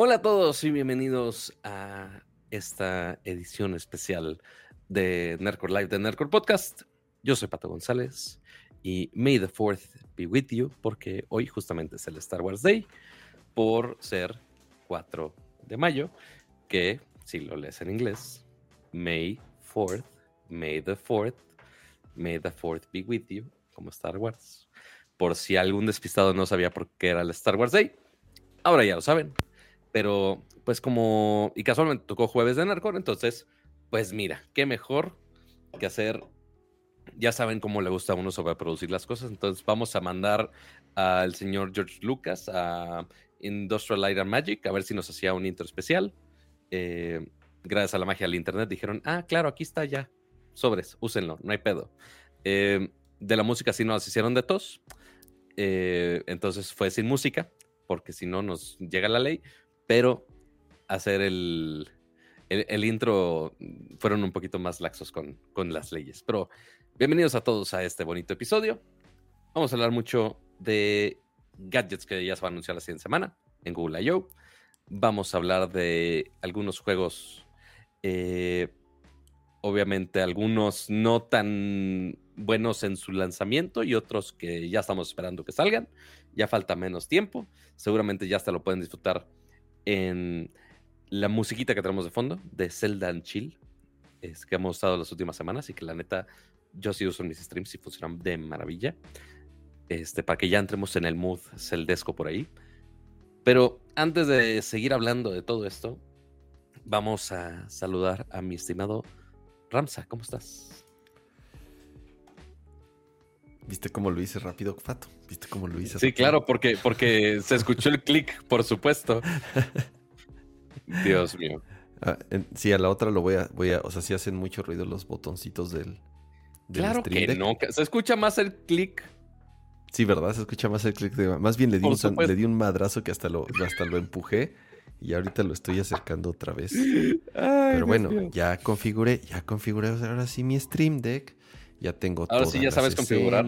Hola a todos y bienvenidos a esta edición especial de Nerdcore Live de Nerdcore Podcast. Yo soy Pato González y May the 4th be with you porque hoy justamente es el Star Wars Day por ser 4 de mayo, que si lo lees en inglés, May 4th, May the 4th, May the 4th be with you, como Star Wars. Por si algún despistado no sabía por qué era el Star Wars Day, ahora ya lo saben. Pero, pues como, y casualmente tocó jueves de Narcor, entonces, pues mira, qué mejor que hacer, ya saben cómo le gusta a uno sobreproducir las cosas, entonces vamos a mandar al señor George Lucas a Industrial Light and Magic a ver si nos hacía un intro especial. Eh, gracias a la magia del internet dijeron, ah, claro, aquí está ya, sobres, úsenlo, no hay pedo. Eh, de la música sí nos hicieron de tos, eh, entonces fue sin música, porque si no nos llega la ley, pero hacer el, el, intro fueron un poquito más laxos con, con las leyes. Pero bienvenidos a todos a este bonito episodio. Vamos a hablar mucho de gadgets que ya se van a anunciar la siguiente semana en Google I.O. Vamos a hablar de algunos juegos, eh, obviamente algunos no tan buenos en su lanzamiento y otros que ya estamos esperando que salgan. Ya falta menos tiempo. Seguramente ya hasta lo pueden disfrutar en la musiquita que tenemos de fondo de Zelda and Chill, es que hemos usado las últimas semanas y que la neta yo sí uso en mis streams y funcionan de maravilla. Este, para que ya entremos en el mood celdesco por ahí. Pero antes de seguir hablando de todo esto, vamos a saludar a mi estimado Ramsa. ¿Cómo estás? ¿Viste cómo lo hice rápido, Fato? ¿Viste cómo lo hice? Sí, claro, porque, porque se escuchó el clic, por supuesto. Dios mío. Ah, sí, a la otra lo voy a, voy a, o sea, sí hacen mucho ruido los botoncitos del. claro que no, se escucha más el clic. Sí, ¿verdad? Se escucha más el clic. Más bien le di, un, le di un madrazo que hasta lo, hasta lo empujé y ahorita lo estoy acercando otra vez. Pero bueno, ya configuré, ya configuré ahora sí mi Stream Deck. Ya tengo Ahora sí ya sabes configurar.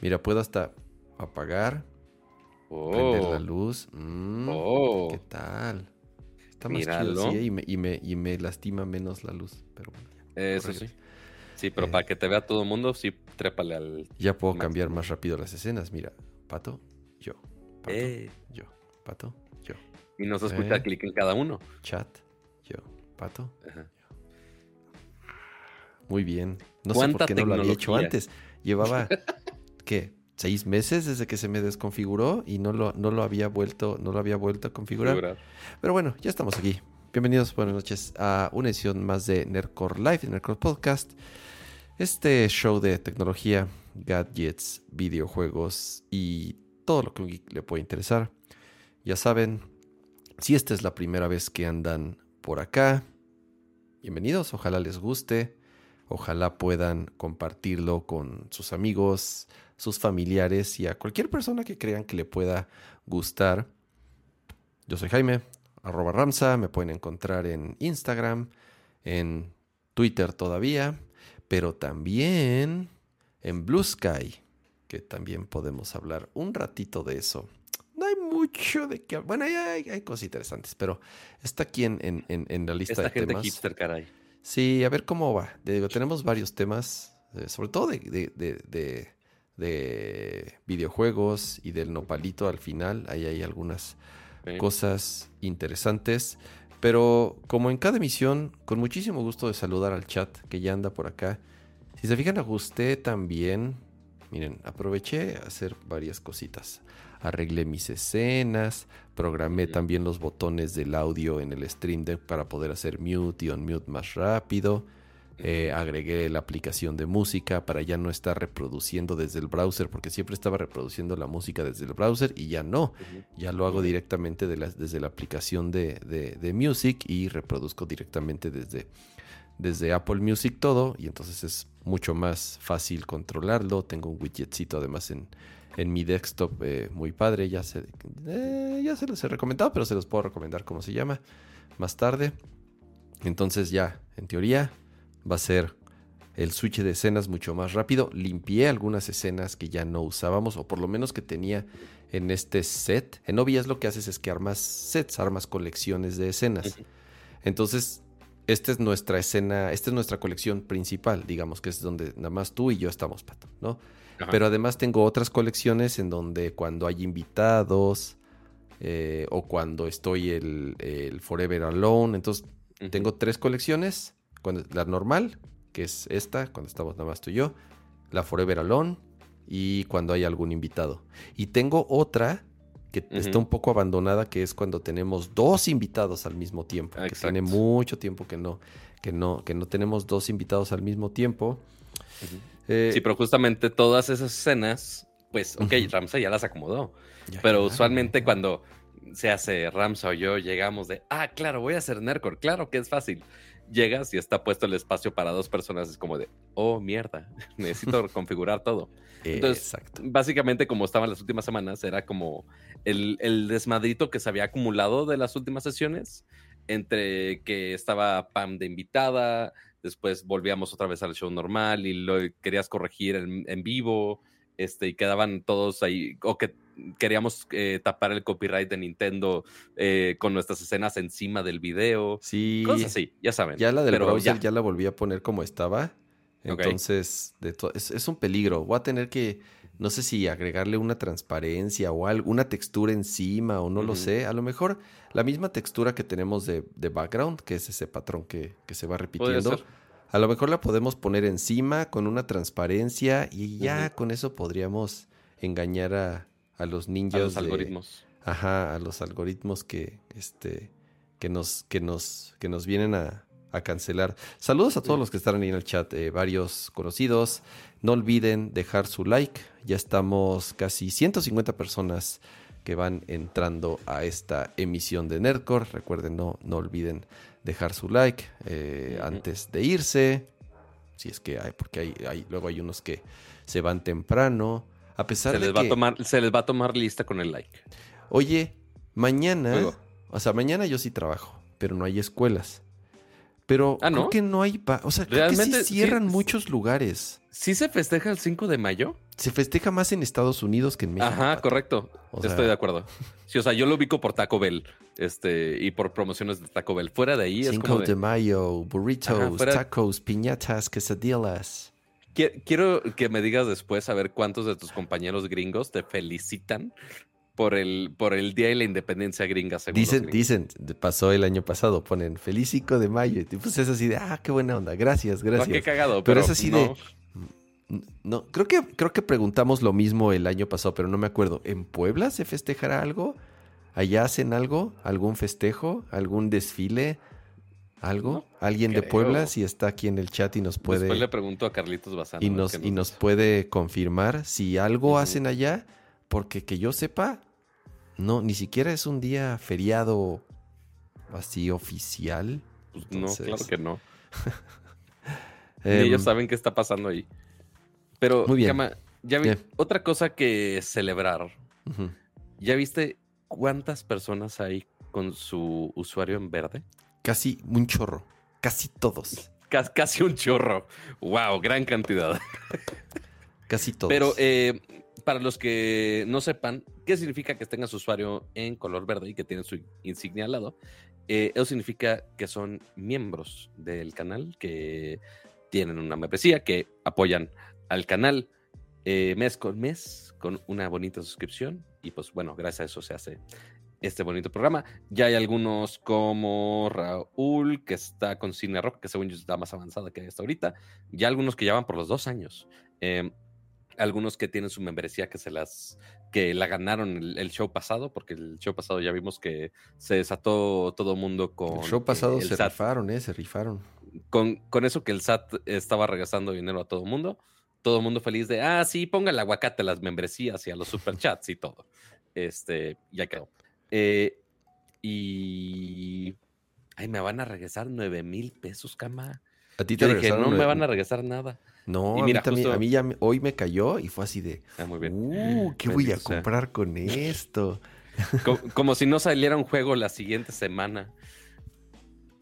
Mira, puedo hasta apagar, prender la oh. luz. Mm, oh. ¿Qué tal? Está más chido, sí, y me, y, me, lastima menos la luz. Pero bueno, Eso sí. Sí, pero para eh. que te vea todo el mundo, sí, trépale al. Ya puedo cambiar más rápido las escenas. Mira, pato, yo. Pato, eh. yo. Pato, yo. Y nos escucha eh. clic en cada uno. Chat, yo. Pato, Muy bien. No sé por qué no lo había hecho antes. Llevaba, ¿qué? Seis meses desde que se me desconfiguró y no lo, no lo había vuelto, no lo había vuelto a configurar. Pero bueno, ya estamos aquí. Bienvenidos, buenas noches a una edición más de Nerdcore Live, de Nerdcore Podcast. Este show de tecnología, gadgets, videojuegos y todo lo que le puede interesar. Ya saben, si esta es la primera vez que andan por acá, bienvenidos, ojalá les guste. Ojalá puedan compartirlo con sus amigos, sus familiares y a cualquier persona que crean que le pueda gustar. Yo soy Jaime, arroba Ramsa, me pueden encontrar en Instagram, en Twitter todavía, pero también en Blue Sky, que también podemos hablar un ratito de eso. No hay mucho de qué Bueno, hay, hay, cosas interesantes, pero está aquí en, en, la lista de gente temas. hipster, caray. Sí, a ver cómo va. Digo, tenemos varios temas, eh, sobre todo de, videojuegos y del nopalito al final. Ahí hay algunas cosas interesantes. Pero como en cada emisión, con muchísimo gusto de saludar al chat que ya anda por acá. Si se fijan, ajusté también. Miren, aproveché a hacer varias cositas arreglé mis escenas, programé también los botones del audio en el Stream Deck para poder hacer mute y unmute más rápido. Eh, agregué la aplicación de música para ya no estar reproduciendo desde el browser, porque siempre estaba reproduciendo la música desde el browser y ya no. Ya lo hago directamente desde la aplicación de, de, Music y reproduzco directamente desde, desde Apple Music todo. Y entonces es mucho más fácil controlarlo. Tengo un widgetcito además en, en mi desktop eh, muy padre. Ya se, eh, ya se los he recomendado, pero se los puedo recomendar cómo se llama más tarde. Entonces ya, en teoría, va a ser el switch de escenas mucho más rápido. Limpié algunas escenas que ya no usábamos, o por lo menos que tenía en este set. En OBS lo que haces es que armas sets, armas colecciones de escenas. Entonces, esta es nuestra escena, esta es nuestra colección principal, digamos, que es donde nada más tú y yo estamos, Pato, ¿no? Pero además tengo otras colecciones en donde cuando hay invitados eh, o cuando estoy el, Forever Alone, entonces tengo tres colecciones, la normal, que es esta, cuando estamos nada más tú y yo, la Forever Alone y cuando hay algún invitado. Y tengo otra que está un poco abandonada, que es cuando tenemos dos invitados al mismo tiempo. Que tiene mucho tiempo que no, que no, que no tenemos dos invitados al mismo tiempo. Eh, sí, pero justamente todas esas escenas, pues, ok, Ramsay ya las acomodó. pero usualmente cuando se hace Ramsay o yo llegamos de, ah, claro, voy a hacer Nercor, claro que es fácil llegas y está puesto el espacio para dos personas, es como de, oh, mierda, necesito configurar todo. Entonces, básicamente como estaban las últimas semanas, era como el, el, desmadrito que se había acumulado de las últimas sesiones, entre que estaba Pam de invitada, después volvíamos otra vez al show normal y lo querías corregir en, en vivo, este, y quedaban todos ahí, o que queríamos eh, tapar el copyright de Nintendo eh, con nuestras escenas encima del video. Sí. Cosas así, ya saben. Ya la del browser ya. la volví a poner como estaba. Entonces, de es, es, un peligro. Voy a tener que, no sé si agregarle una transparencia o algo, una textura encima o no lo sé. A lo mejor la misma textura que tenemos de, de background, que es ese patrón que, que se va repitiendo. A lo mejor la podemos poner encima con una transparencia y ya con eso podríamos engañar a, a los ninjas. A los algoritmos. Ajá, a los algoritmos que, este, que, nos, que, nos, que nos vienen a, cancelar. Saludos a todos los que están ahí en el chat, eh, varios conocidos. No olviden dejar su like. Ya estamos casi 150 personas que van entrando a esta emisión de Nerdcore. Recuerden, no, no olviden dejar su like eh, antes de irse. Si es que hay, porque hay, hay, luego hay unos que se van temprano. A pesar se de les va a tomar, se les va a tomar lista con el like. Oye, mañana, o sea, mañana yo sí trabajo, pero no hay escuelas. Pero ah, creo que no hay, o sea, creo que sí cierran muchos lugares. ¿Sí se festeja el 5 de mayo? Se festeja más en Estados Unidos que en México. Ajá, correcto. Estoy de acuerdo. Sí, o sea, yo lo ubico por Taco Bell este, y por promociones de Taco Bell. Fuera de ahí 5 es como de... mayo, burritos, tacos, piñatas, quesadillas. Quiero que me digas después a ver cuántos de tus compañeros gringos te felicitan por el, por el Día de la Independencia gringa. Dicen, dicen, pasó el año pasado, ponen feliz 5 de mayo. Y pues es así de, ah, qué buena onda, gracias, gracias. qué cagado, pero, es así de... No, creo que, creo que preguntamos lo mismo el año pasado, pero no me acuerdo. ¿En Puebla se festejará algo? ¿Allá hacen algo? ¿Algún festejo? ¿Algún desfile? ¿Algo? ¿Alguien de Puebla? Si está aquí en el chat y nos puede. Después le pregunto a Carlitos Bazán. Y nos, y nos puede confirmar si algo hacen allá, porque que yo sepa, no, ni siquiera es un día feriado así oficial. Pues no, claro que no. ellos em, saben qué está pasando ahí. Pero, Muy bien. ya vi, otra cosa que celebrar. ¿Ya viste cuántas personas hay con su usuario en verde? Casi un chorro. Casi todos. Casi, un chorro. Wow, gran cantidad. Casi todos. Pero eh, para los que no sepan qué significa que tenga su usuario en color verde y que tiene su insignia al lado, eh, eso significa que son miembros del canal, que tienen una membresía, que apoyan al canal eh, mes con mes con una bonita suscripción. Y pues bueno, gracias a eso se hace este bonito programa. Ya hay algunos como Raúl, que está con Cine Rock, que según yo está más avanzada que hasta ahorita. Ya algunos que ya van por los dos años. Em, algunos que tienen su membresía que se las que la ganaron el, show pasado, porque el show pasado ya vimos que se desató todo el mundo con. El show pasado se rifaron, ¿eh? Se rifaron. Con, con eso que el SAT estaba regresando dinero a todo el mundo. Todo el mundo feliz de, ah, sí, ponga el aguacate a las membresías y a los superchats y todo. Este, ya quedó. Eh, y. Ay, me van a regresar nueve mil pesos, cama. A ti te dije, no me van a regresar nada. No, a, mí también, a mí ya hoy me cayó y fue así de. Ah, muy bien. Uh, ¿qué voy a comprar con esto? Como, si no saliera un juego la siguiente semana.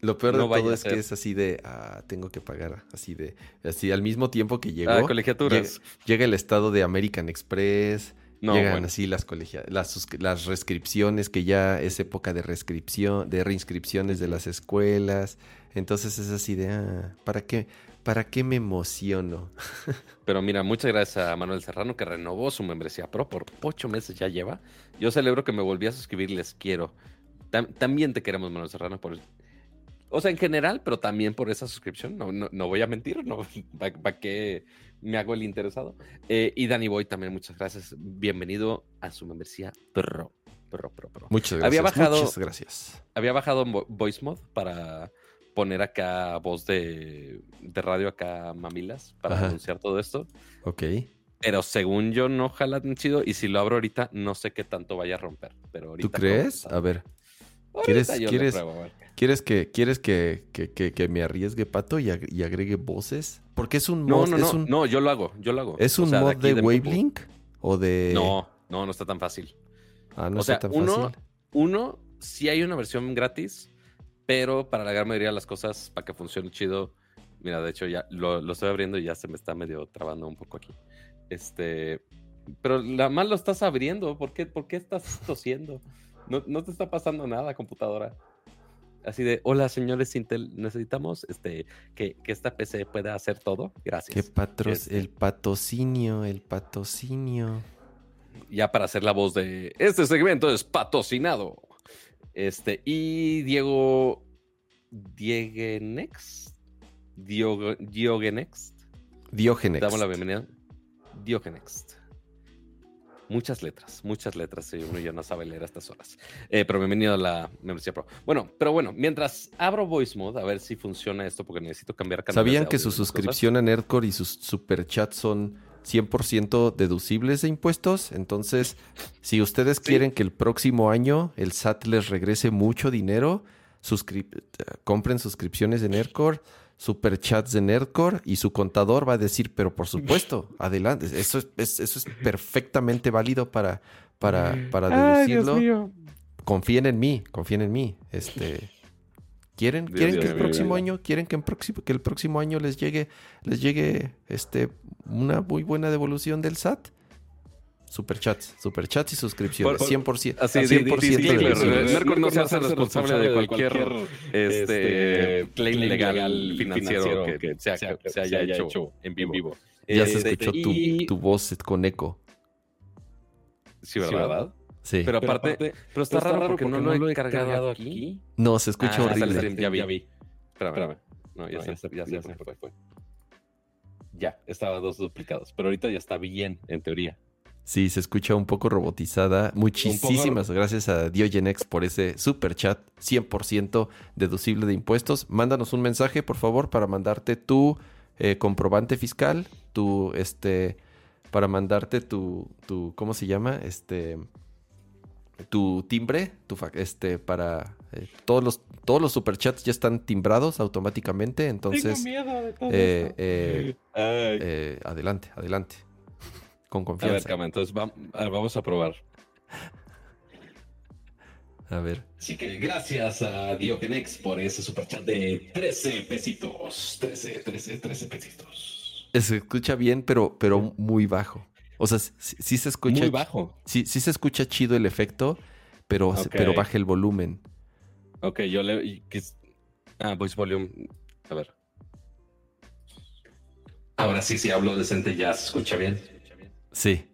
Lo peor de todo es que es así de, ah, tengo que pagar, así de, así al mismo tiempo que llegó. Ah, colegiaturas. Llega, llega, el estado de American Express, Llegan así las las, las rescripciones, que ya es época de rescripción, de reinscripciones de las escuelas. Entonces es así de, ah, ¿para qué? ¿Para qué me emociono? Pero mira, muchas gracias a Manuel Serrano que renovó su membresía Pro por ocho meses ya lleva. Yo celebro que me volví a suscribir, les quiero. también te queremos, Manuel Serrano, por, o sea, en general, pero también por esa suscripción. No, no, voy a mentir, no, ¿para qué me hago el interesado? Eh, y Danny Boy también, muchas gracias. Bienvenido a su membresía Pro. Pro, pro, pro. Muchas gracias. Había bajado, muchas gracias. Había bajado Voice Mod para poner acá voz de, de radio acá mamilas para anunciar todo esto. Ok. Pero según yo no jalan chido y si lo abro ahorita no sé qué tanto vaya a romper. Pero ahorita ¿Tú crees? A ver. ¿Quieres, ¿quieres, ¿quieres, que, ¿quieres que, que, que, me arriesgue, Pato, y, agregue voces? Porque es un mod... No, no, no, no, yo lo hago, yo lo hago. ¿Es un mod de, Wavelink o de...? No, no, no está tan fácil. Ah, no está tan uno, fácil. Uno, sí hay una versión gratis, pero para la gran mayoría de las cosas, para que funcione chido... Mira, de hecho ya lo, lo estoy abriendo y ya se me está medio trabando un poco aquí. Este... Pero la más lo estás abriendo. ¿Por qué, ¿Por qué estás tosiendo? No, te está pasando nada, computadora. Así de, hola señores Intel, necesitamos este, que, esta PC pueda hacer todo. Gracias. Este el patrocinio, el patrocinio. Ya para hacer la voz de este segmento es patrocinado. Este, y Diego Diegenex. Diogenex. Diogenex. Damos la bienvenida. Diogenex. Muchas letras, muchas letras. uno ya no sabe leer a estas horas. Eh, pero bienvenido a la membresía Pro. Bueno, pero bueno, mientras abro Voice Mode, a ver si funciona esto, porque necesito cambiar canal. ¿Sabían que su suscripción a Nerdcore y sus superchats son 100% deducibles de impuestos? Entonces, si ustedes quieren que el próximo año el SAT les regrese mucho dinero, compren suscripciones de Nerdcore superchats de Nerdcore y su contador va a decir, pero por supuesto, adelante. Eso es, eso es perfectamente válido para, para, para deducirlo. confíen en mí, confíen en mí. Este, ¿Quieren, ¿quieren que el próximo año, quieren que, próximo, que el próximo año les llegue, les llegue este, una muy buena devolución del SAT? Superchats, superchats y suscripciones, 100%. Así, 100% Mercor no se hace responsable de cualquier este, este claim legal financiero que se, haya hecho en vivo. Ya se este, escuchó tu, tu, voz con eco. Sí, ¿verdad? Sí. Pero aparte, pero, está, raro porque, no, lo he cargado aquí. No, se escucha ah, horrible. Ya vi, ya vi. Espérame, espérame. No, ya, se, ya, ya se fue. Ya, estaba dos duplicados. Pero ahorita ya está bien, en teoría. Sí, se escucha un poco robotizada. Muchísimas gracias a Diogenex por ese super chat 100% deducible de impuestos. Mándanos un mensaje, por favor, para mandarte tu eh, comprobante fiscal, tu, este, para mandarte tu, tu, ¿cómo se llama? Este, tu timbre, tu, este, para eh, todos los, todos los superchats ya están timbrados automáticamente, entonces, Tengo miedo de todo eh, adelante, adelante. Con confianza. A ver, entonces vamos a probar. A ver. Así que gracias a Diogenex por ese superchat de 13 pesitos. 13, 13, 13 pesitos. Se escucha bien, pero, pero muy bajo. O sea, sí, se escucha. Muy bajo. Sí, sí se escucha chido el efecto, pero, pero baja el volumen. Ok, yo le. Ah, voice volume. A ver. Ahora sí, sí hablo decente, ya se escucha bien. Sí.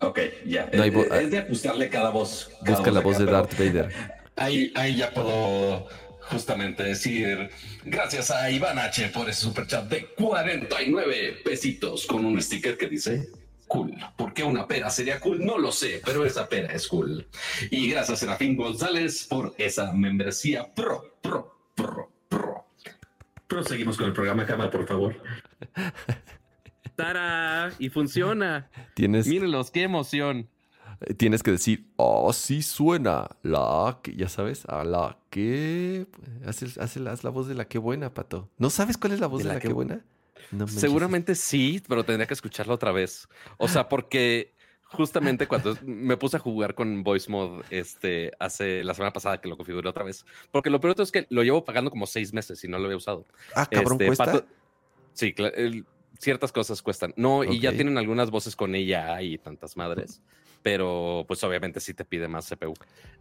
Ok, ya. es, de ajustarle cada voz. Busca la voz de Darth Vader. Ahí, ahí ya puedo justamente decir gracias a Iván H por ese superchat de 49 pesitos con un sticker que dice cool. ¿Por qué una pera sería cool? No lo sé, pero esa pera es cool. Y gracias a Serafín González por esa membresía pro, pro, pro, pro. Proseguimos con el programa, Cama, por favor. ¡Tara! Y funciona. Tienes. Mírenlos, qué emoción. Tienes que decir, oh, sí suena. La que, ya sabes, a la que. Haz, la voz de la que buena, pato. ¿No sabes cuál es la voz de, la, que, buena? Seguramente sí, pero tendría que escucharla otra vez. O sea, porque justamente cuando me puse a jugar con Voice Mode este, hace la semana pasada que lo configuré otra vez. Porque lo peor es que lo llevo pagando como seis meses y no lo había usado. Ah, cabrón, este, ¿cuesta? sí, el, ciertas cosas cuestan. No, y ya tienen algunas voces con ella y tantas madres, pero pues obviamente sí te pide más CPU.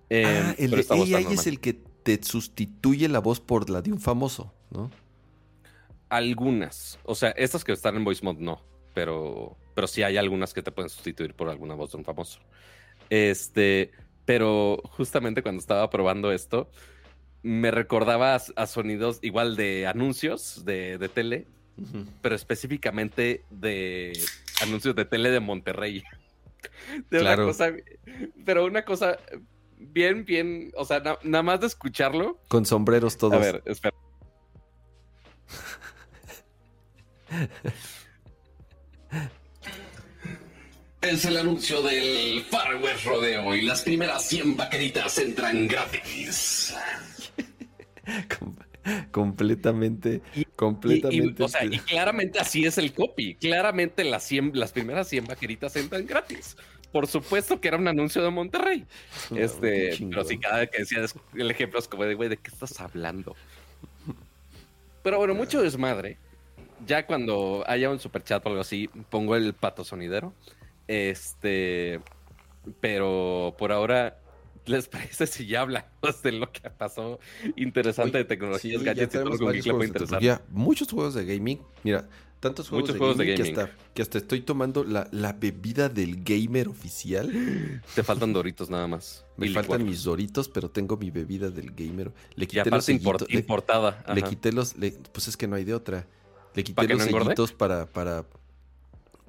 Em, ah, el AI es el que te sustituye la voz por la de un famoso, ¿no? Algunas. O sea, estas que están en voice mode no, pero, pero sí hay algunas que te pueden sustituir por alguna voz de un famoso. Este, pero justamente cuando estaba probando esto, me recordaba a, sonidos igual de anuncios de, de tele, pero específicamente de anuncios de tele de Monterrey. De claro. una cosa, pero una cosa bien, bien, o sea, nada más de escucharlo. Con sombreros todos. A ver, espera. Es el anuncio del Far West Rodeo y las primeras 100 vaqueritas entran gratis. completamente, completamente. Y, o sea, y claramente así es el copy. Claramente las, las primeras 100 vaqueritas entran gratis. Por supuesto que era un anuncio de Monterrey. este, pero sí, cada vez que decía el ejemplo es como de, güey, ¿de qué estás hablando? Pero bueno, mucho desmadre. Ya cuando haya un super chat o algo así, pongo el pato sonidero. Este, pero por ahora ¿Les parece si ya hablamos de lo que pasó interesante de tecnologías, gadgets y todo interesante? Muchos juegos de gaming. Mira, tantos juegos, de, gaming Que, hasta, estoy tomando la, bebida del gamer oficial. Te faltan doritos nada más. Me faltan mis doritos, pero tengo mi bebida del gamer. Le quité los importada. Le, quité los... pues es que no hay de otra. Le quité los sellitos para, para,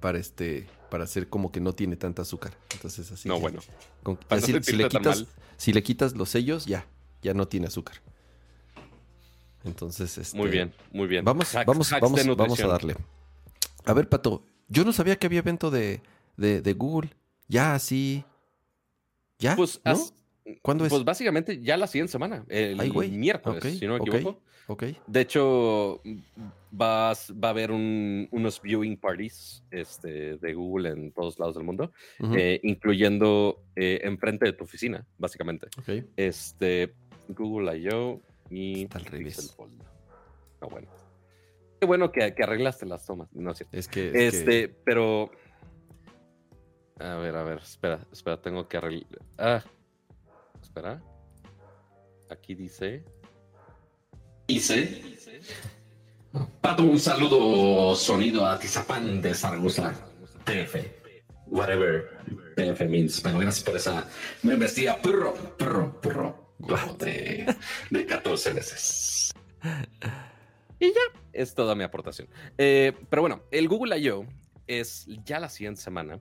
para este para hacer como que no tiene tanta azúcar. Entonces así. No, bueno. si, le quitas, si le quitas los sellos, ya, ya no tiene azúcar. Entonces, este, muy bien, muy bien. Vamos, vamos, vamos, vamos a darle. A ver, Pato, yo no sabía que había evento de, de, Google. Ya así. ¿Ya? Pues, ¿Cuándo es? Pues básicamente ya la siguiente semana, el miércoles, si no me equivoco. De hecho, vas, va a haber unos viewing parties este, de Google en todos lados del mundo, eh, incluyendo eh, enfrente de tu oficina, básicamente. Este, Google I.O. y al revés. No, bueno. Qué bueno que, arreglaste las tomas. No es Es que. este, pero. A ver, a ver, espera, espera, tengo que arreglar. Ah, espera. Aquí dice. Dice. Pato, un saludo sonido a Tizapán de Zaragoza, TF. Whatever TF means. Bueno, gracias por esa membresía. Perro, perro, perro. De, de 14 veces. Y ya, es toda mi aportación. Eh, pero bueno, el Google I.O. es ya la siguiente semana.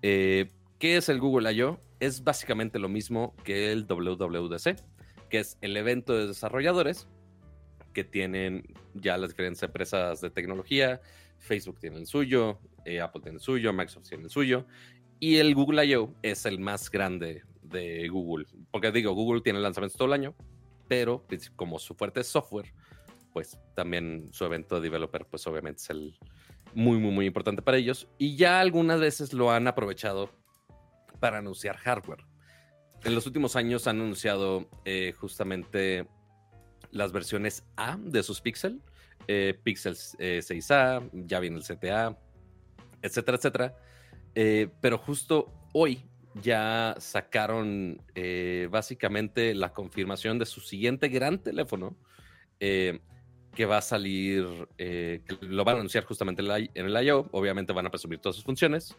Eh, ¿Qué es el Google I.O.? Es básicamente lo mismo que el WWDC, que es el evento de desarrolladores que tienen ya las diferentes empresas de tecnología. Facebook tiene el suyo, eh, Apple tiene el suyo, Microsoft tiene el suyo. Y el Google I.O. es el más grande de Google. Porque digo, Google tiene lanzamientos todo el año, pero pues, como su fuerte es software, pues también su evento de developer, pues obviamente es el muy, muy, muy importante para ellos. Y ya algunas veces lo han aprovechado para anunciar hardware. En los últimos años han anunciado eh, justamente las versiones A de sus Pixel, eh, Pixel 6A, eh, ya viene el CTA, etcétera, etcétera. Eh, pero justo hoy ya sacaron básicamente la confirmación de su siguiente gran teléfono que va a salir, lo van a anunciar justamente en el I.O. Obviamente van a presumir todas sus funciones.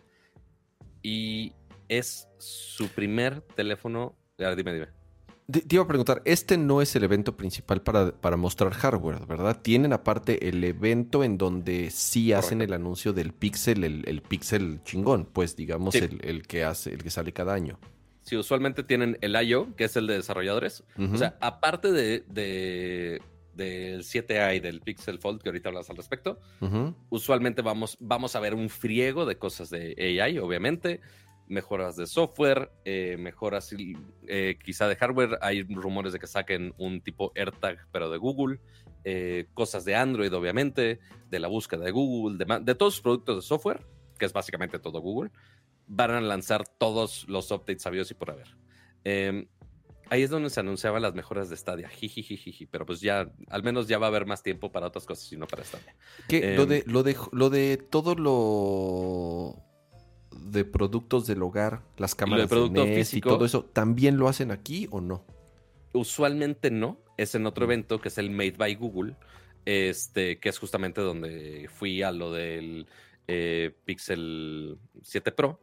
Y es su primer teléfono. dime, dime. Te, iba a preguntar, este no es el evento principal para, mostrar hardware, ¿verdad? Tienen aparte el evento en donde sí hacen el anuncio del Pixel, el, Pixel chingón, pues digamos el, que hace, el que sale cada año. Sí, usualmente tienen el I.O., que es el de desarrolladores. O sea, aparte de, del 7A y del Pixel Fold, que ahorita hablas al respecto, usualmente vamos, vamos a ver un friego de cosas de AI, obviamente mejoras de software, eh, mejoras eh, quizá de hardware. Hay rumores de que saquen un tipo AirTag, pero de Google. Eh, cosas de Android, obviamente, de la búsqueda de Google, de, todos los productos de software, que es básicamente todo Google, van a lanzar todos los updates sabios y por haber. Em, ahí es donde se anunciaban las mejoras de Stadia. Jijijiji, pero pues ya, al menos ya va a haber más tiempo para otras cosas y no para Stadia. lo, em, de, lo, de, lo de todo lo de productos del hogar, las cámaras de, de y todo eso, ¿también lo hacen aquí o no? Usualmente no, es en otro evento que es el Made by Google, este, que es justamente donde fui a lo del eh, Pixel 7 Pro.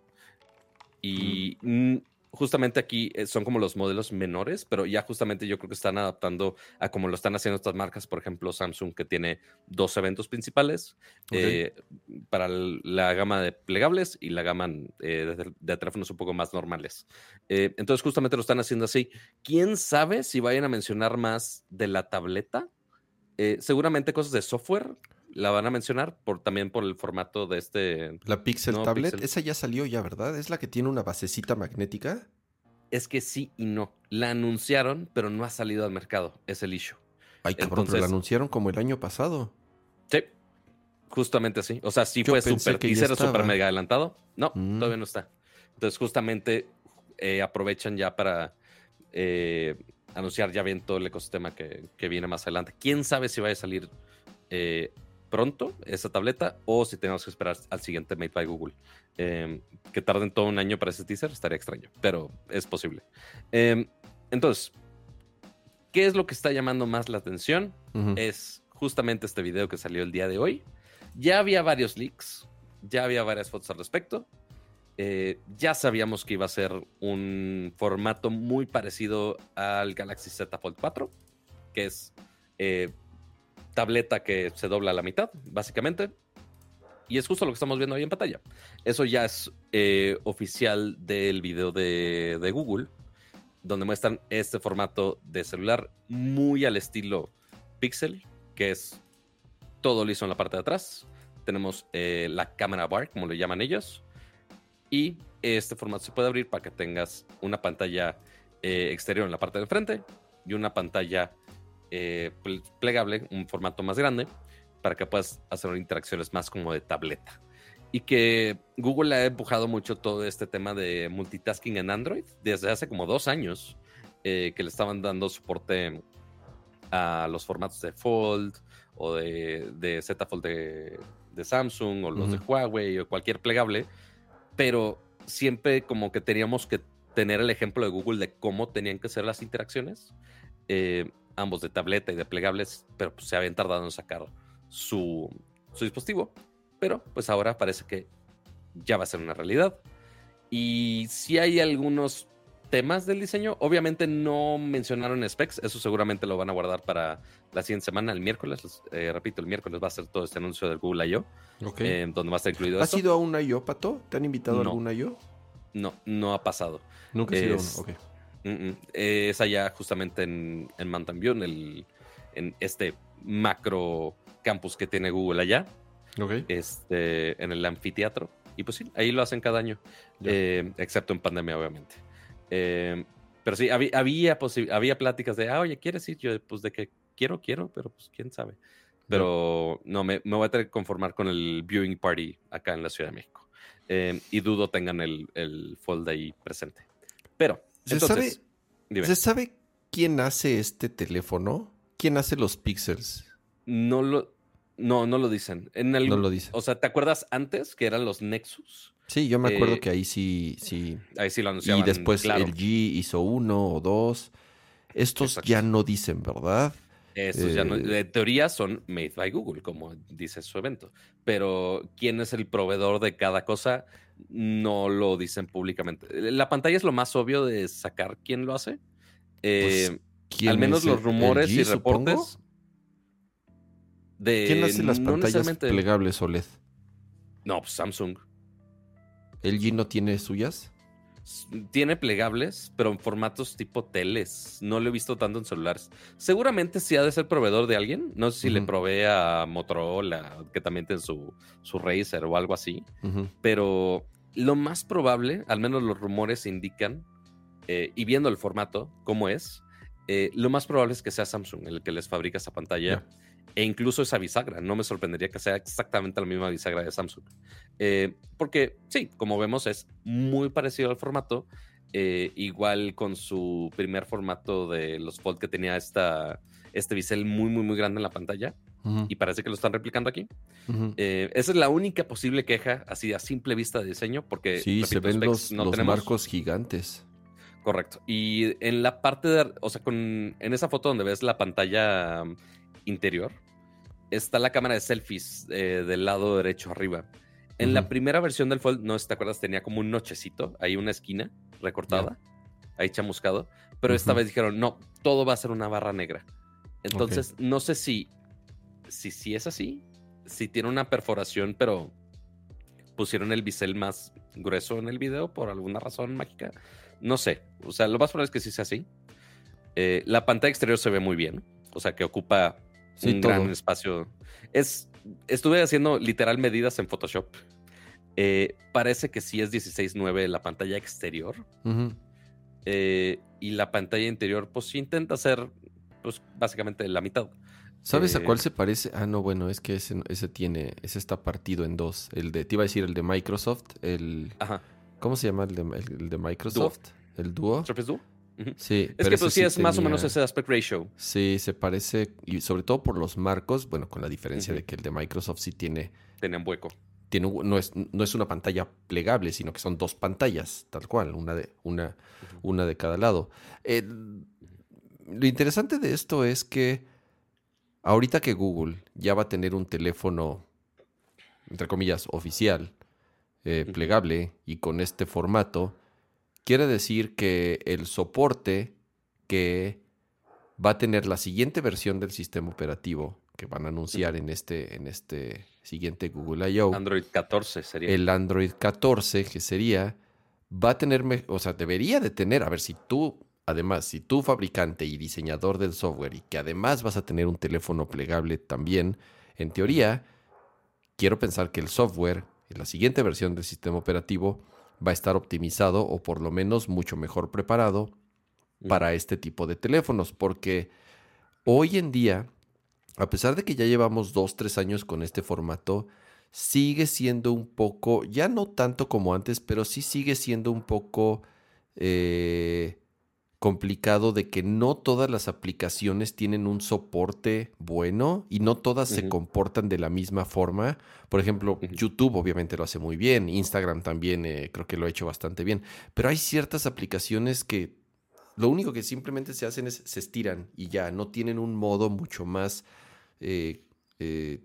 Y justamente aquí eh, son como los modelos menores, pero ya justamente yo creo que están adaptando a como lo están haciendo estas marcas, por ejemplo Samsung que tiene dos eventos principales eh, para la gama de plegables y la gama eh, de, teléfonos un poco más normales. entonces justamente lo están haciendo así. ¿Quién sabe si vayan a mencionar más de la tableta? seguramente cosas de software la van a mencionar por, también por el formato de este. La Pixel Tablet, esa ya salió ya, ¿verdad? ¿Es la que tiene una basecita magnética? Es que sí y no. La anunciaron, pero no ha salido al mercado. Es el issue. Ay, cabrón, pero la anunciaron como el año pasado. Sí, justamente así. O sea, sí fue súper teaser, súper mega adelantado. No, mm. todavía no está. Entonces, justamente eh, aprovechan ya para eh, anunciar ya bien todo el ecosistema que, que, viene más adelante. ¿Quién sabe si va a salir eh, pronto esa tableta o si tenemos que esperar al siguiente Made by Google. Em, que tarden todo un año para ese teaser estaría extraño, pero es posible. Em, entonces, ¿qué es lo que está llamando más la atención? Es justamente este video que salió el día de hoy. Ya había varios leaks, ya había varias fotos al respecto. Eh, ya sabíamos que iba a ser un formato muy parecido al Galaxy Z Fold 4, que es eh, tableta que se dobla a la mitad, básicamente. Y es justo lo que estamos viendo ahí en pantalla. Eso ya es eh, oficial del video de, de, Google, donde muestran este formato de celular muy al estilo Pixel, que es todo liso en la parte de atrás. Tenemos eh, la cámara bar, como le llaman ellos. Y este formato se puede abrir para que tengas una pantalla eh, exterior en la parte de frente y una pantalla eh, plegable, un formato más grande, para que puedas hacer interacciones más como de tableta. Y que Google ha empujado mucho todo este tema de multitasking en Android desde hace como dos años, eh, que le estaban dando soporte a los formatos de Fold o de, Z Fold de, Samsung o los de Huawei o cualquier plegable, pero siempre como que teníamos que tener el ejemplo de Google de cómo tenían que ser las interacciones. Eh, ambos de tableta y de plegables, pero pues, se habían tardado en sacar su, dispositivo. Pero pues ahora parece que ya va a ser una realidad. Y si hay algunos temas del diseño, obviamente no mencionaron specs, eso seguramente lo van a guardar para la siguiente semana, el miércoles. Eh, repito, el miércoles va a ser todo este anuncio del Google I.O., eh, donde va a estar incluido ¿Has ido a un I.O., Pato? ¿Te han invitado a algún I.O.? No, no ha pasado. Nunca he sido uno, ok es allá justamente en, Mountain View, en, el, en este macro campus que tiene Google allá. Este, en el anfiteatro. Y pues sí, ahí lo hacen cada año, eh, excepto en pandemia, obviamente. Eh, pero sí, había, había, había pláticas de, ah, oye, ¿quieres ir? Yo, pues de que quiero, quiero, pero pues quién sabe. Pero no, me, me, voy a tener que conformar con el viewing party acá en la Ciudad de México. Eh, y dudo tengan el, el fold ahí presente. Pero ¿Se, sabe, ¿Se sabe quién hace este teléfono? ¿Quién hace los pixels? No lo, no, no lo dicen. En el, no lo dicen. O sea, ¿te acuerdas antes que eran los Nexus? Sí, yo me acuerdo eh, que ahí sí, sí. Ahí sí lo anunciaban. Y después el G hizo uno o dos. Estos ya no dicen, ¿verdad? Estos ya no. De eh, teoría son made by Google, como dice su evento. Pero quién es el proveedor de cada cosa, no lo dicen públicamente. La pantalla es lo más obvio de sacar quién lo hace. Pues, eh, al menos los rumores y reportes. De, ¿Quién hace las pantallas plegables OLED? No, pues Samsung. ¿LG no tiene suyas? Tiene plegables, pero en formatos tipo teles. No lo he visto tanto en celulares. Seguramente sí ha de ser proveedor de alguien. No sé si le provee a Motorola, que también tiene su, su Razer o algo así. Pero lo más probable, al menos los rumores indican, eh, y viendo el formato, cómo es, eh, lo más probable es que sea Samsung el que les fabrica esa pantalla. E incluso esa bisagra. No me sorprendería que sea exactamente la misma bisagra de Samsung. Eh, porque sí, como vemos, es muy parecido al formato. Eh, igual con su primer formato de los Fold que tenía esta, este bisel muy, muy, muy grande en la pantalla. Y parece que lo están replicando aquí. Eh, esa es la única posible queja, así a simple vista de diseño, porque sí, se ven los, marcos gigantes. Correcto. Y en la parte de, o sea, con, en esa foto donde ves la pantalla interior, está la cámara de selfies eh, del lado derecho arriba. En la primera versión del Fold, no sé si te acuerdas, tenía como un nochecito, ahí una esquina recortada, ahí chamuscado, pero esta vez dijeron, no, todo va a ser una barra negra. Entonces, no sé si, si, si es así, si tiene una perforación, pero pusieron el bisel más grueso en el video por alguna razón mágica. No sé, o sea, lo más probable es que sí sea así. Eh, la pantalla exterior se ve muy bien, o sea, que ocupa un gran espacio. Es, estuve haciendo literal medidas en Photoshop eh, parece que sí es 16.9 la pantalla exterior. Eh, y la pantalla interior, pues sí intenta ser, pues básicamente la mitad. ¿Sabes a cuál eh, se parece? Ah, no, bueno, es que ese, ese, tiene, ese está partido en dos. El de, te iba a decir el de Microsoft, el... Ajá. ¿Cómo se llama el de, el, de Microsoft? ¿El Duo? ¿Surface Duo? Sí, es que pues sí es más o menos ese aspect ratio. Sí, se parece, y sobre todo por los marcos, bueno, con la diferencia de que el de Microsoft sí tiene... Tiene un hueco. no, es, no es una pantalla plegable, sino que son dos pantallas, tal cual, una de, una, una de cada lado. lo interesante de esto es que ahorita que Google ya va a tener un teléfono, entre comillas, oficial, eh, plegable y con este formato, quiere decir que el soporte que va a tener la siguiente versión del sistema operativo que van a anunciar en este, en este siguiente Google I.O. Android 14 sería. El Android 14, que sería, va a tener, o sea, debería de tener, a ver si tú, además, si tú fabricante y diseñador del software y que además vas a tener un teléfono plegable también, en teoría, quiero pensar que el software, en la siguiente versión del sistema operativo, va a estar optimizado o por lo menos mucho mejor preparado para este tipo de teléfonos, porque hoy en día a pesar de que ya llevamos dos, tres años con este formato, sigue siendo un poco, ya no tanto como antes, pero sí sigue siendo un poco eh, complicado de que no todas las aplicaciones tienen un soporte bueno y no todas se comportan de la misma forma. Por ejemplo, YouTube obviamente lo hace muy bien, Instagram también eh, creo que lo ha hecho bastante bien, pero hay ciertas aplicaciones que lo único que simplemente se hacen es se estiran y ya no tienen un modo mucho más eh, eh,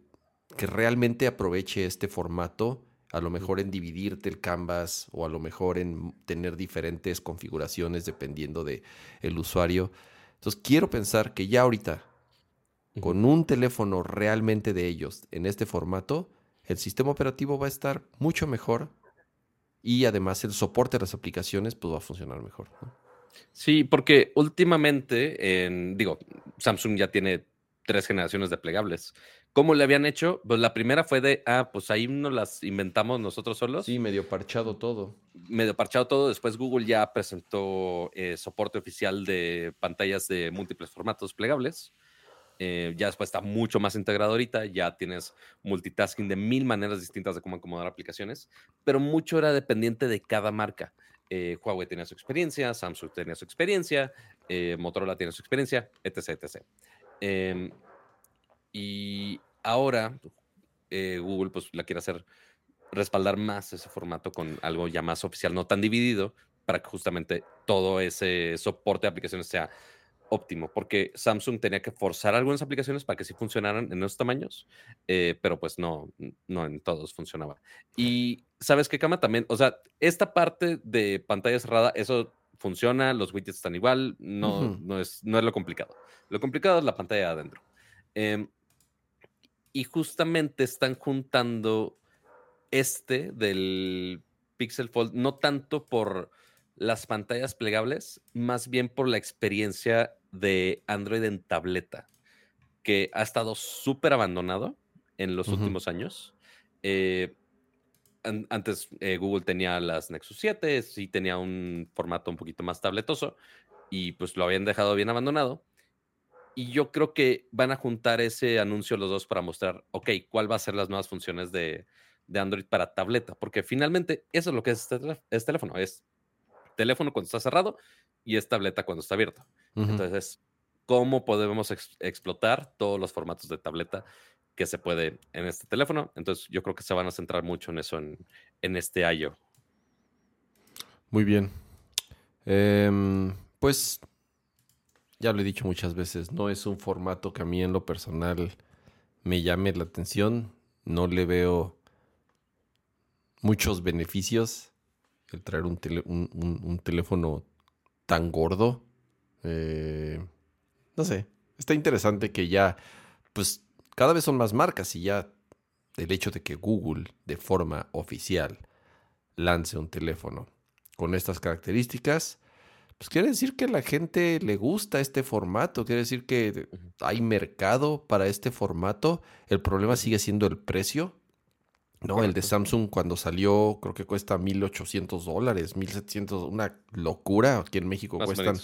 que realmente aproveche este formato, a lo mejor en dividirte el canvas o a lo mejor en tener diferentes configuraciones dependiendo del el usuario. Entonces quiero pensar que ya ahorita, con un teléfono realmente de ellos en este formato, el sistema operativo va a estar mucho mejor y además el soporte de las aplicaciones pues, va a funcionar mejor. Sí, porque últimamente, en, digo, Samsung ya tiene tres generaciones de plegables. ¿Cómo le habían hecho? Pues la primera fue de, ah, pues ahí nos las inventamos nosotros solos. Sí, medio parchado todo. Medio parchado todo. Después Google ya presentó eh, soporte oficial de pantallas de múltiples formatos plegables. Eh, ya después está mucho más integrado ahorita, ya tienes multitasking de mil maneras distintas de cómo acomodar aplicaciones, pero mucho era dependiente de cada marca. Eh, Huawei tenía su experiencia, Samsung tenía su experiencia, Motorola tiene su experiencia, etc. etc. Y ahora eh, Google pues la quiere hacer respaldar más ese formato con algo ya más oficial, no tan dividido, para que justamente todo ese soporte de aplicaciones sea óptimo, porque Samsung tenía que forzar algunas aplicaciones para que sí funcionaran en esos tamaños, eh, pero pues no, no en todos funcionaba. Y sabes qué, Cama, también, o sea, esta parte de pantalla cerrada, eso funciona, los widgets están igual, no, no, es, no es lo complicado. Lo complicado es la pantalla de adentro. Em, y justamente están juntando este del Pixel Fold, no tanto por las pantallas plegables, más bien por la experiencia de Android en tableta, que ha estado súper abandonado en los últimos años. Eh, antes eh, Google tenía las Nexus 7, sí tenía un formato un poquito más tabletoso y pues lo habían dejado bien abandonado. Y yo creo que van a juntar ese anuncio los dos para mostrar, ok, cuál va a ser las nuevas funciones de, Android para tableta, porque finalmente eso es lo que es este, este teléfono, es teléfono cuando está cerrado y es tableta cuando está abierto. Entonces, ¿cómo podemos explotar todos los formatos de tableta que se puede en este teléfono? Entonces, yo creo que se van a centrar mucho en eso en, en este año. Muy bien. Em, pues ya lo he dicho muchas veces, no es un formato que a mí en lo personal me llame la atención. No le veo muchos beneficios el traer un, teléfono tan gordo. Eh, no sé, está interesante que ya, pues cada vez son más marcas y ya el hecho de que Google de forma oficial lance un teléfono con estas características, pues quiere decir que la gente le gusta este formato, quiere decir que hay mercado para este formato. El problema sigue siendo el precio. No, el de Samsung cuando salió creo que cuesta 1.800 dólares, 1.700, una locura. Aquí en México cuestan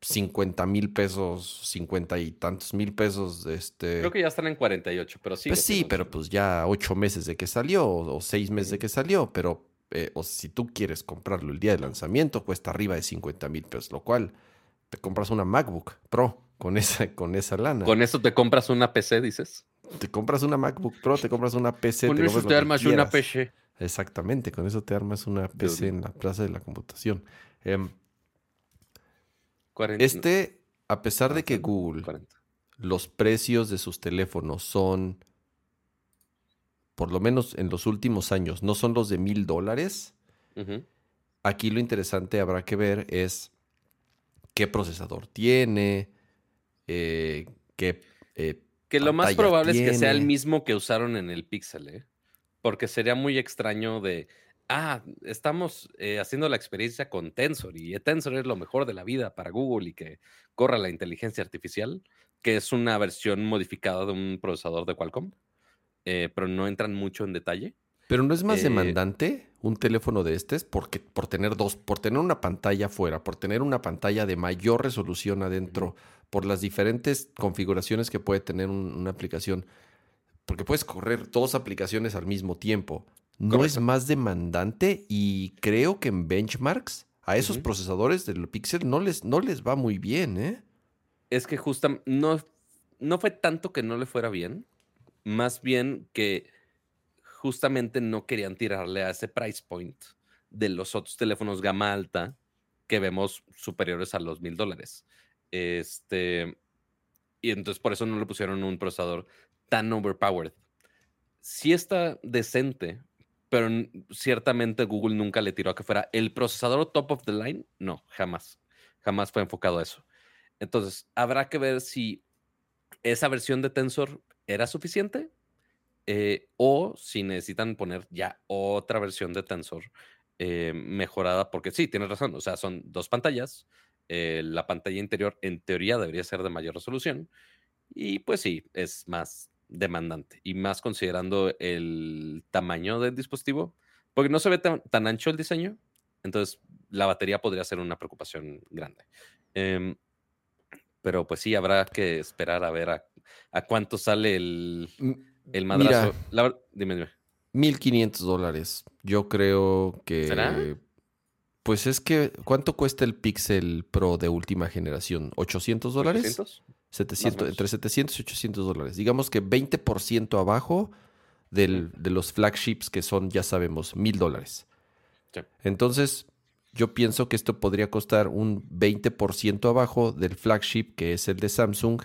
50 mil pesos, 50 y tantos mil pesos. Este... Creo que ya están en 48, pero sí. Pues sí, pero pues ya ocho meses de que salió o, seis meses de que salió, pero eh, o si tú quieres comprarlo el día de lanzamiento, cuesta arriba de 50 mil pesos, lo cual te compras una MacBook Pro con esa, con esa lana. ¿Con eso te compras una PC, dices? Te compras una MacBook Pro, te compras una PC. Con eso te armas una PC. Exactamente, con eso te armas una PC en la plaza de la computación. Em, este, a pesar de que Google, los precios de sus teléfonos son por lo menos en los últimos años, no son los de mil dólares. Aquí lo interesante habrá que ver es qué procesador tiene, eh, qué... Eh, que lo más probable es que sea el mismo que usaron en el Pixel, ¿eh? Porque sería muy extraño de, ah, estamos haciendo la experiencia con Tensor y Tensor es lo mejor de la vida para Google y que corra la inteligencia artificial, que es una versión modificada de un procesador de Qualcomm. Eh, pero no entran mucho en detalle. Pero no es más eh, demandante un teléfono de estos porque por tener dos, por tener una pantalla afuera, por tener una pantalla de mayor resolución adentro, por las diferentes configuraciones que puede tener una aplicación, porque puedes correr dos aplicaciones al mismo tiempo. No es más demandante y creo que en benchmarks a esos procesadores del Pixel no les, no les va muy bien, ¿eh? Es que justamente no, no fue tanto que no le fuera bien, más bien que justamente no querían tirarle a ese price point de los otros teléfonos gama alta que vemos superiores a los mil dólares. Este, y entonces por eso no le pusieron un procesador tan overpowered. Sí está decente, pero ciertamente Google nunca le tiró a que fuera el procesador top of the line. No, jamás. Jamás fue enfocado a eso. Entonces, habrá que ver si esa versión de Tensor era suficiente eh, o si necesitan poner ya otra versión de Tensor eh, mejorada, porque sí, tienes razón, o sea, son dos pantallas, eh, la pantalla interior en teoría debería ser de mayor resolución y pues sí, es más demandante y más considerando el tamaño del dispositivo, porque no se ve tan, ancho el diseño, entonces la batería podría ser una preocupación grande. Em, pero pues sí, habrá que esperar a ver a ¿A cuánto sale el, el madrazo? dime, dime. 1500 dólares. Yo creo que. Pues es que, ¿cuánto cuesta el Pixel Pro de última generación? ¿800 dólares? ¿800? 700, entre 700 y 800 dólares. Digamos que 20% abajo del, de los flagships que son, ya sabemos, 1000 dólares. Entonces, yo pienso que esto podría costar un 20% abajo del flagship que es el de Samsung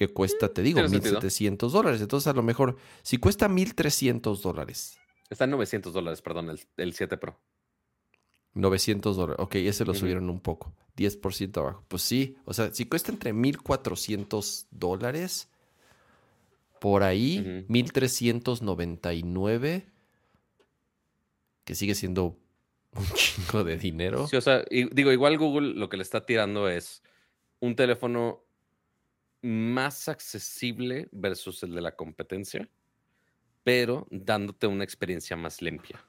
que cuesta, te digo, 1.700 dólares. Entonces, a lo mejor, si cuesta 1.300 dólares. Está en 900 dólares, perdón, el, 7 Pro. 900 dólares. Ok, ese lo subieron un poco. 10% abajo. Pues sí, o sea, si cuesta entre 1.400 dólares, por ahí, 1.399, que sigue siendo un chingo de dinero. Sí, o sea, digo, igual Google lo que le está tirando es un teléfono más accesible versus el de la competencia, pero dándote una experiencia más limpia.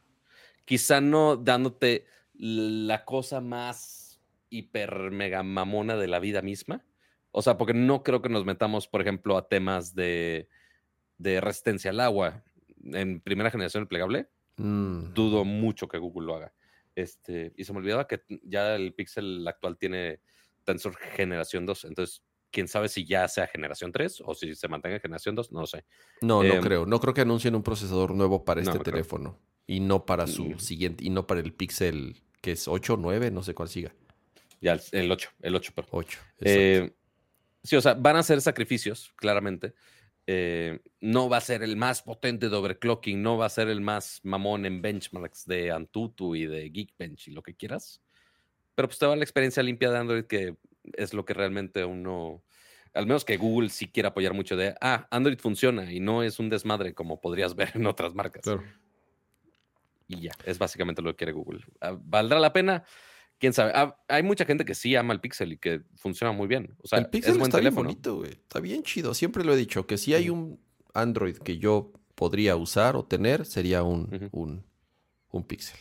Quizá no dándote la cosa más hiper mega mamona de la vida misma. O sea, porque no creo que nos metamos, por ejemplo, a temas de, resistencia al agua en primera generación plegable. Mm. Dudo mucho que Google lo haga. Este, y se me olvidaba que ya el Pixel actual tiene Tensor generación 2. Entonces, quién sabe si ya sea generación 3 o si se mantenga generación 2, no lo sé. No, no em, creo. No creo que anuncien un procesador nuevo para este teléfono. Y no para su mm. siguiente, y no para el Pixel que es 8 o 9, no sé cuál siga. Ya, el 8, el 8, pero. 8. Eh, sí, o sea, van a ser sacrificios, claramente. Eh, no va a ser el más potente de overclocking, no va a ser el más mamón en benchmarks de Antutu y de Geekbench y lo que quieras. Pero pues te va la experiencia limpia de Android, que es lo que realmente uno, al menos que Google sí quiere apoyar mucho de, ah, Android funciona y no es un desmadre como podrías ver en otras marcas. Y ya, es básicamente lo que quiere Google. Ah, ¿Valdrá la pena? quién sabe. Ah, hay mucha gente que sí ama el Pixel y que funciona muy bien. O sea, el Pixel está bien bonito, güey. Está bien chido. Siempre lo he dicho, que si hay un Android que yo podría usar o tener, sería un, un, Pixel.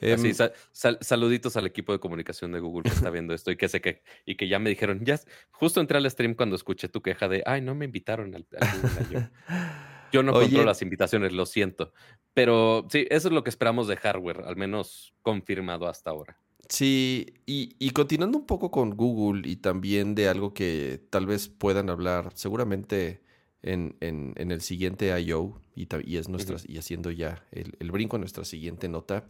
Así, em, saluditos al equipo de comunicación de Google que está viendo esto y que sé que, y que ya me dijeron, ya, justo entré al stream cuando escuché tu queja de, ay, no me invitaron al, Google. Yo, no controlo las invitaciones, lo siento. Pero sí, eso es lo que esperamos de hardware, al menos confirmado hasta ahora. Sí, y, continuando un poco con Google y también de algo que tal vez puedan hablar seguramente en, el siguiente I.O. Y, y, es y haciendo ya el, el, brinco a nuestra siguiente nota,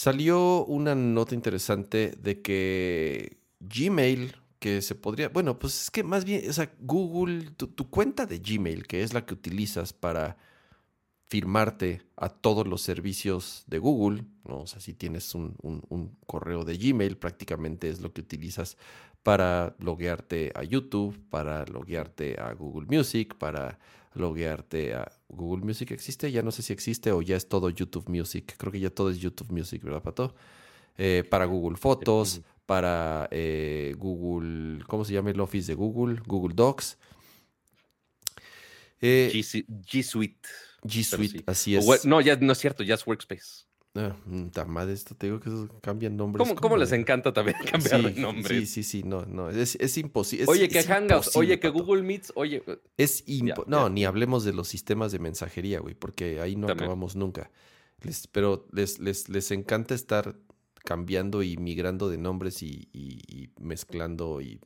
salió una nota interesante de que Gmail, que se podría, bueno, pues es que más bien, o sea, Google, tu cuenta de Gmail, que es la que utilizas para firmarte a todos los servicios de Google, ¿no? O sea, si tienes un, correo de Gmail, prácticamente es lo que utilizas para loguearte a YouTube, para loguearte a Google Music, para loguearte a Google Music. ¿Existe? Ya no sé si existe o ya es todo YouTube Music. Creo que ya todo es YouTube Music, ¿verdad, Pato? Eh, para Google Fotos, para eh, Google, ¿cómo se llama el Office de Google? Google Docs. Eh, G Suite. G Suite, así es. no, ya no es cierto, ya es Workspace. Ah, madre, esto te digo que cambian nombres. ¿Cómo, ¿Cómo les encanta también cambiar sí, nombres? Sí, sí, sí, no, no, es, es imposible. Oye, que Hangouts, oye, que Google Meets, oye. Es imposible. No, ni hablemos de los sistemas de mensajería, güey, porque ahí no acabamos nunca. pero les, les, les encanta estar cambiando y migrando de nombres y, y mezclando y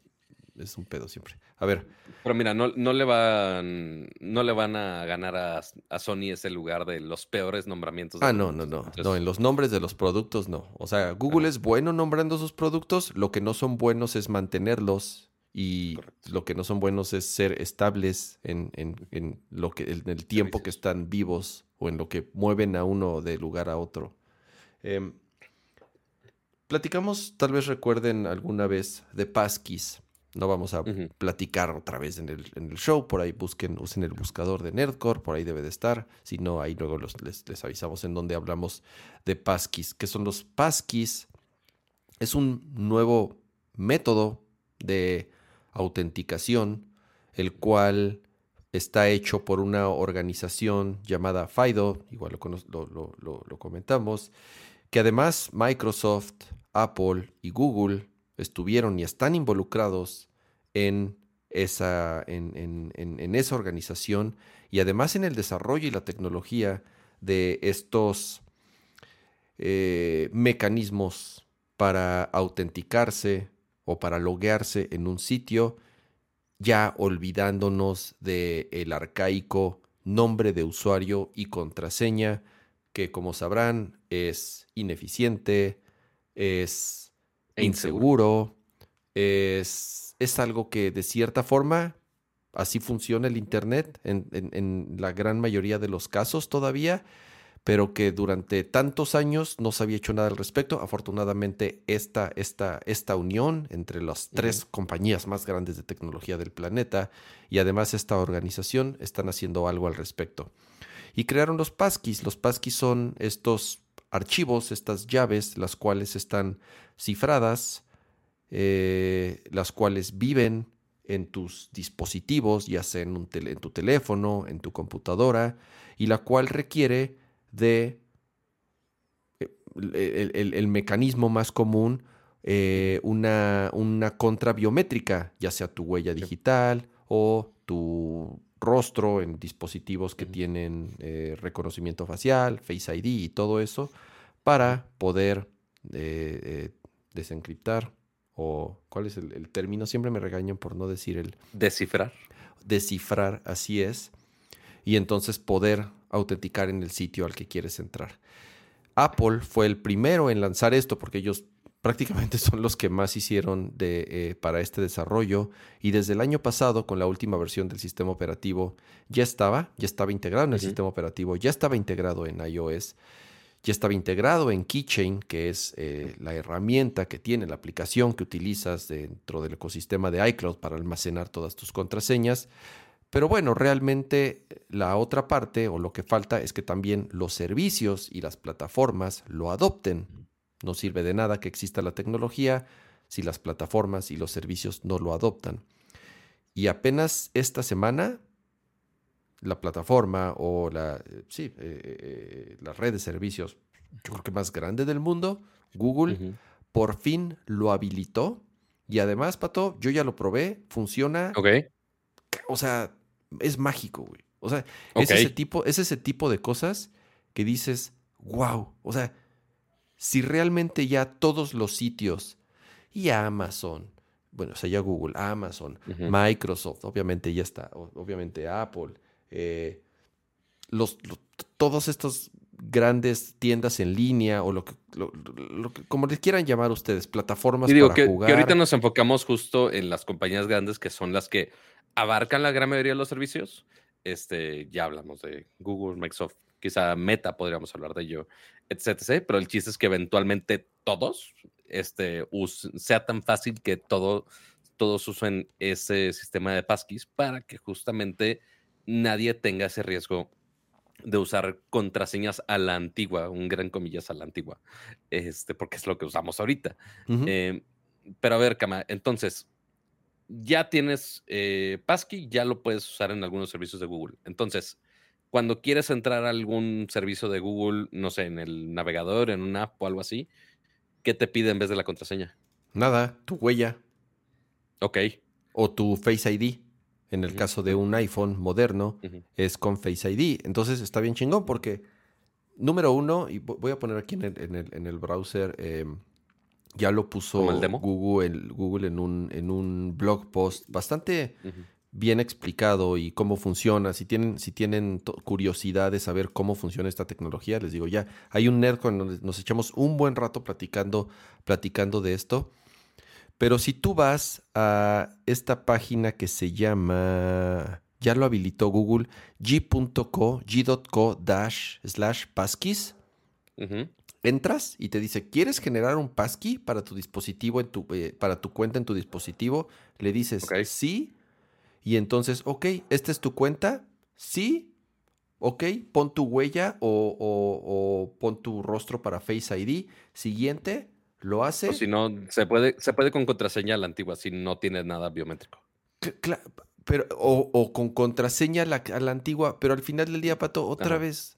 es un pedo siempre. A ver. Pero mira, no, no, le, van, no le van a ganar a, Sony ese lugar de los peores nombramientos. Ah, no, no, no. No, en los nombres de los productos no. O sea, Google es bueno nombrando sus productos. Lo que no son buenos es mantenerlos. Y lo que no son buenos es ser estables en, lo que, en el tiempo que están vivos o en lo que mueven a uno de lugar a otro. Em, platicamos, tal vez recuerden alguna vez de Passkeys. No vamos a platicar otra vez en el, en el, show. Por ahí busquen, usen el buscador de Nerdcore, por ahí debe de estar. Si no, ahí luego les, les, avisamos en donde hablamos de passkeys. ¿Qué son los passkeys? Es un nuevo método de autenticación, el cual está hecho por una organización llamada FIDO, igual lo, lo, lo comentamos, que además Microsoft, Apple y Google estuvieron y están involucrados en esa, en, esa organización y además en el desarrollo y la tecnología de estos eh, mecanismos para autenticarse o para loguearse en un sitio, ya olvidándonos del el arcaico nombre de usuario y contraseña, que como sabrán es ineficiente, es e inseguro. Es, es algo que de cierta forma así funciona el Internet en, la gran mayoría de los casos todavía, pero que durante tantos años no se había hecho nada al respecto. Afortunadamente, esta, esta, esta unión entre las tres compañías más grandes de tecnología del planeta y además esta organización están haciendo algo al respecto. Y crearon los passkeys. Los passkeys son estos archivos, estas llaves, las cuales están cifradas, eh, las cuales viven en tus dispositivos, ya sea en, tu teléfono, en tu computadora, y la cual requiere de eh, el, mecanismo más común, eh, una, una contra biométrica, ya sea tu huella digital o tu rostro en dispositivos que tienen reconocimiento facial, Face ID y todo eso, para poder eh, eh, desencriptar o cuál es el, término, siempre me regañan por no decir el... Descifrar. Descifrar, así es. Y entonces poder autenticar en el sitio al que quieres entrar. Apple fue el primero en lanzar esto porque ellos prácticamente son los que más hicieron de, eh, para este desarrollo. Y desde el año pasado con la última versión del sistema operativo ya estaba, ya estaba integrado en el sistema operativo, ya estaba integrado en iOS, ya estaba integrado en Keychain, que es eh, la herramienta que tiene la aplicación que utilizas dentro del ecosistema de iCloud para almacenar todas tus contraseñas. Pero bueno, realmente la otra parte o lo que falta es que también los servicios y las plataformas lo adopten no sirve de nada que exista la tecnología si las plataformas y los servicios no lo adoptan. Y apenas esta semana, la plataforma o la, sí, eh, eh, la red de servicios, yo creo que más grande del mundo, Google, por fin lo habilitó. Y además, Pato, yo ya lo probé, funciona. Ok. O sea, es mágico, güey. O sea, es, ese tipo, es ese tipo de cosas que dices, wow. O sea, si realmente ya todos los sitios y Amazon, bueno, o sea, ya Google, Amazon, Microsoft, obviamente ya está, obviamente Apple, eh, los, todos estos grandes tiendas en línea o lo que, como les quieran llamar ustedes, plataformas y digo para que, jugar. Que ahorita nos enfocamos justo en las compañías grandes que son las que abarcan la gran mayoría de los servicios. Este, ya hablamos de Google, Microsoft, quizá Meta podríamos hablar de ello, etcétera. Pero el chiste es que eventualmente todos este, sea tan fácil que todo, todos usen ese sistema de passkeys para que justamente nadie tenga ese riesgo de usar contraseñas a la antigua, un gran comillas a la antigua, este, porque es lo que usamos ahorita. Em, pero a ver, entonces, ya tienes eh, Passkey, ya lo puedes usar en algunos servicios de Google. Entonces, cuando quieres entrar a algún servicio de Google, no sé, en el navegador, en una app o algo así, ¿qué te pide en vez de la contraseña? Nada, tu huella. Ok. O tu Face ID. En el caso de un iPhone moderno, es con Face ID. Entonces está bien chingón porque, número uno, y voy a poner aquí en el, en el, browser, em, ya lo puso Google, el, Google en, un, en un blog post bastante bien explicado y cómo funciona. Si tienen, si tienen curiosidad de saber cómo funciona esta tecnología, les digo ya, hay un nerd con donde nos echamos un buen rato platicando, platicando de esto. Pero si tú vas a esta página que se llama, ya lo habilitó Google, g.co, g.co dash slash passkeys, entras y te dice, ¿quieres generar un passkey para tu dispositivo, en tu, eh, para tu cuenta en tu dispositivo? Le dices, sí, y entonces, ok, ¿esta es tu cuenta? Sí. Ok, pon tu huella o, pon tu rostro para Face ID. Siguiente, lo hace. O si no, se puede, se puede con contraseña la antigua si no tiene nada biométrico. pero, o, con contraseña a la, antigua, pero al final del día, Pato, otra vez.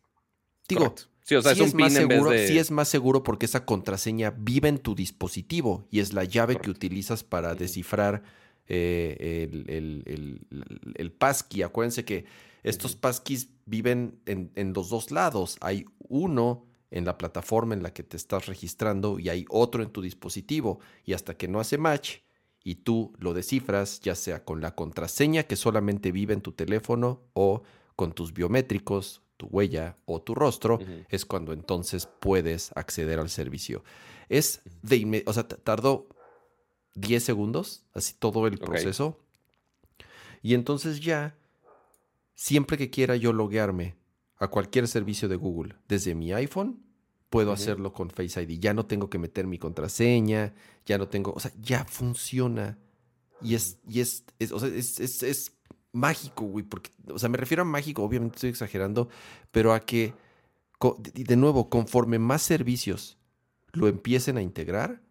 Digo, Sí, o sea, es, más seguro, sí es más seguro porque esa contraseña vive en tu dispositivo y es la llave que utilizas para descifrar eh, el, el, el, passkey. Acuérdense que estos passkeys viven en, los dos lados. Hay uno en la plataforma en la que te estás registrando y hay otro en tu dispositivo. Y hasta que no hace match y tú lo descifras, ya sea con la contraseña que solamente vive en tu teléfono o con tus biométricos, tu huella o tu rostro, es cuando entonces puedes acceder al servicio. Es de o sea, tardó 10 segundos, así todo el proceso. Y entonces ya, siempre que quiera yo loguearme a cualquier servicio de Google desde mi iPhone, puedo hacerlo con Face ID. Ya no tengo que meter mi contraseña, ya no tengo, o sea, ya funciona. Y es, y es, o sea, es, es, es mágico, güey, porque, o sea, me refiero a mágico, obviamente estoy exagerando, pero a que, de nuevo, conforme más servicios lo empiecen a integrar,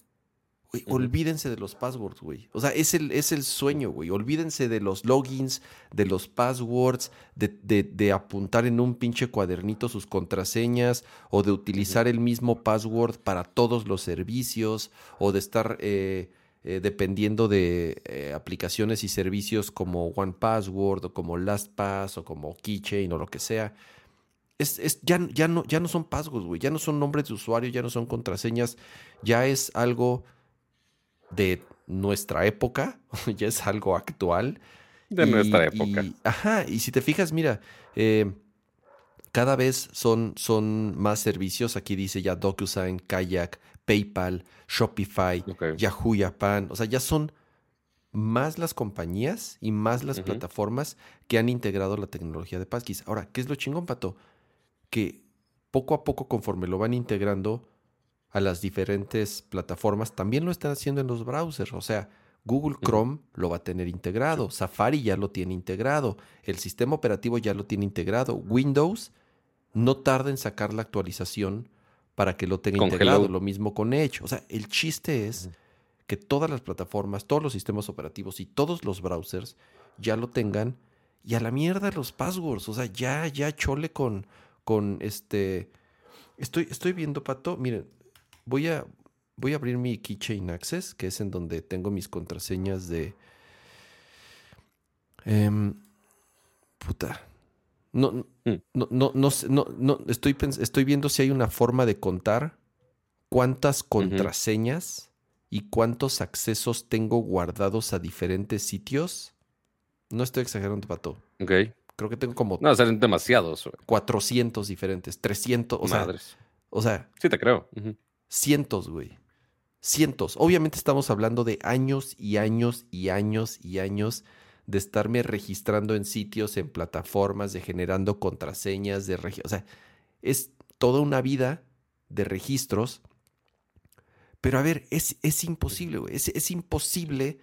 olvídense de los passwords, güey. O sea, es el, es el sueño, güey. Olvídense de los logins, de los passwords, de, apuntar en un pinche cuadernito sus contraseñas o de utilizar el mismo password para todos los servicios o de estar eh, eh, dependiendo de eh, aplicaciones y servicios como OnePassword o como LastPass o como Keychain o lo que sea. es, ya, ya, no, ya no son passwords, güey. Ya no son nombres de usuario, ya no son contraseñas. Ya es algo de nuestra época, ya es algo actual. De nuestra época. ajá, y si te fijas, mira, eh, cada vez son, son más servicios. Aquí dice ya DocuSign, Kayak, PayPal, Shopify, Yahoo Japan. O sea, ya son más las compañías y más las plataformas que han integrado la tecnología de Passkeys. Ahora, ¿qué es lo chingón, Pato? Que poco a poco, conforme lo van integrando a las diferentes plataformas, también lo están haciendo en los browsers. O sea, Google Chrome lo va a tener integrado, Safari ya lo tiene integrado, el sistema operativo ya lo tiene integrado, Windows no tarda en sacar la actualización para que lo tenga integrado. Lo mismo con Edge. O sea, el chiste es que todas las plataformas, todos los sistemas operativos y todos los browsers ya lo tengan. Y a la mierda los passwords. O sea, ya, ya chole con, con este. Estoy, estoy viendo, Pato. Miren, voy a, voy a abrir mi Keychain Access, que es en donde tengo mis contraseñas de. Em, puta. No, mm. no, no, no, no, no, estoy, estoy viendo si hay una forma de contar cuántas contraseñas y cuántos accesos tengo guardados a diferentes sitios. No estoy exagerando, Pato. Ok. Creo que tengo como... No, salen demasiados. 400 diferentes, 300, o Madres. sea... O sea... Sí, te creo. Cientos, güey. Cientos. Obviamente estamos hablando de años y años y años y años de estarme registrando en sitios, en plataformas, de generando contraseñas, de o sea, es toda una vida de registros. Pero a ver, es, es imposible, güey. Es, es imposible,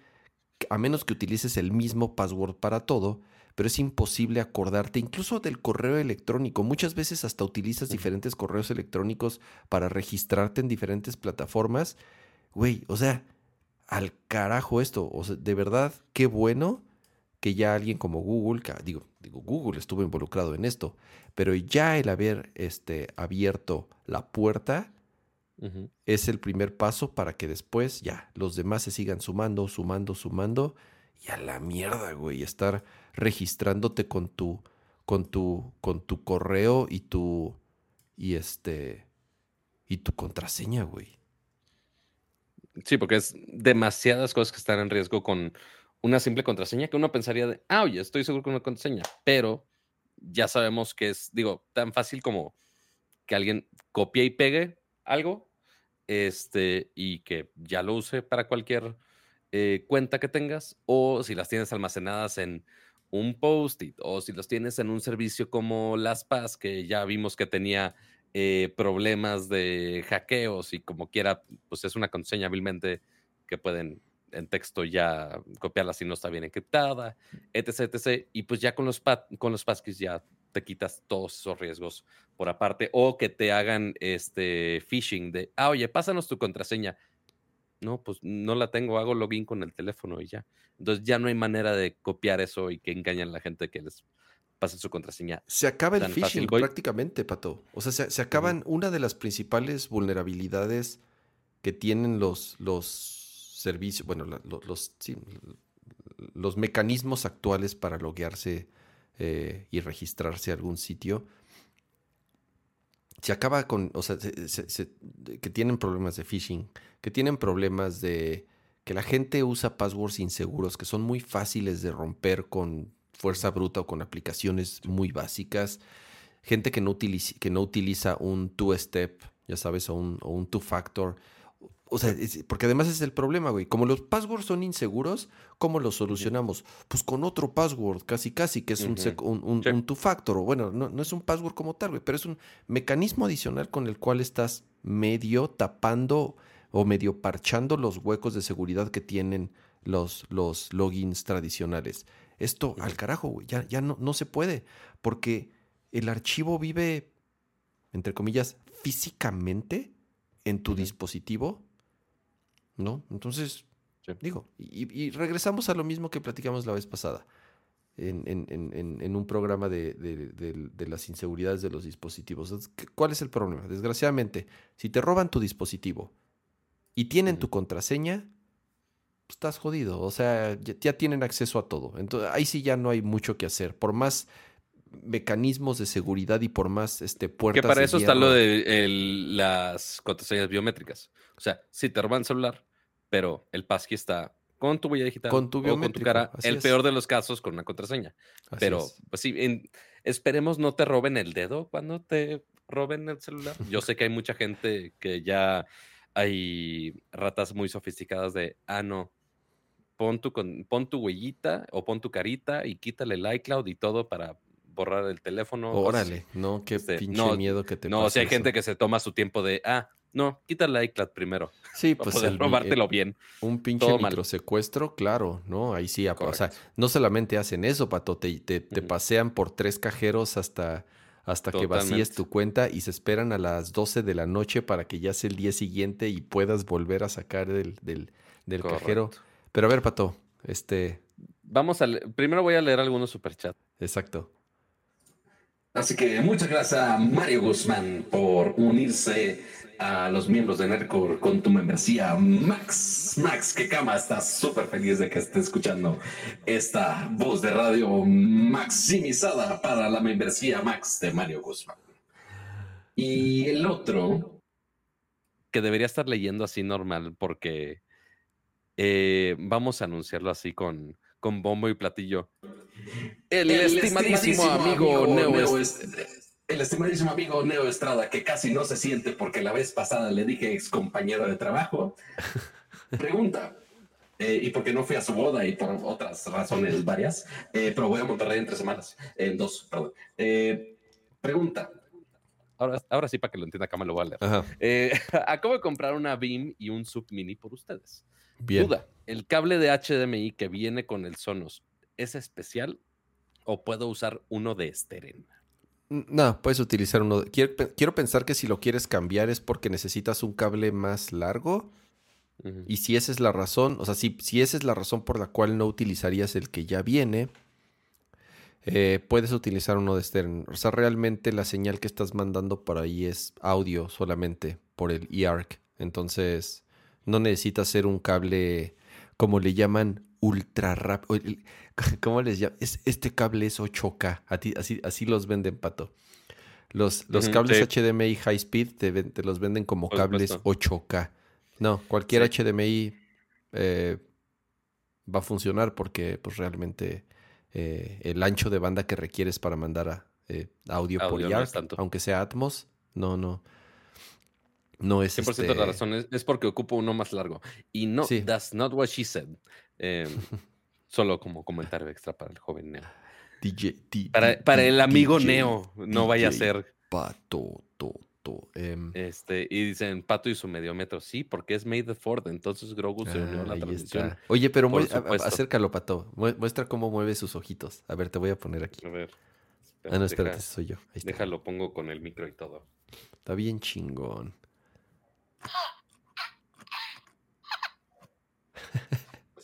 a menos que utilices el mismo password para todo, pero es imposible acordarte incluso del correo electrónico. Muchas veces hasta utilizas diferentes correos electrónicos para registrarte en diferentes plataformas. Güey, o sea, al carajo esto. O sea, de verdad, qué bueno que ya alguien como Google, digo, digo, Google estuvo involucrado en esto, pero ya el haber este, abierto la puerta es el primer paso para que después ya los demás se sigan sumando, sumando, sumando y a la mierda, güey, estar registrándote con tu, con tu, con tu correo y tu, y este, y tu contraseña, güey. Sí, porque es demasiadas cosas que están en riesgo con una simple contraseña que uno pensaría de, ah, oye, estoy seguro con una contraseña, pero ya sabemos que es, digo, tan fácil como que alguien copie y pegue algo este, y que ya lo use para cualquier eh, cuenta que tengas, o si las tienes almacenadas en un post-it, o si los tienes en un servicio como LastPass, que ya vimos que tenía eh, problemas de hackeos y como quiera, pues es una contraseña hábilmente que pueden en texto ya copiarla si no está bien encriptada, etc, etc. Y pues ya con los, con los passkeys ya te quitas todos esos riesgos por aparte. O que te hagan este phishing de, ah, oye, pásanos tu contraseña. No, pues no la tengo, hago login con el teléfono y ya. Entonces ya no hay manera de copiar eso y que engañen a la gente que les pasen su contraseña. Se acaba el phishing prácticamente, Pato. O sea, se, acaban una de las principales vulnerabilidades que tienen los, los servicios, bueno, los, los mecanismos actuales para loguearse eh, y registrarse a algún sitio, se acaba con, o sea, que tienen problemas de phishing, que tienen problemas de que la gente usa passwords inseguros, que son muy fáciles de romper con fuerza bruta o con aplicaciones muy básicas, gente que no utiliza, que no utiliza un two-step, ya sabes, o un, o un two-factor, o sea, porque además es el problema, güey. Como los passwords son inseguros, ¿cómo los solucionamos? Pues con otro password, casi casi, que es un, un, two-factor. Bueno, no, no, es un password como tal, güey, pero es un mecanismo adicional con el cual estás medio tapando o medio parchando los huecos de seguridad que tienen los, los logins tradicionales. Esto, al carajo, güey, ya, ya no, no se puede, porque el archivo vive, entre comillas, físicamente en tu dispositivo ¿no? Entonces, digo, y, regresamos a lo mismo que platicamos la vez pasada, en, un programa de, las inseguridades de los dispositivos. ¿Cuál es el problema? Desgraciadamente, si te roban tu dispositivo y tienen tu contraseña, pues, estás jodido. O sea, ya, tienen acceso a todo. Entonces, ahí sí ya no hay mucho que hacer. Por más mecanismos de seguridad y por más este, puertas. Que para eso está lo de las contraseñas biométricas. O sea, si te roban el celular, pero el passkey está con tu huella digital con tu, o con tu cara. el peor de los casos con una contraseña. pero, pues sí, esperemos no te roben el dedo cuando te roben el celular. Yo sé que hay mucha gente que ya hay ratas muy sofisticadas de, ah, no, pon tu, pon tu huellita o pon tu carita y quítale el iCloud y todo para borrar el teléfono. Órale, no, qué este, pinche miedo que te No, o sea, hay gente que se toma su tiempo de, ah, no, quítale el iCloud primero. Sí, pues. Poder robártelo bien. Un pinche microsecuestro, claro, ¿no? Ahí sí, o sea, no solamente hacen eso, Pato, te, te, pasean por tres cajeros hasta, hasta que vacíes tu cuenta y se esperan a las 12 de la noche para que ya sea el día siguiente y puedas volver a sacar del, del, del cajero. Pero a ver, Pato, este... Vamos a... Primero voy a leer algunos superchats. Exacto. Así que muchas gracias a Mario Guzmán por unirse a los miembros de Nerdcore con tu membresía. Max, Max, qué cama, estás súper feliz de que esté escuchando esta voz de radio maximizada para la membresía Max de Mario Guzmán. Y el otro... Que debería estar leyendo así normal porque eh, vamos a anunciarlo así con, con bombo y platillo. El, estimadísimo, amigo, Neo, el estimadísimo amigo Neo Estrada, que casi no se siente porque la vez pasada le dije ex compañero de trabajo, pregunta, eh, y porque no fui a su boda y por otras razones varias, eh, pero voy a Monterrey en tres semanas, en dos, perdón. pregunta. Ahora, ahora sí, para que lo entienda, acá me lo voy a leer. acabo de comprar una BIM y un Sub Mini por ustedes. Duda, ¿el cable de HDMI que viene con el Sonos es especial o puedo usar uno de Steren? No, puedes utilizar uno. quiero, pensar que si lo quieres cambiar es porque necesitas un cable más largo. Y si esa es la razón, o sea, si, si, esa es la razón por la cual no utilizarías el que ya viene, eh, puedes utilizar uno de Stern. O sea, realmente la señal que estás mandando por ahí es audio solamente por el eARC. Entonces, no necesitas ser un cable, como le llaman, ultra rápido. ¿Cómo les llaman? este cable es 8K. así, así los venden, pato. Los, los cables HDMI High Speed te, los venden como cables 8K. No, cualquier HDMI eh, va a funcionar porque pues realmente eh, el ancho de banda que requieres para mandar a, eh, audio, por IAR, aunque sea Atmos, no, no, no es 100% de la este razón es, porque ocupo uno más largo. Y no, that's not what she said. Em, solo como comentario extra para el joven Neo. DJ, para, el amigo Neo, no vaya a ser. Pato, toto. Em. Este, y dicen Pato y su medio metro. Sí, porque es Made the Ford. Entonces Grogu se unió a la transmisión. Oye, pero acércalo, Pato. Muestra cómo mueve sus ojitos. A ver, te voy a poner aquí. A ver. ah, no, espérate, soy yo. Déjalo, pongo con el micro y todo. Está bien chingón.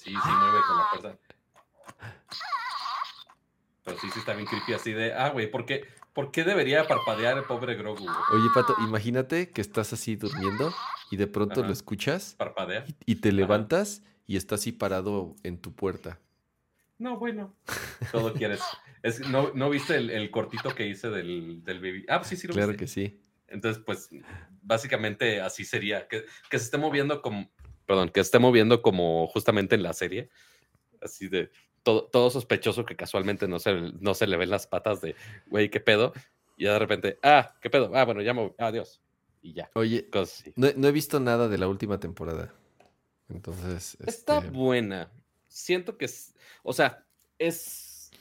Sí, sí mueve con la fuerza. Pero sí, sí está bien creepy así de, ah, güey, ¿por qué, ¿por qué debería parpadear el pobre Grogu? Oye, Pato, imagínate que estás así durmiendo y de pronto lo escuchas. Parpadea. Y, te levantas y está así parado en tu puerta. No, bueno. Todo quieres. ¿no, ¿no, viste el, cortito que hice del, del baby? Ah, sí, sí lo Claro que sí. Entonces, pues, básicamente así sería. Que, se esté moviendo como, perdón, que esté moviendo como justamente en la serie. Así de todo, todo sospechoso que casualmente no se, no se le ven las patas de, güey, ¿qué pedo? Y ya de repente, ah, ¿qué pedo? Ah, bueno, ya me adiós. Y ya. Oye, no, he visto nada de la última temporada. Entonces. Está este buena. Siento que es. O sea, es.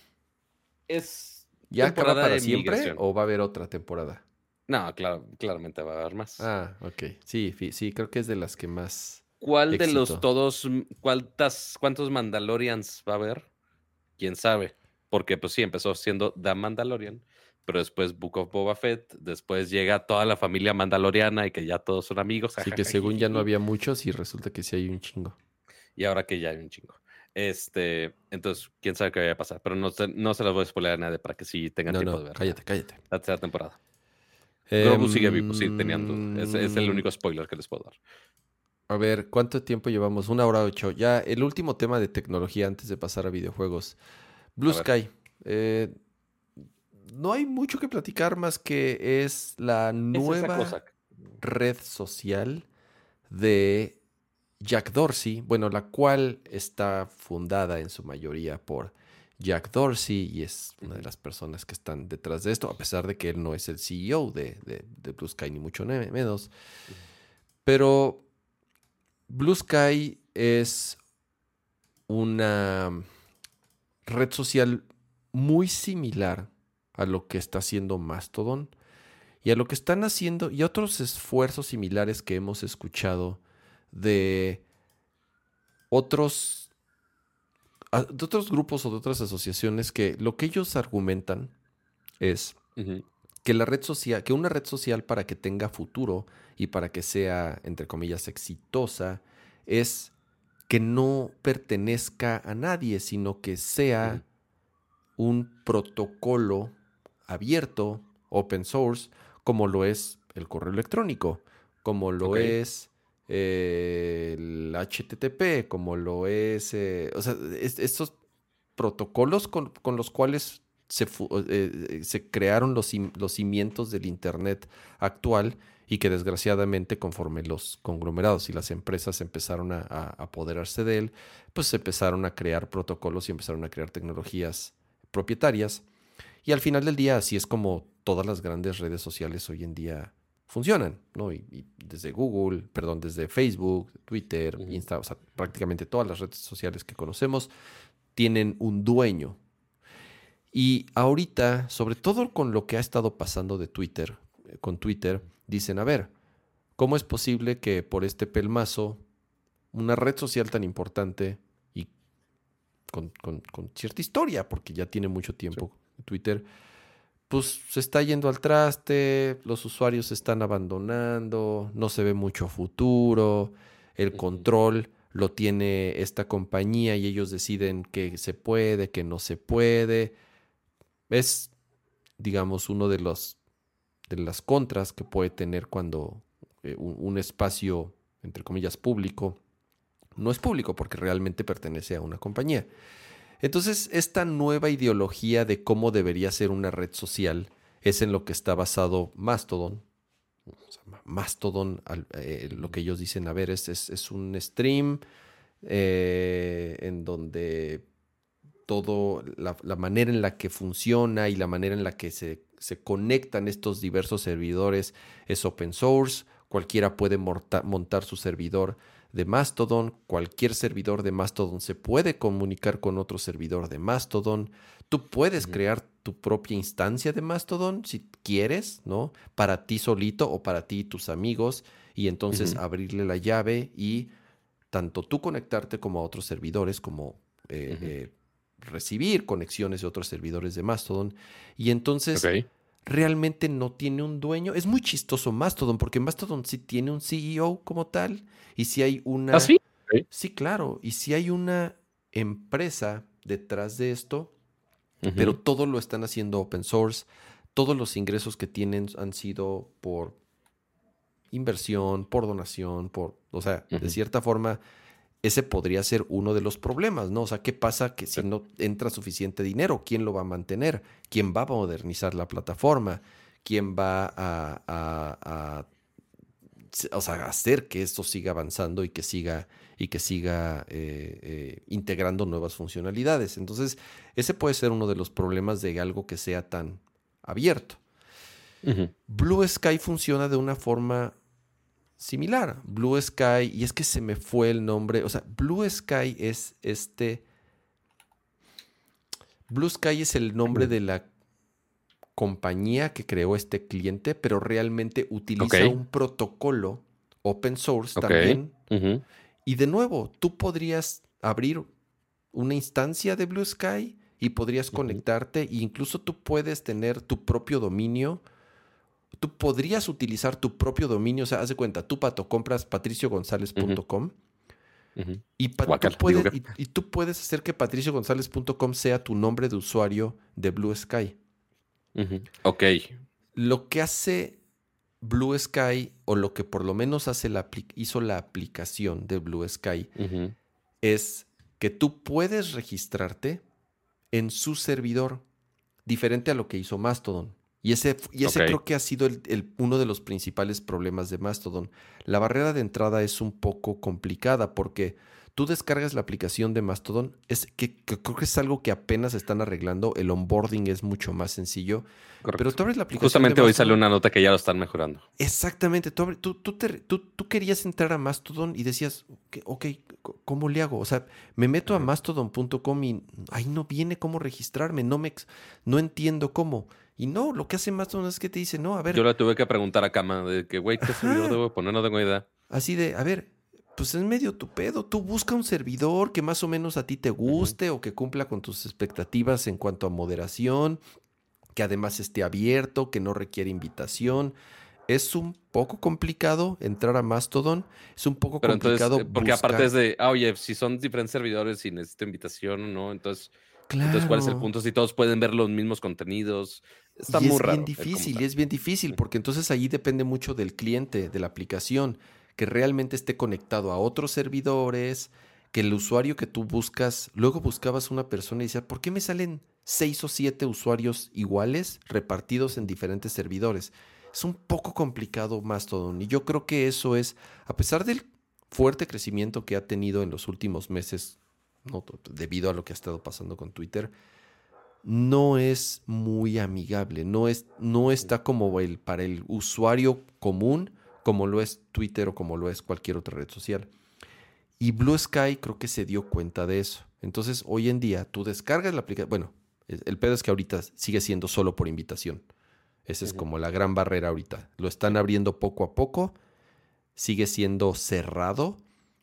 Es. ¿Ya acaba para siempre o va a haber otra temporada? No, claro, claramente va a haber más. Ah, ok. Sí, sí, creo que es de las que más. ¿Cuál de los todos, mm, cuántas, cuántos Mandalorians va a haber? Quién sabe. Porque, pues sí, empezó siendo The Mandalorian, pero después Book of Boba Fett, después llega toda la familia mandaloriana y que ya todos son amigos. Así que según ya no había muchos y resulta que sí hay un chingo. Y ahora que ya hay un chingo. Este, entonces, quién sabe qué va a pasar. Pero no, no se los voy a spoiler a nadie para que sí tengan tiempo de ver. Cállate, cállate. La tercera temporada. Grogu sigue vivo, sí, teniendo. Es, es, el em, único spoiler que les puedo dar. A ver, ¿cuánto tiempo llevamos? Una hora ocho. Ya, el último tema de tecnología antes de pasar a videojuegos. Blue Sky. Eh, no hay mucho que platicar más que es la nueva red social de Jack Dorsey, bueno, la cual está fundada en su mayoría por Jack Dorsey y es una de las personas que están detrás de esto, a pesar de que él no es el CEO de, de Blue Sky, ni mucho menos. Pero Blue Sky es una red social muy similar a lo que está haciendo Mastodon y a lo que están haciendo y otros esfuerzos similares que hemos escuchado de otros de otros grupos o de otras asociaciones que lo que ellos argumentan es que la red social, que una red social para que tenga futuro y para que sea, entre comillas, exitosa, es que no pertenezca a nadie, sino que sea un protocolo abierto, open source, como lo es el correo electrónico, como lo es eh, el HTTP, como lo es, eh, o sea, estos protocolos con, los cuales se, eh, se crearon los, los, cimientos del Internet actual y que desgraciadamente conforme los conglomerados y las empresas empezaron a, apoderarse de él, pues se empezaron a crear protocolos y empezaron a crear tecnologías propietarias. Y al final del día así es como todas las grandes redes sociales hoy en día funcionan, ¿no? Y, desde Google, perdón, desde Facebook, Twitter, Instagram, o sea, prácticamente todas las redes sociales que conocemos tienen un dueño. Y ahorita, sobre todo con lo que ha estado pasando de Twitter, eh, con Twitter, dicen, a ver, ¿cómo es posible que por este pelmazo una red social tan importante y con, cierta historia, porque ya tiene mucho tiempo Twitter, pues se está yendo al traste, los usuarios se están abandonando, no se ve mucho futuro, el control lo tiene esta compañía y ellos deciden que se puede, que no se puede. Es, digamos, uno de los de las contras que puede tener cuando eh, un, espacio, entre comillas, público, no es público porque realmente pertenece a una compañía. Entonces, esta nueva ideología de cómo debería ser una red social es en lo que está basado Mastodon. Mastodon, eh, lo que ellos dicen, a ver, es, es, un stream eh, en donde todo, la, manera en la que funciona y la manera en la que se, conectan estos diversos servidores es open source. Cualquiera puede montar su servidor de Mastodon. Cualquier servidor de Mastodon se puede comunicar con otro servidor de Mastodon. Tú puedes crear tu propia instancia de Mastodon si quieres, ¿no? Para ti solito o para ti y tus amigos. Y entonces abrirle la llave y tanto tú conectarte como a otros servidores, como eh, recibir conexiones de otros servidores de Mastodon. Y entonces realmente no tiene un dueño. Es muy chistoso Mastodon, porque Mastodon sí tiene un CEO como tal. Y si hay una. ¿Ah, sí? Sí, claro. Y si hay una empresa detrás de esto, pero todo lo están haciendo open source. Todos los ingresos que tienen han sido por inversión, por donación, por. O sea, de cierta forma ese podría ser uno de los problemas, ¿no? O sea, ¿qué pasa que si no entra suficiente dinero? ¿Quién lo va a mantener? ¿Quién va a modernizar la plataforma? ¿Quién va a, hacer que esto siga avanzando y que siga, y que siga eh, eh, integrando nuevas funcionalidades? Entonces, ese puede ser uno de los problemas de algo que sea tan abierto. Blue Sky funciona de una forma similar. Blue Sky, y es que se me fue el nombre, o sea, Blue Sky es este... Blue Sky es el nombre de la compañía que creó este cliente, pero realmente utiliza un protocolo open source también. Y de nuevo, tú podrías abrir una instancia de Blue Sky y podrías conectarte e incluso tú puedes tener tu propio dominio tú podrías utilizar tu propio dominio. O sea, haz de cuenta, tú, Pato, compras patriciogonzalez.com y, tú puedes, hacer que patriciogonzalez.com sea tu nombre de usuario de Blue Sky. Ok. Lo que hace Blue Sky, o lo que por lo menos hace la, hizo la aplicación de Blue Sky, es que tú puedes registrarte en su servidor diferente a lo que hizo Mastodon. Y ese, y ese creo que ha sido el, uno de los principales problemas de Mastodon. La barrera de entrada es un poco complicada porque tú descargas la aplicación de Mastodon, es que, creo que es algo que apenas están arreglando, el onboarding es mucho más sencillo, pero tú abres la aplicación. Justamente hoy sale una nota que ya lo están mejorando. Exactamente, tú, tú, tú, querías entrar a Mastodon y decías, ok, ¿cómo le hago? O sea, me meto a mastodon.com y ahí no viene cómo registrarme, no, me, no entiendo cómo. Y no, lo que hace Mastodon es que te dice, no, a ver. Yo le tuve que preguntar a Kama de que, güey, ¿qué servidor debo poner? No tengo idea. Así de, a ver, pues es medio tu pedo. Tú busca un servidor que más o menos a ti te guste o que cumpla con tus expectativas en cuanto a moderación, que además esté abierto, que no requiere invitación. Es un poco complicado entrar a Mastodon. Es un poco complicado. Eh, porque aparte es de, ah, oye, si son diferentes servidores y necesito invitación o no, entonces, entonces, ¿cuál es el punto? Si todos pueden ver los mismos contenidos. Está muy es raro. Bien difícil, y es bien difícil, porque entonces ahí depende mucho del cliente, de la aplicación que realmente esté conectado a otros servidores, que el usuario que tú buscas, luego buscabas una persona y decías, ¿por qué me salen seis o siete usuarios iguales repartidos en diferentes servidores? Es un poco complicado Mastodon y yo creo que eso es, a pesar del fuerte crecimiento que ha tenido en los últimos meses, debido a lo que ha estado pasando con Twitter, no es muy amigable, no, es, no está como el, para el usuario común como lo es Twitter o como lo es cualquier otra red social. Y Blue Sky creo que se dio cuenta de eso. Entonces, hoy en día, tú descargas la aplicación. Bueno, el pedo es que ahorita sigue siendo solo por invitación. Esa es como la gran barrera ahorita. Lo están abriendo poco a poco. Sigue siendo cerrado.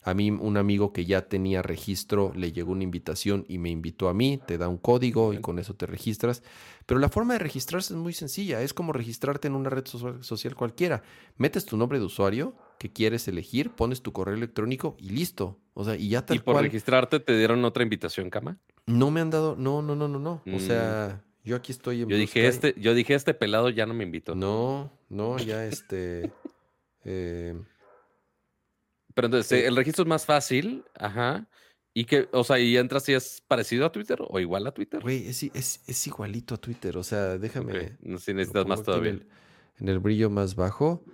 A mí, un amigo que ya tenía registro, le llegó una invitación y me invitó a mí. Te da un código y con eso te registras. Pero la forma de registrarse es muy sencilla, es como registrarte en una red social cualquiera. Metes tu nombre de usuario que quieres elegir, pones tu correo electrónico y listo. O sea, y ya tal ¿Y por registrarte te dieron otra invitación, Cama? No me han dado, no, no, no, no, no. O sea, mm. yo aquí estoy en Yo dije, este, yo dije, este pelado ya no me invitó. No, no, ya este... Eh, Pero entonces, eh, el registro es más fácil, ajá. ¿Y que, o sea, y entras y es parecido a Twitter o igual a Twitter? Güey, es, es, igualito a Twitter. O sea, déjame. No, si necesitas más todavía. En el, brillo más bajo.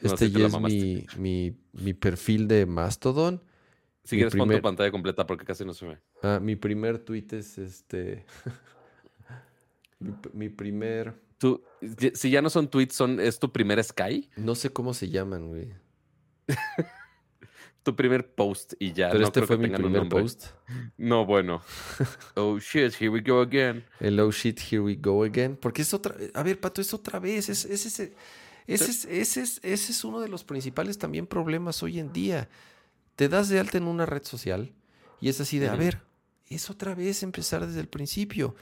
este ya es mi, mi, mi, perfil de Mastodon. Si quieres, pon tu pantalla completa porque casi no se ve. Ah, mi primer tweet es este. mi, primer. Tú, si ya no son tweets, son, ¿es tu primer Sky? No sé cómo se llaman, güey. tu primer post y ya. Pero este fue mi primer post. No, bueno. oh shit, here we go again. El oh shit, here we go again. Porque es otra. A ver, Pato, es otra vez. Es, ese, ese, es, ese, es, ese es uno de los principales también problemas hoy en día. Te das de alta en una red social y es así de, a ver, es otra vez empezar desde el principio.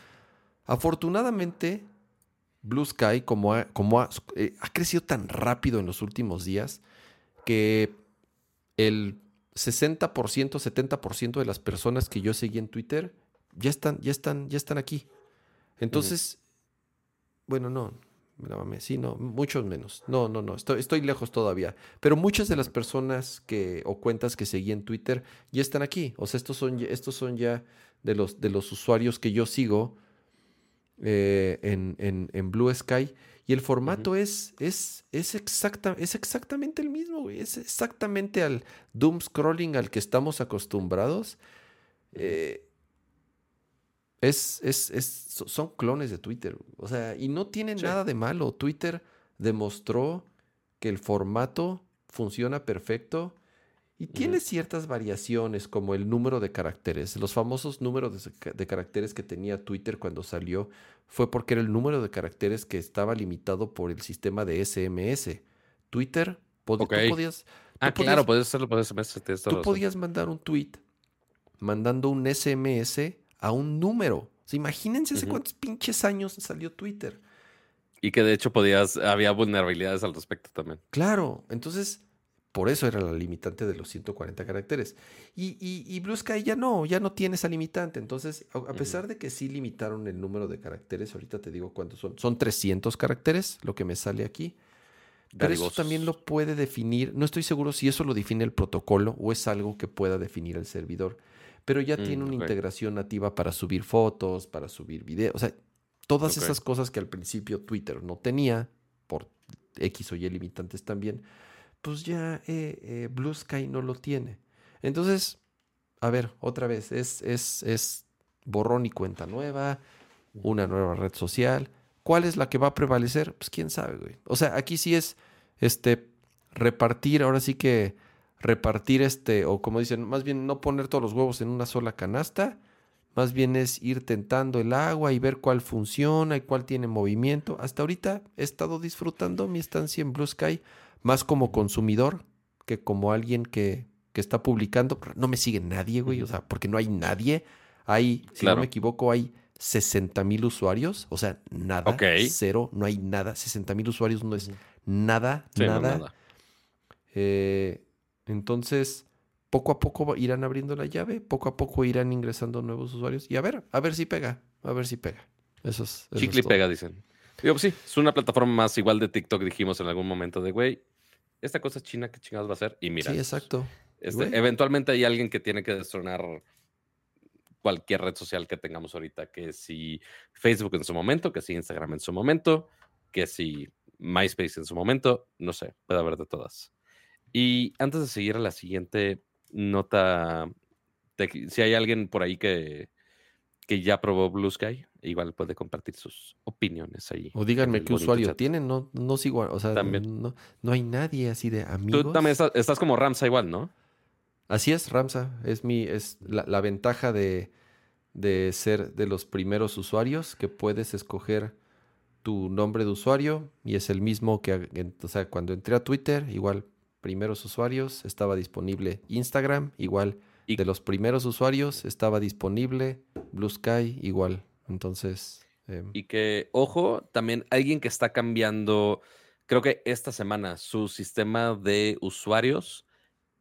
Afortunadamente, Blue Sky, como como eh, ha crecido tan rápido en los últimos días, que el 60%, 70% de las personas que yo seguí en Twitter ya están, ya están, ya están aquí. Entonces, bueno, no, sí, no, muchos menos. No, no, no, estoy, estoy lejos todavía. Pero muchas de las personas que, o cuentas que seguí en Twitter ya están aquí. O sea, estos son, estos son ya de los, de los usuarios que yo sigo eh, en, en, en Blue Sky. Y el formato es, es, es, exacta, es exactamente el mismo, güey. Es exactamente al doom scrolling al que estamos acostumbrados. Eh, es, es, es, son clones de Twitter. O sea, y no tiene nada de malo. Twitter demostró que el formato funciona perfecto y tiene ciertas variaciones como el número de caracteres. Los famosos números de, caracteres que tenía Twitter cuando salió fue porque era el número de caracteres que estaba limitado por el sistema de SMS. Twitter, podías... Ah, claro, puedes hacerlo por SMS. Tú podías mandar un tweet mandando un SMS a un número. imagínense hace cuántos pinches años salió Twitter. Y que de hecho podías, había vulnerabilidades al respecto también. Claro, entonces por eso era la limitante de los 140 caracteres. Y, y, Blue Sky ya no, ya no tiene esa limitante. Entonces, a, pesar de que sí limitaron el número de caracteres, ahorita te digo cuántos son. Son 300 caracteres, lo que me sale aquí. Pero eso también lo puede definir. No estoy seguro si eso lo define el protocolo o es algo que pueda definir el servidor. Pero ya tiene mm, una integración nativa para subir fotos, para subir videos. O sea, Todas esas cosas que al principio Twitter no tenía, por X o Y limitantes también, pues ya eh, eh, Blue Sky no lo tiene. Entonces, a ver, otra vez, es, es, es borrón y cuenta nueva, una nueva red social. ¿Cuál es la que va a prevalecer? Pues quién sabe, güey. O sea, aquí sí es este repartir, ahora sí que repartir este, o como dicen, más bien no poner todos los huevos en una sola canasta, más bien es ir tentando el agua y ver cuál funciona y cuál tiene movimiento. Hasta ahorita he estado disfrutando mi estancia en Blue Sky más como consumidor que como alguien que, que está publicando. No me sigue nadie, güey, o sea, porque no hay nadie. Hay, si no me equivoco, hay 60 mil usuarios, o sea, nada, cero, no hay nada. 60 mil usuarios no es nada, nada. Eh, entonces, poco a poco irán abriendo la llave, poco a poco irán ingresando nuevos usuarios y a ver, a ver si pega, a ver si pega. Eso es. Chicle pega, dicen. Digo, pues sí, es una plataforma más igual de TikTok, dijimos en algún momento de, güey, esta cosa es china, ¿qué chingados va a ser? Y mira. Sí, exacto. Este, eventualmente hay alguien que tiene que destronar cualquier red social que tengamos ahorita, que si Facebook en su momento, que si Instagram en su momento, que si MySpace en su momento, no sé, puede haber de todas. Y antes de seguir a la siguiente nota, si hay alguien por ahí que, que ya probó Blue Sky, igual puede compartir sus opiniones ahí. O díganme qué usuario tienen, no, no sigo, o sea, No, no, hay nadie así de amigos. Tú también estás, como Ramsa igual, ¿no? Así es, Ramsa. Es mi, es la, ventaja de, de, ser de los primeros usuarios que puedes escoger tu nombre de usuario y es el mismo que, o sea, cuando entré a Twitter, igual primeros usuarios estaba disponible Instagram, igual de los primeros usuarios estaba disponible Blue Sky, igual. Entonces. Em, y que, ojo, también alguien que está cambiando, creo que esta semana, su sistema de usuarios,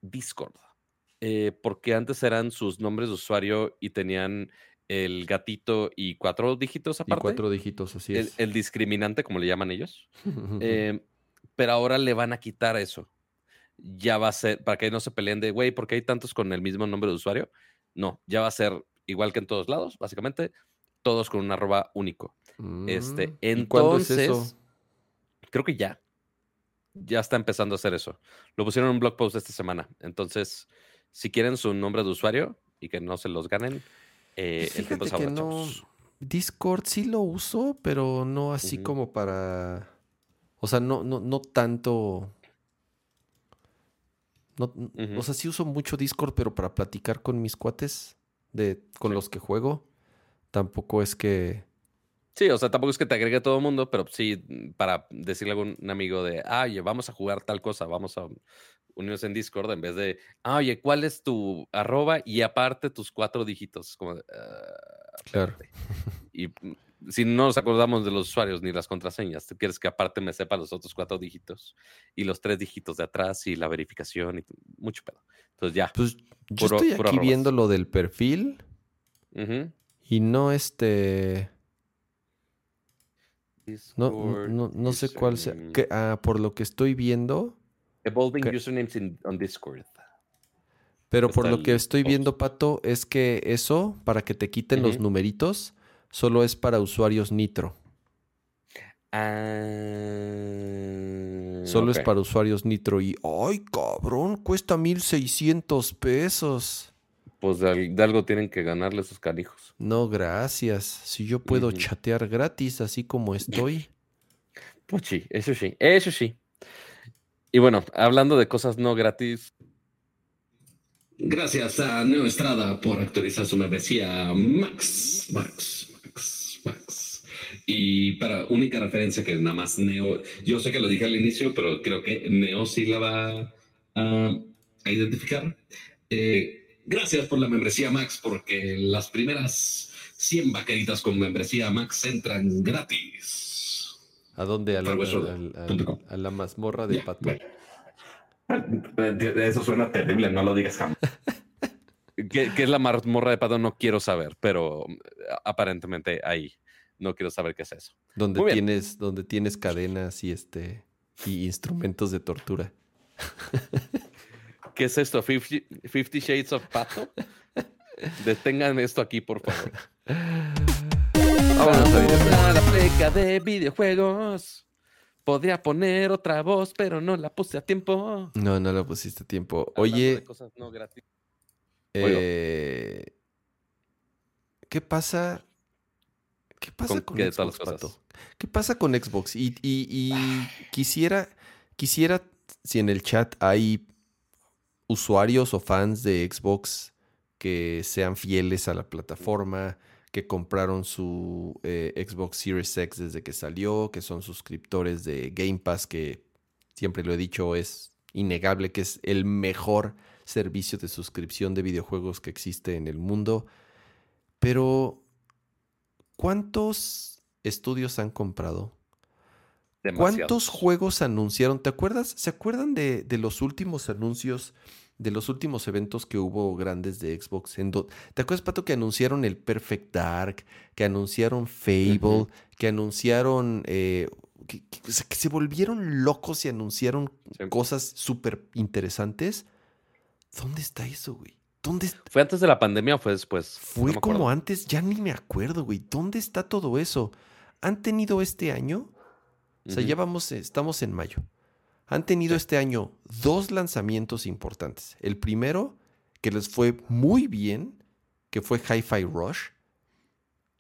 Discord. Eh, porque antes eran sus nombres de usuario y tenían el gatito y cuatro dígitos aparte. Y cuatro dígitos, así es. El, discriminante, como le llaman ellos. Em, pero ahora le van a quitar eso. Ya va a ser, para que no se peleen de, güey, ¿por qué hay tantos con el mismo nombre de usuario? No, ya va a ser igual que en todos lados, básicamente todos con un arroba único. este, mm, entonces, creo que ya, ya está empezando a hacer eso. Lo pusieron en un blog post esta semana. Entonces, si quieren su nombre de usuario y que no se los ganen, eh, el tiempo es ahora, no, Discord sí lo uso, pero no así como para. O sea, no, no, no tanto. No, O sea, sí uso mucho Discord, pero para platicar con mis cuates de, con los que juego. Tampoco es que. Sí, o sea, tampoco es que te agregue todo el mundo, pero sí para decirle a algún amigo de, oye, vamos a jugar tal cosa, vamos a unirnos en Discord, en vez de, oye, ¿cuál es tu arroba? Y aparte tus cuatro dígitos. Como ah, claro. Y mm, si no nos acordamos de los usuarios ni las contraseñas, tú quieres que aparte me sepa los otros cuatro dígitos y los tres dígitos de atrás y la verificación y mucho pedo. Entonces ya. Pues yo estoy aquí viendo lo del perfil. Y no este. No, no, no sé cuál sea. ah, por lo que estoy viendo. Evolving usernames on Discord. Pero por lo que estoy viendo, Pato, es que eso, para que te quiten los numeritos, solo es para usuarios Nitro. Ah, solo es para usuarios Nitro. Y, ¡ay, cabrón! Cuesta 1600 pesos pues de, algo tienen que ganarle sus canijos. No, gracias. Si yo puedo chatear gratis así como estoy. Pues sí, eso sí, eso sí. Y bueno, hablando de cosas no gratis. Gracias a Neo Estrada por actualizar su membresía Max, Max, Max, Max. Y para única referencia que nada más Neo, yo sé que lo dije al inicio, pero creo que Neo sí la va a, a identificar. Eh, Gracias por la membresía Max, porque las primeras 100 vaqueritas con membresía Max entran gratis. ¿A dónde? A la, a, la mazmorra de Pato. Eso suena terrible, no lo digas jamás. ¿Qué, es la mazmorra de Pato? No quiero saber, pero aparentemente ahí. No quiero saber qué es eso. Donde tienes, donde tienes cadenas y este y instrumentos de tortura. ¿Qué es esto? ¿50 Shades of Pato? Detengan esto aquí, por favor. Vámonos a la pleca de videojuegos. Podría poner otra voz, pero no la puse a tiempo. No, no la pusiste a tiempo. Oye. Eh, ¿Qué pasa? ¿Qué pasa con, Xbox, ¿Qué pasa con Xbox? Y, y quisiera, quisiera, si en el chat hay usuarios o fans de Xbox que sean fieles a la plataforma, que compraron su eh, Xbox Series X desde que salió, que son suscriptores de Game Pass, que siempre lo he dicho, es innegable que es el mejor servicio de suscripción de videojuegos que existe en el mundo. Pero, ¿cuántos estudios han comprado? ¿Cuántos juegos anunciaron? ¿Te acuerdas? ¿Se acuerdan de, de los últimos anuncios? de los últimos eventos que hubo grandes de Xbox. ¿Te acuerdas, Pato, que anunciaron el Perfect Dark, que anunciaron Fable, que anunciaron... Eh, que, se volvieron locos y anunciaron cosas súper interesantes? ¿Dónde está eso, güey? ¿Dónde ¿Fue antes de la pandemia o fue después? Fue como antes, ya ni me acuerdo, güey. ¿Dónde está todo eso? ¿Han tenido este año? O sea, ya vamos, estamos en mayo han tenido este año dos lanzamientos importantes. El primero, que les fue muy bien, que fue Hi-Fi Rush.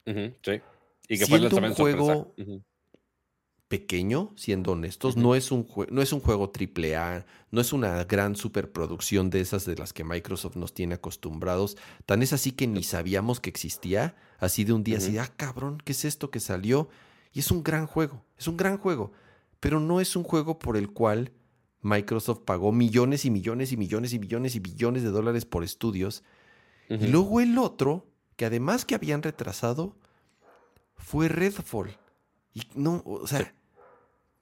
sí. Y que fue el un juego pequeño, siendo honestos, no, es un no es un juego AAA, no es una gran superproducción de esas de las que Microsoft nos tiene acostumbrados. Tan es así que ni sabíamos que existía, así de un día, así, ah, cabrón, ¿qué es esto que salió? Y es un gran juego, es un gran juego pero no es un juego por el cual Microsoft pagó millones y millones y millones y millones y billones de dólares por estudios. Y luego el otro, que además que habían retrasado, fue Redfall. Y no, o sea,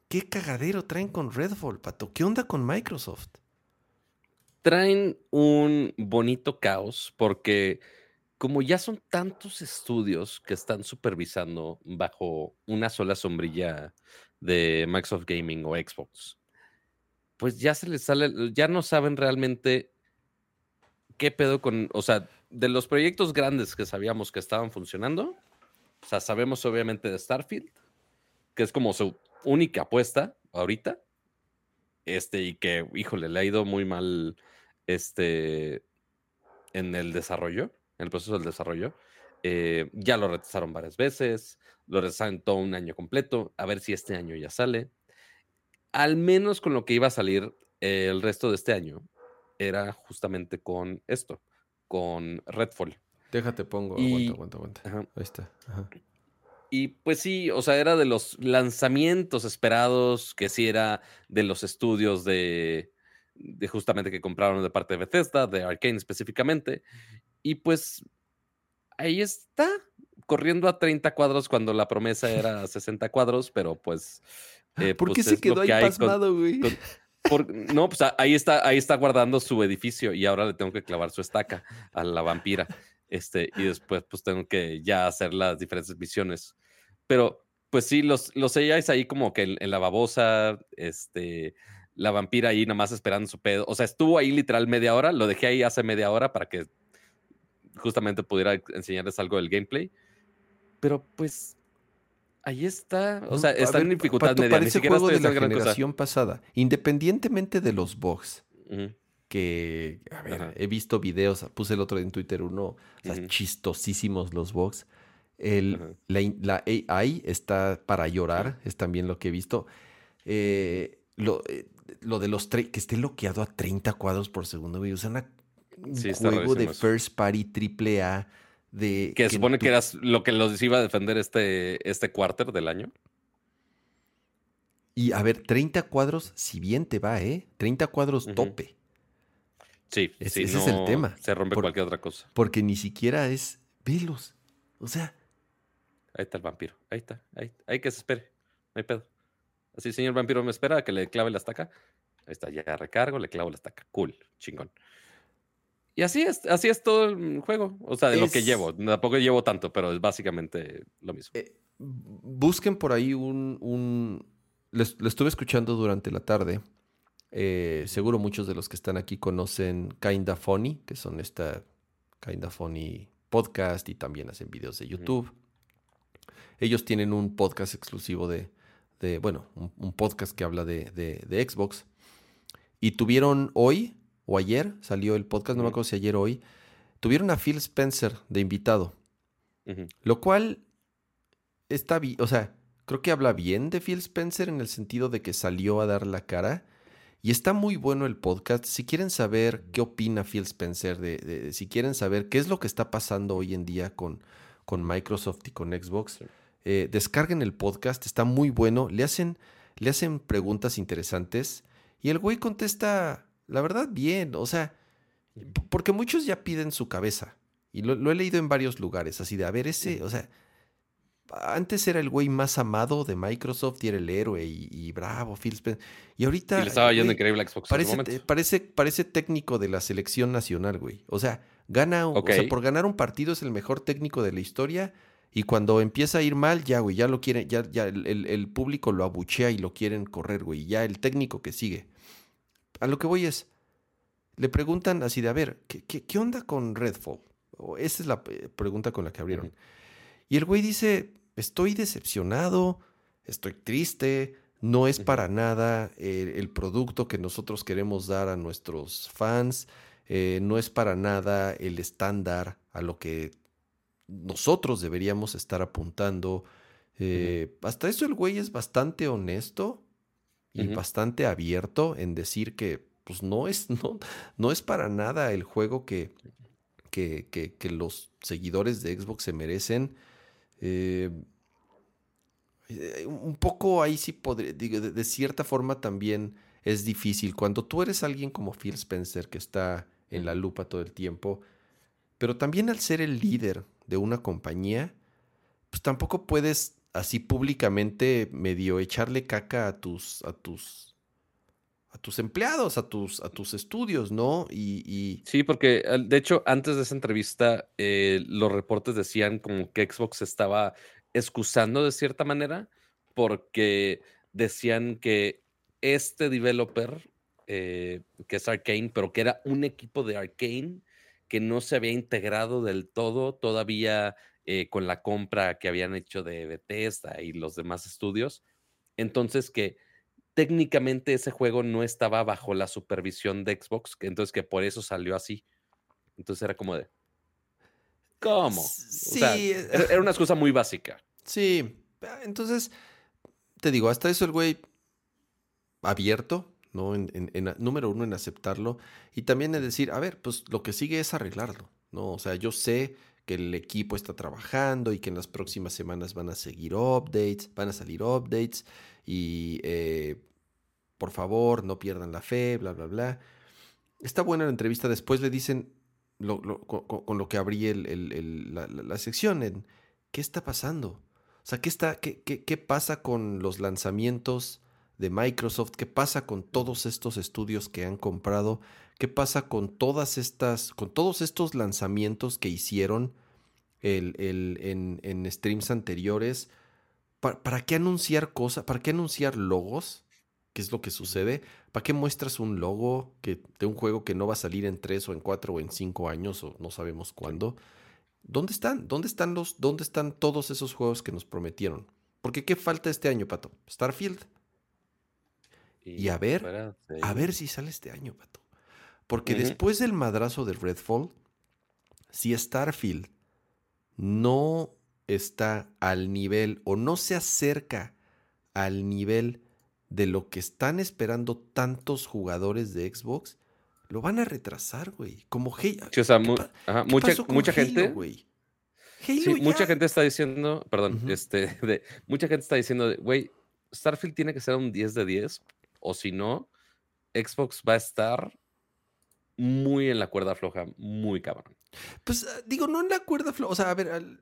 ¿qué cagadero traen con Redfall, Pato? ¿Qué onda con Microsoft? Traen un bonito caos porque como ya son tantos estudios que están supervisando bajo una sola sombrilla de Microsoft Gaming o Xbox, pues ya se les sale, ya no saben realmente qué pedo con, o sea, de los proyectos grandes que sabíamos que estaban funcionando, o sea, sabemos obviamente de Starfield, que es como su única apuesta ahorita, este, y que, híjole, le ha ido muy mal, este, en el desarrollo, en el proceso del desarrollo. Eh, ya lo retrasaron varias veces, lo retrasaron todo un año completo, a ver si este año ya sale. Al menos con lo que iba a salir el resto de este año, era justamente con esto, con Redfall. Déjate, pongo, aguanta, aguanta, aguanta. Ahí está. Y pues sí, o sea, era de los lanzamientos esperados, que sí era de los estudios de, de justamente que compraron de parte de Bethesda, de Arkane específicamente. Y pues ahí está, corriendo a 30 cuadros cuando la promesa era 60 cuadros, pero pues... Eh, ¿Por qué pues, se quedó ahí pasmado, güey? no, pues ahí está, ahí está guardando su edificio y ahora le tengo que clavar su estaca a la vampira. Este, y después pues tengo que ya hacer las diferentes misiones. Pero pues sí, los, los es ahí como que en, en, la babosa, este, la vampira ahí nada más esperando su pedo. O sea, estuvo ahí literal media hora, lo dejé ahí hace media hora para que justamente pudiera enseñarles algo del gameplay. Pero pues ahí está. O sea, está en dificultad media. Ni siquiera juego de la generación pasada. Independientemente de los bugs. Que, a ver, he visto videos, puse el otro en Twitter uno, chistosísimos los bugs. El, la, AI está para llorar, es también lo que he visto. Eh, lo, eh, lo, de los que esté bloqueado a 30 cuadros por segundo, o sea, una un juego de first party triple A de... Que, supone que era lo que los iba a defender este, este quarter del año. Y a ver, 30 cuadros, si bien te va, ¿eh? 30 cuadros tope. Sí, ese es el tema. Se rompe cualquier otra cosa. Porque ni siquiera es velos. O sea. Ahí está el vampiro. Ahí está. Ahí, ahí que se espere. No hay pedo. Así, señor vampiro, me espera a que le clave la estaca. Ahí está, ya recargo, le clavo la estaca. Cool, chingón. Y así es, así es todo el juego. O sea, de lo que llevo. Tampoco llevo tanto, pero es básicamente lo mismo. Eh, busquen por ahí un. un... lo estuve escuchando durante la tarde. Eh, seguro muchos de los que están aquí conocen Kinda Funny, que son esta Kinda Funny podcast y también hacen videos de YouTube. ellos tienen un podcast exclusivo de, de bueno, un, podcast que habla de, de, Xbox. Y tuvieron hoy o ayer, salió el podcast, no me acuerdo si ayer o hoy, tuvieron a Phil Spencer de invitado. Lo cual está bien, o sea, creo que habla bien de Phil Spencer en el sentido de que salió a dar la cara. Y está muy bueno el podcast. Si quieren saber qué opina Phil Spencer, de, si quieren saber qué es lo que está pasando hoy en día con, con Microsoft y con Xbox, eh, descarguen el podcast. Está muy bueno. Le hacen, le hacen preguntas interesantes. Y el güey contesta, la verdad, bien. O sea, porque muchos ya piden su cabeza. Y lo, lo he leído en varios lugares. Así de, a ver, ese, o sea antes era el güey más amado de Microsoft y era el héroe y, bravo, Phil Spencer. Y ahorita. Y le estaba yendo increíble Xbox. Parece, parece, parece, técnico de la selección nacional, güey. O sea, gana, o sea, por ganar un partido es el mejor técnico de la historia. Y cuando empieza a ir mal, ya, güey, ya lo quieren, ya, ya el, público lo abuchea y lo quieren correr, güey. Ya el técnico que sigue. A lo que voy es, le preguntan así de, a ver, ¿qué, qué, onda con Redfall? esa es la eh, pregunta con la que abrieron. Y el güey dice, estoy decepcionado, estoy triste, no es para nada el, producto que nosotros queremos dar a nuestros fans, eh, no es para nada el estándar a lo que nosotros deberíamos estar apuntando. Eh, hasta eso el güey es bastante honesto y bastante abierto en decir que pues no es, no, no es para nada el juego que, que, que los seguidores de Xbox se merecen. Eh, eh, un poco ahí sí podría, digo, de, cierta forma también es difícil. Cuando tú eres alguien como Phil Spencer que está en la lupa todo el tiempo, pero también al ser el líder de una compañía, pues tampoco puedes así públicamente medio echarle caca a tus, a tus, a tus empleados, a tus, a tus estudios, ¿no? Y, Sí, porque de hecho antes de esa entrevista eh, los reportes decían como que Xbox estaba excusando de cierta manera porque decían que este developer, eh, que es Arkane, pero que era un equipo de Arkane que no se había integrado del todo todavía eh, con la compra que habían hecho de Bethesda y los demás estudios. Entonces que técnicamente ese juego no estaba bajo la supervisión de Xbox, que entonces que por eso salió así. Entonces era como de, ¿cómo? Sí. Eh, era una excusa muy básica. Sí, entonces, te digo, hasta eso el güey abierto, ¿no? En, número uno, en aceptarlo. Y también en decir, a ver, pues lo que sigue es arreglarlo, ¿no? O sea, yo sé que el equipo está trabajando y que en las próximas semanas van a seguir updates, van a salir updates y eh, por favor no pierdan la fe, bla, bla, bla. Está buena la entrevista. Después le dicen, con, lo que abrí la, sección, ¿qué está pasando? O sea, ¿qué, está, qué, pasa con los lanzamientos de Microsoft? ¿Qué pasa con todos estos estudios que han comprado? ¿Qué pasa con todas estas, con todos estos lanzamientos que hicieron el, en, en, streams anteriores? ¿Para, qué anunciar cosas? ¿Para qué anunciar logos? ¿Qué es lo que sucede? ¿Para qué muestras un logo que, de un juego que no va a salir en tres o en cuatro o en cinco años o no sabemos cuándo? ¿Dónde están? ¿Dónde están los, dónde están todos esos juegos que nos prometieron? Porque ¿qué falta este año, Pato? Starfield. Y, a ver, a ver si sale este año, Pato. Porque después del madrazo de Redfall, si Starfield no está al nivel o no se acerca al nivel de lo que están esperando tantos jugadores de Xbox, lo van a retrasar, güey. Como Halo. mucha, mucha gente. mucha gente está diciendo, perdón, este, de, mucha gente está diciendo, güey, Starfield tiene que ser un 10 de 10, o si no, Xbox va a estar muy en la cuerda floja, muy cabrón. Pues ah, digo, no en la cuerda floja, o sea, a ver,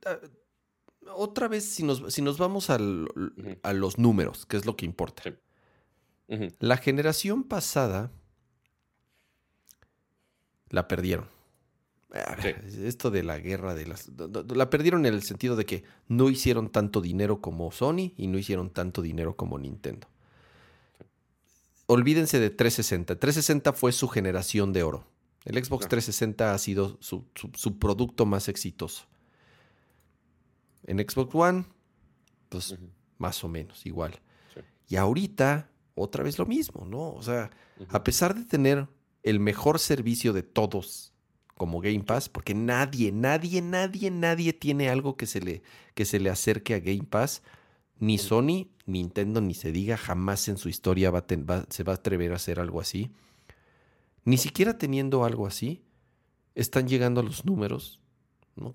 otra vez, si nos, si nos vamos a los números, que es lo que importa. La generación pasada la perdieron. Esto de la guerra de las... La perdieron en el sentido de que no hicieron tanto dinero como Sony y no hicieron tanto dinero como Nintendo. Olvídense de 360. 360 fue su generación de oro. El Xbox 360 ha sido su, producto más exitoso. En Xbox One, Entonces, más o menos, igual. Y ahorita, otra vez lo mismo, ¿no? O sea, a pesar de tener el mejor servicio de todos como Game Pass, porque nadie, nadie, nadie, nadie tiene algo que se le, que se le acerque a Game Pass, ni Sony, Nintendo, ni se diga, jamás en su historia va se va a atrever a hacer algo así. Ni siquiera teniendo algo así, están llegando a los números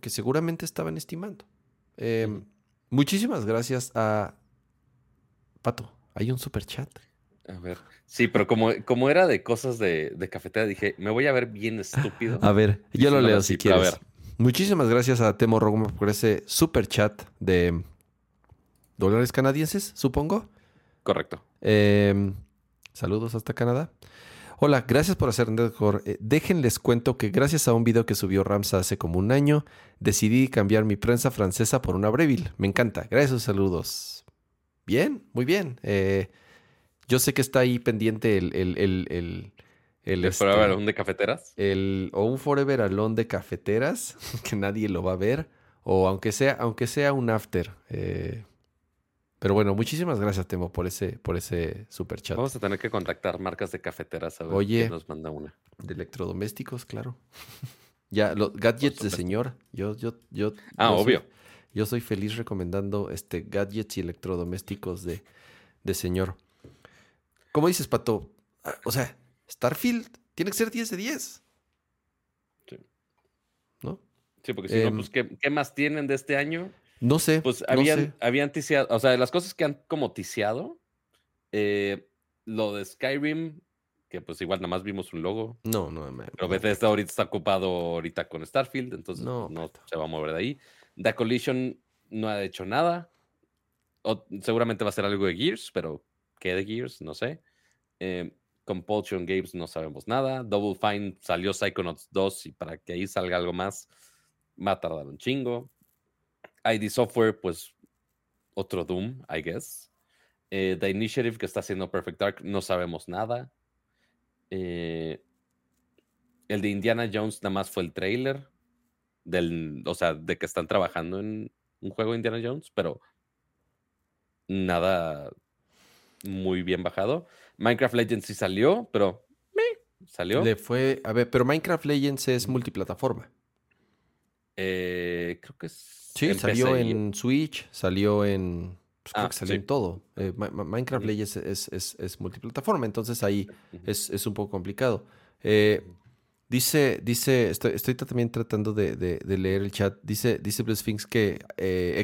que seguramente estaban estimando. Em, muchísimas gracias a Pato. Hay un super chat. A ver. Sí, pero como, como era de cosas de, de, cafetera, dije, me voy a ver bien estúpido. A ver, yo lo leo si quieres. A ver. Muchísimas gracias a Temo Rogoma por ese super chat de dólares canadienses, supongo. Correcto. Em, saludos hasta Canadá. Hola, gracias por hacer Nerdcore. Eh, déjenles cuento que gracias a un video que subió Ramsa hace como un año, decidí cambiar mi prensa francesa por una Breville. Me encanta. Gracias, saludos. Bien, muy bien. Eh, yo sé que está ahí pendiente el... el, el, el el, ¿El Forever este, Alone de cafeteras? El, o un Forever Alone de cafeteras, que nadie lo va a ver. O aunque sea, aunque sea un after. Eh, pero bueno, muchísimas gracias, Temo, por ese, por ese super chat. Vamos a tener que contactar marcas de cafeteras a ver Oye, quién nos manda una. De electrodomésticos, claro. ya, los gadgets de señor. Yo, yo, yo. Ah, obvio. yo soy feliz recomendando este gadgets y electrodomésticos de, de señor. ¿Cómo dices, Pato? Ah, o sea, Starfield tiene que ser 10 de 10. Sí. ¿No? Sí, porque si no, em, pues, ¿qué, ¿qué más tienen de este año? No sé. Pues habían, habían ticiado, o sea, las cosas que han como ticiado, eh, lo de Skyrim, que pues igual nada más vimos un logo. No, no, me, Pero Bethesda ahorita está ocupado ahorita con Starfield, entonces no, no se va a mover de ahí. The Collision no ha hecho nada. O, seguramente va a ser algo de Gears, pero ¿qué de Gears? No sé. Eh, Compulsion Games no sabemos nada. Double Fine salió Psychonauts 2 y para que ahí salga algo más va a tardar un chingo. ID Software, pues otro Doom, I guess. Eh, The Initiative que está haciendo Perfect Dark, no sabemos nada. Eh, el de Indiana Jones nada más fue el trailer. Del, o sea, de que están trabajando en un juego de Indiana Jones, pero nada muy bien bajado. Minecraft Legends sí salió, pero salió. Le fue, a ver, pero Minecraft Legends es multiplataforma. Eh, creo que Sí, salió en Switch, salió en. Pues, creo ah, que salió en todo. Eh, Minecraft Legends es, multiplataforma, entonces ahí es, un poco complicado. Eh, dice, dice, estoy, estoy, también tratando de, leer el chat. Dice, dice Sphinx que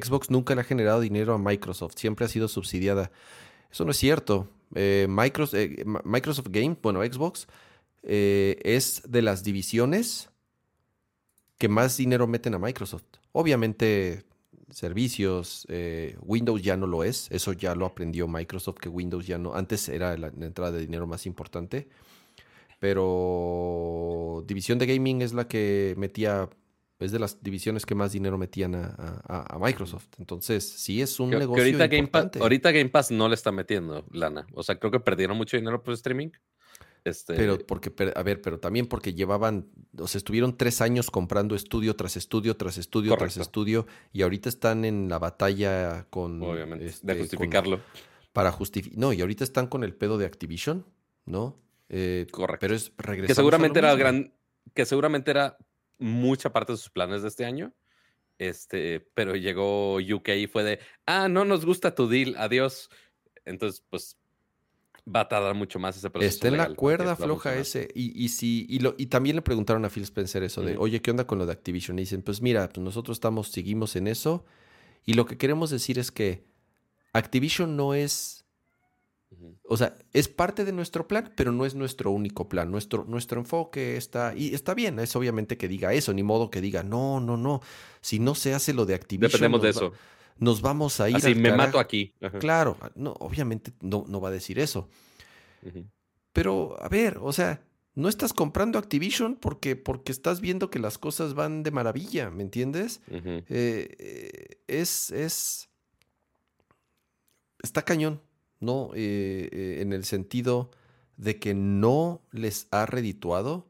Xbox nunca le ha generado dinero a Microsoft, siempre ha sido subsidiada. Eso no es cierto. Microsoft, Microsoft Game, bueno, Xbox, es de las divisiones que más dinero meten a Microsoft. Obviamente, servicios, eh, Windows ya no lo es, eso ya lo aprendió Microsoft, que Windows ya no, antes era la, entrada de dinero más importante, pero división de gaming es la que metía, es de las divisiones que más dinero metían a, Microsoft. Entonces, sí es un negocio ahorita importante. Game Pass, ahorita Game Pass no le está metiendo lana, o sea, creo que perdieron mucho dinero por streaming. Este... Pero porque, a ver, pero también porque llevaban, o sea, estuvieron tres años comprando estudio tras estudio, tras estudio, tras estudio, y ahorita están en la batalla con... Obviamente, de este, justificarlo. para justificar... No, y ahorita están con el pedo de Activision, ¿no? Eh, Correcto. Pero es regresar. Que seguramente era gran... Que seguramente era mucha parte de sus planes de este año. Este, pero llegó UK y fue de, ah, no nos gusta tu deal, adiós. Entonces, pues va a tardar mucho más ese proceso. Está en la cuerda floja ese. Y, y, si, y, lo, y también le preguntaron a Phil Spencer eso de, oye, ¿qué onda con lo de Activision? Y dicen, pues mira, pues nosotros estamos, seguimos en eso. Y lo que queremos decir es que Activision no es. O sea, es parte de nuestro plan, pero no es nuestro único plan. Nuestro, nuestro enfoque está. Y está bien, es obviamente que diga eso, ni modo que diga, no, no, no. Si no se hace lo de Activision. Dependemos de eso nos vamos a ir. Así me mato aquí. Claro, no, obviamente no, no va a decir eso. Pero, a ver, o sea, no estás comprando Activision porque, porque estás viendo que las cosas van de maravilla, ¿me entiendes? Eh, eh, es, es. Está cañón, ¿no? Eh, en el sentido de que no les ha redituado.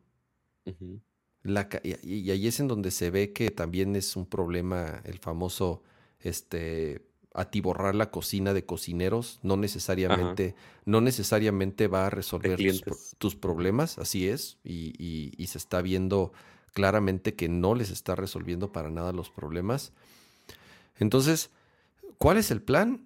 la, y ahí es en donde se ve que también es un problema el famoso este, atiborrar la cocina de cocineros, no necesariamente, no necesariamente va a resolver tus, problemas, así es, y, se está viendo claramente que no les está resolviendo para nada los problemas. Entonces, ¿cuál es el plan?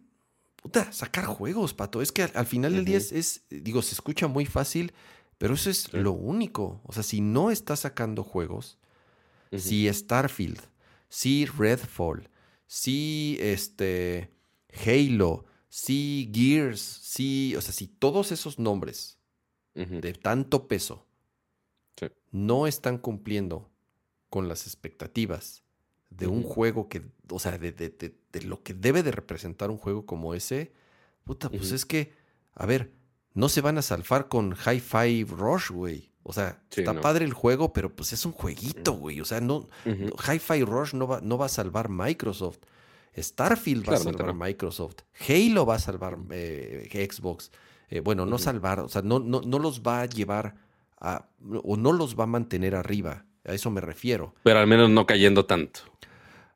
Puta, sacar juegos, pato. Es que al, final del día es, digo, se escucha muy fácil, pero eso es lo único. O sea, si no está sacando juegos, si Starfield, si Redfall, si este Halo, si Gears, si, o sea, si todos esos nombres de tanto peso no están cumpliendo con las expectativas de un juego que, o sea, de, de, de, lo que debe de representar un juego como ese, puta, pues es que, a ver, no se van a salvar con Hi-Fi Rush, güey. O sea, está padre el juego, pero pues es un jueguito, güey. O sea, no, Hi-Fi Rush no va, no va a salvar Microsoft. Starfield va a salvar Microsoft. Halo va a salvar eh, Xbox. Eh, bueno, no salvar, o sea, no, no, no los va a llevar a, o no los va a mantener arriba. A eso me refiero. Pero al menos no cayendo tanto.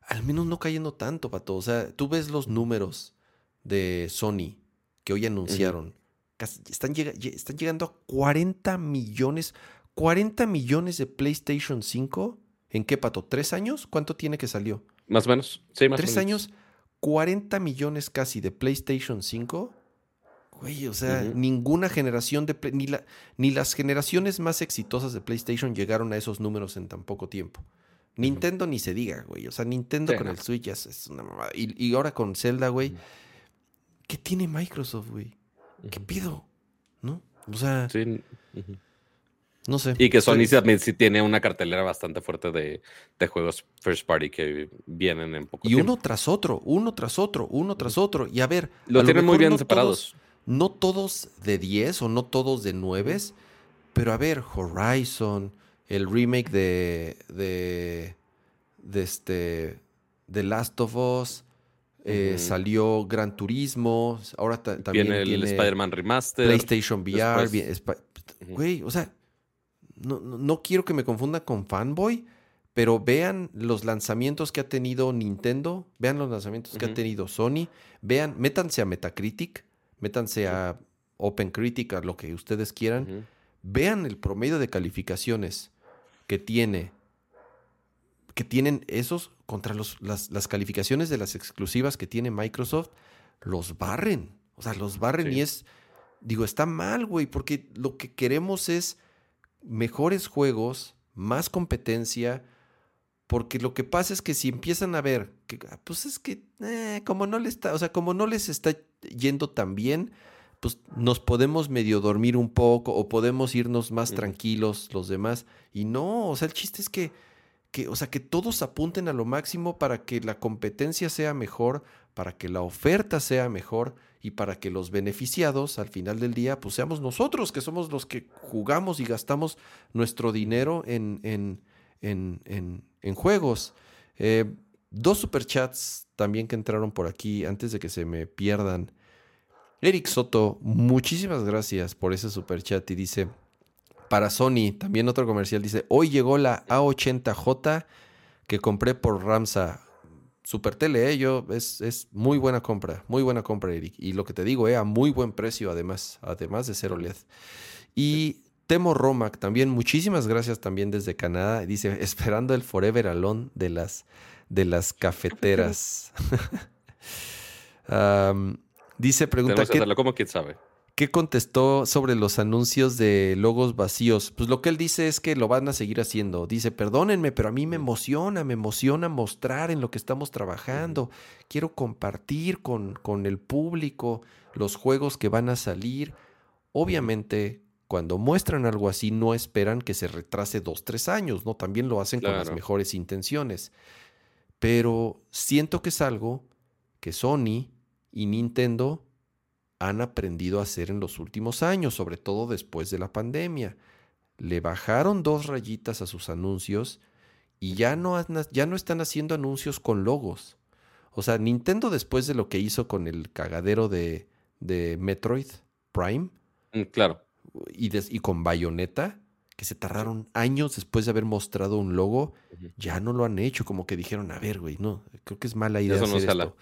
Al menos no cayendo tanto, Pato. O sea, tú ves los números de Sony que hoy anunciaron están, están llegando a 40 millones, 40 millones de PlayStation 5. ¿En qué pato? ¿Tres años? ¿Cuánto tiene que salió? Más o menos. Sí, más Tres años, 40 millones casi de PlayStation 5. Güey, o sea, ninguna generación de. Ni, la, ni las generaciones más exitosas de PlayStation llegaron a esos números en tan poco tiempo. Nintendo ni se diga, güey. O sea, Nintendo con el Switch es, una mamada. Y, y, ahora con Zelda, güey. ¿Qué tiene Microsoft, güey? ¿Qué pido? ¿No? O sea. Sí. No sé. Y que Sony también sí tiene una cartelera bastante fuerte de, juegos first party que vienen en poco y uno tras otro, uno tras otro, uno tras otro. Y a ver. Lo tienen muy bien separados. no todos de 10 o no todos de 9, pero a ver, Horizon, el remake de. de. de este. The Last of Us. Eh, salió Gran Turismo, ahora también viene el Spider-Man Remaster. PlayStation VR. Güey, o sea, no, quiero que me confunda con fanboy, pero vean los lanzamientos que ha tenido Nintendo, vean los lanzamientos que ha tenido Sony, vean, métanse a Metacritic, métanse a OpenCritic, a lo que ustedes quieran, vean el promedio de calificaciones que tiene que tienen esos contra los, las, calificaciones de las exclusivas que tiene Microsoft, los barren. O sea, los barren y es, digo, está mal, güey, porque lo que queremos es mejores juegos, más competencia, porque lo que pasa es que si empiezan a ver, que, ah, pues es que, eh, como no les está, o sea, como no les está yendo tan bien, pues nos podemos medio dormir un poco o podemos irnos más tranquilos los demás. Y no, o sea, el chiste es que que, o sea, que todos apunten a lo máximo para que la competencia sea mejor, para que la oferta sea mejor y para que los beneficiados al final del día, pues seamos nosotros, que somos los que jugamos y gastamos nuestro dinero en, en, en, en, juegos. Eh, dos superchats también que entraron por aquí antes de que se me pierdan. Eric Soto, muchísimas gracias por ese superchat y dice, para Sony, también otro comercial dice, hoy llegó la A80J que compré por Ramsa. Super tele, ¿eh? Yo, es, es, muy buena compra, muy buena compra, Eric. Y lo que te digo, eh, a muy buen precio, además, además de ser OLED. Y Temo Romac, también, muchísimas gracias también desde Canadá. Dice, esperando el Forever Alone de las, de las cafeteras. dice, pregunta... ¿qué, como quién sabe. ¿Qué contestó sobre los anuncios de logos vacíos? Pues lo que él dice es que lo van a seguir haciendo. Dice, perdónenme, pero a mí me emociona, me emociona mostrar en lo que estamos trabajando. Quiero compartir con, con el público los juegos que van a salir. Obviamente, cuando muestran algo así, no esperan que se retrase dos, tres años, ¿no? También lo hacen con las mejores intenciones. Pero siento que es algo que Sony y Nintendo han aprendido a hacer en los últimos años, sobre todo después de la pandemia. Le bajaron dos rayitas a sus anuncios y ya no, ya no están haciendo anuncios con logos. O sea, Nintendo después de lo que hizo con el cagadero de, de Metroid Prime. Mm, claro. Y, y, con Bayonetta, que se tardaron años después de haber mostrado un logo, ya no lo han hecho. Como que dijeron, a ver, güey, no, creo que es mala idea hacer esto.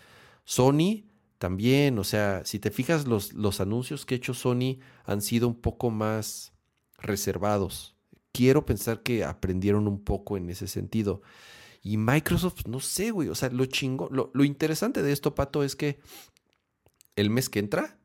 Sony también, o sea, si te fijas, los, los anuncios que ha hecho Sony han sido un poco más reservados. Quiero pensar que aprendieron un poco en ese sentido. Y Microsoft, no sé, güey, o sea, lo chingo, lo, lo interesante de esto, Pato, es que el mes que entra,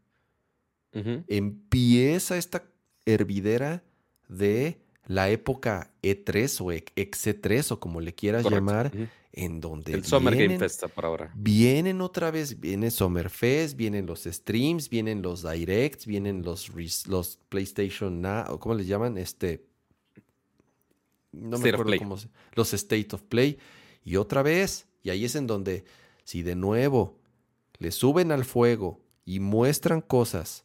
empieza esta hervidera de la época E3 o XC3 o como le quieras llamar, en donde... El Summer Game Fest por ahora. Vienen otra vez, viene Summer Fest, vienen los streams, vienen los directs, vienen los, los PlayStation Now, ¿cómo les llaman? Este... No me acuerdo cómo se... Los State of Play. Y otra vez, y ahí es en donde, si de nuevo le suben al fuego y muestran cosas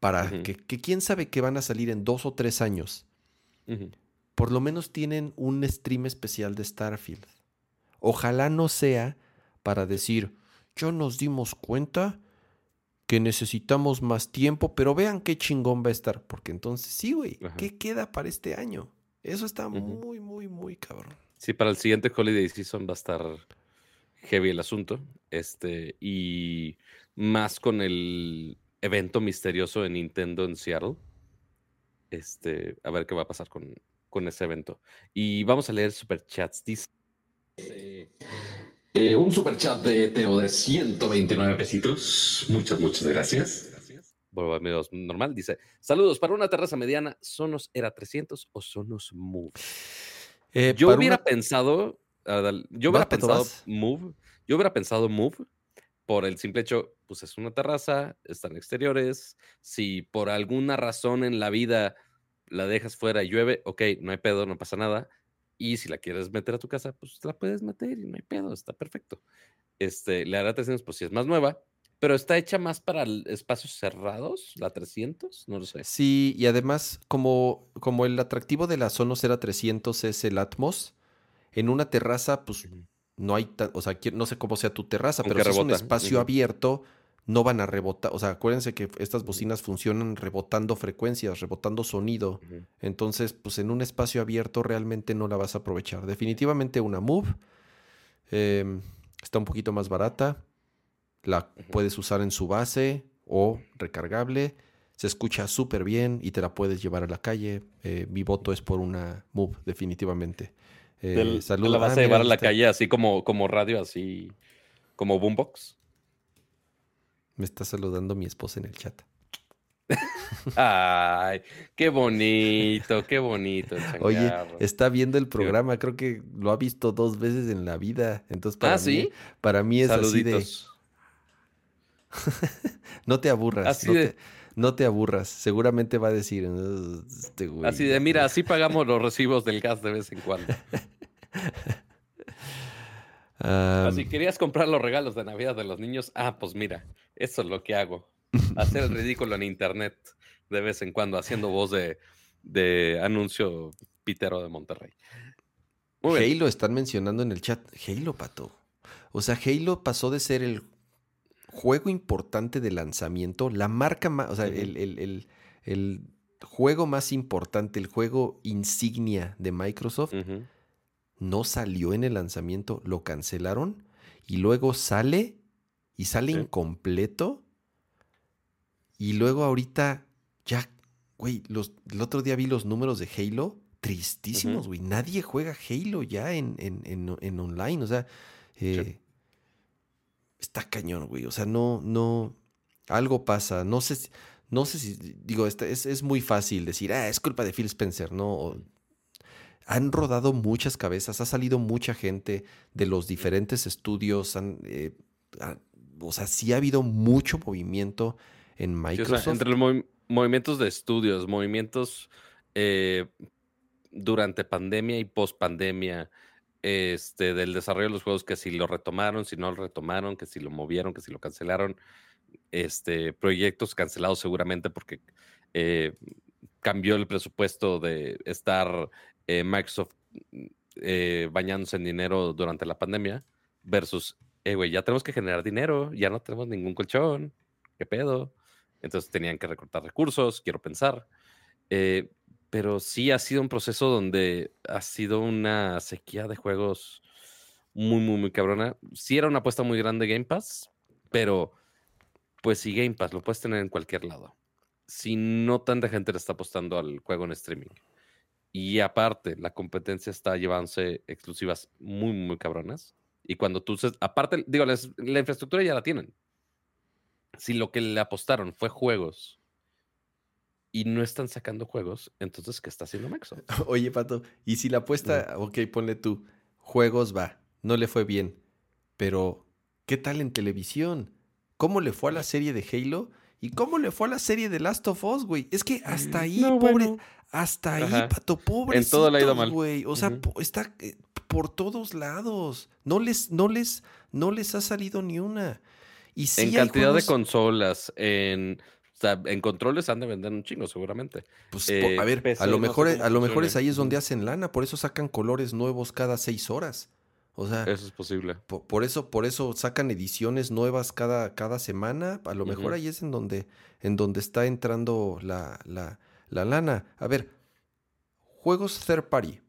para que, quién sabe que van a salir en dos o tres años, por lo menos tienen un stream especial de Starfield. Ojalá no sea para decir, yo nos dimos cuenta que necesitamos más tiempo, pero vean qué chingón va a estar, porque entonces sí, güey, ¿qué queda para este año? Eso está muy, muy, muy cabrón. Sí, para el siguiente Holiday Season va a estar heavy el asunto, este, y más con el evento misterioso de Nintendo en Seattle. Este, a ver qué va a pasar con, con ese evento. Y vamos a leer superchats. Dice. Eh, un superchat de Teo de 129 pesitos. Muchas, muchas gracias. Bueno, amigos, normal. Dice: Saludos para una terraza mediana. ¿Sonos era 300 o Sonos Move? Eh, yo hubiera pensado. Yo hubiera pensado Move. Yo hubiera pensado Move por el simple hecho, pues es una terraza, están exteriores. Si por alguna razón en la vida la dejas fuera y llueve, ok, no hay pedo, no pasa nada. Y si la quieres meter a tu casa, pues la puedes meter y no hay pedo, está perfecto. Este, la 300, pues sí es más nueva, pero está hecha más para espacios cerrados, la 300, no lo sé. Sí, y además, como, como el atractivo de la Sonos era 300 es el Atmos, en una terraza, pues no hay, o sea, no sé cómo sea tu terraza, pero si es un espacio abierto, no van a rebotar. O sea, acuérdense que estas bocinas funcionan rebotando frecuencias, rebotando sonido. Entonces, pues en un espacio abierto realmente no la vas a aprovechar. Definitivamente una Move em, está un poquito más barata. La puedes usar en su base o recargable. Se escucha súper bien y te la puedes llevar a la calle. Eh, mi voto es por una Move, definitivamente. Eh, la vas a llevar a la este calle así como, como radio, así como boombox. Me está saludando mi esposa en el chat. Ay, qué bonito, qué bonito. Oye, está viendo el programa, creo que lo ha visto dos veces en la vida. Entonces, para, ¿Ah, mí, para mí es así de. no te aburras. Así no, te, no, te, aburras. Seguramente va a decir. Este así de, mira, así pagamos los recibos del gas de vez en cuando. Así querías comprar los regalos de Navidad de los niños. Ah, pues mira, eso es lo que hago. Hacer el ridículo en internet de vez en cuando, haciendo voz de, de anuncio pitero de Monterrey. Halo están mencionando en el chat. Halo, pato. O sea, Halo pasó de ser el juego importante de lanzamiento, la marca más, o sea, el, juego más importante, el juego insignia de Microsoft no salió en el lanzamiento, lo cancelaron y luego sale y sale incompleto. Y luego ahorita ya, güey, el otro día vi los números de Halo, tristísimos, güey. Nadie juega Halo ya en, en, online, o sea, eh, está cañón, güey. O sea, no, no, algo pasa. No sé, no sé si, digo, este, es, es muy fácil decir, ah, es culpa de Phil Spencer, ¿no? Han rodado muchas cabezas, ha salido mucha gente de los diferentes estudios, eh, o sea, sí ha habido mucho movimiento en Microsoft. entre los movimientos de estudios, movimientos eh, durante pandemia y post pandemia, este, del desarrollo de los juegos, que si lo retomaron, si no lo retomaron, que si lo movieron, que si lo cancelaron, este, proyectos cancelados seguramente porque eh, cambió el presupuesto de estar eh, Microsoft eh, bañándose en dinero durante la pandemia versus, eh, güey, ya tenemos que generar dinero, ya no tenemos ningún colchón, ¿qué pedo? Entonces tenían que recortar recursos, quiero pensar. Eh, pero sí ha sido un proceso donde ha sido una sequía de juegos muy, muy, muy cabrona. Sí era una apuesta muy grande Game Pass, Pero, pues si Game Pass lo puedes tener en cualquier lado. Si no tanta gente le está apostando al juego en streaming. Y aparte, la competencia está llevándose exclusivas muy, muy cabronas. Y cuando tú, aparte, digo, la infraestructura ya la tienen. Si lo que le apostaron fue juegos y no están sacando juegos, entonces, ¿qué está haciendo Microsoft? Oye, Pato, y si la apuesta, ok, ponle tú, juegos va, no le fue bien, pero ¿qué tal en televisión? ¿Cómo le fue a la serie de Halo? ¿Y cómo le fue a la serie de Last of Us, güey? Es que hasta ahí, pobre, hasta ahí, Pato, pobre. En todo le ha ido mal. güey. O sea, está eh, por todos lados. No les, no les, no les ha salido ni una. Y en cantidad de consolas, en o sea, en controles han de vender un chingo, seguramente. Pues, eh, a ver, a lo mejor, a lo mejor es ahí es donde hacen lana, por eso sacan colores nuevos cada seis horas. O sea, eso es posible. Por, eso, por eso sacan ediciones nuevas cada, cada semana. A lo mejor ahí es en donde, en donde está entrando la, la, la lana. A ver, juegos third party.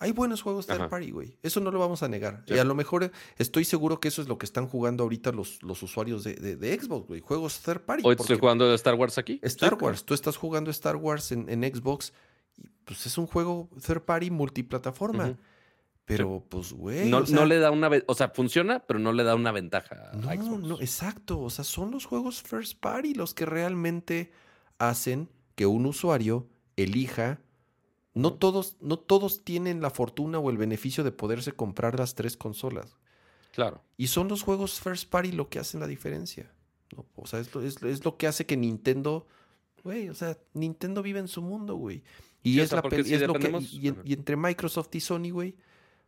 Hay buenos juegos third party, güey. Eso no lo vamos a negar. Y a lo mejor estoy seguro que eso es lo que están jugando ahorita los, los usuarios de, de, Xbox, güey. Juegos third party. Hoy estoy jugando Star Wars aquí. Star Wars. Tú estás jugando Star Wars en, Xbox. Y pues es un juego third party multiplataforma. Pero, pues, güey. No, no, le da una. O sea, funciona, pero no le da una ventaja a Xbox. No, exacto. O sea, son los juegos first party los que realmente hacen que un usuario elija no todos, no todos tienen la fortuna o el beneficio de poderse comprar las tres consolas. Claro. Y son los juegos first party lo que hacen la diferencia. O sea, es lo, es, lo, que hace que Nintendo, güey, o sea, Nintendo vive en su mundo, güey. Y es, la, lo que, y, entre Microsoft y Sony, güey,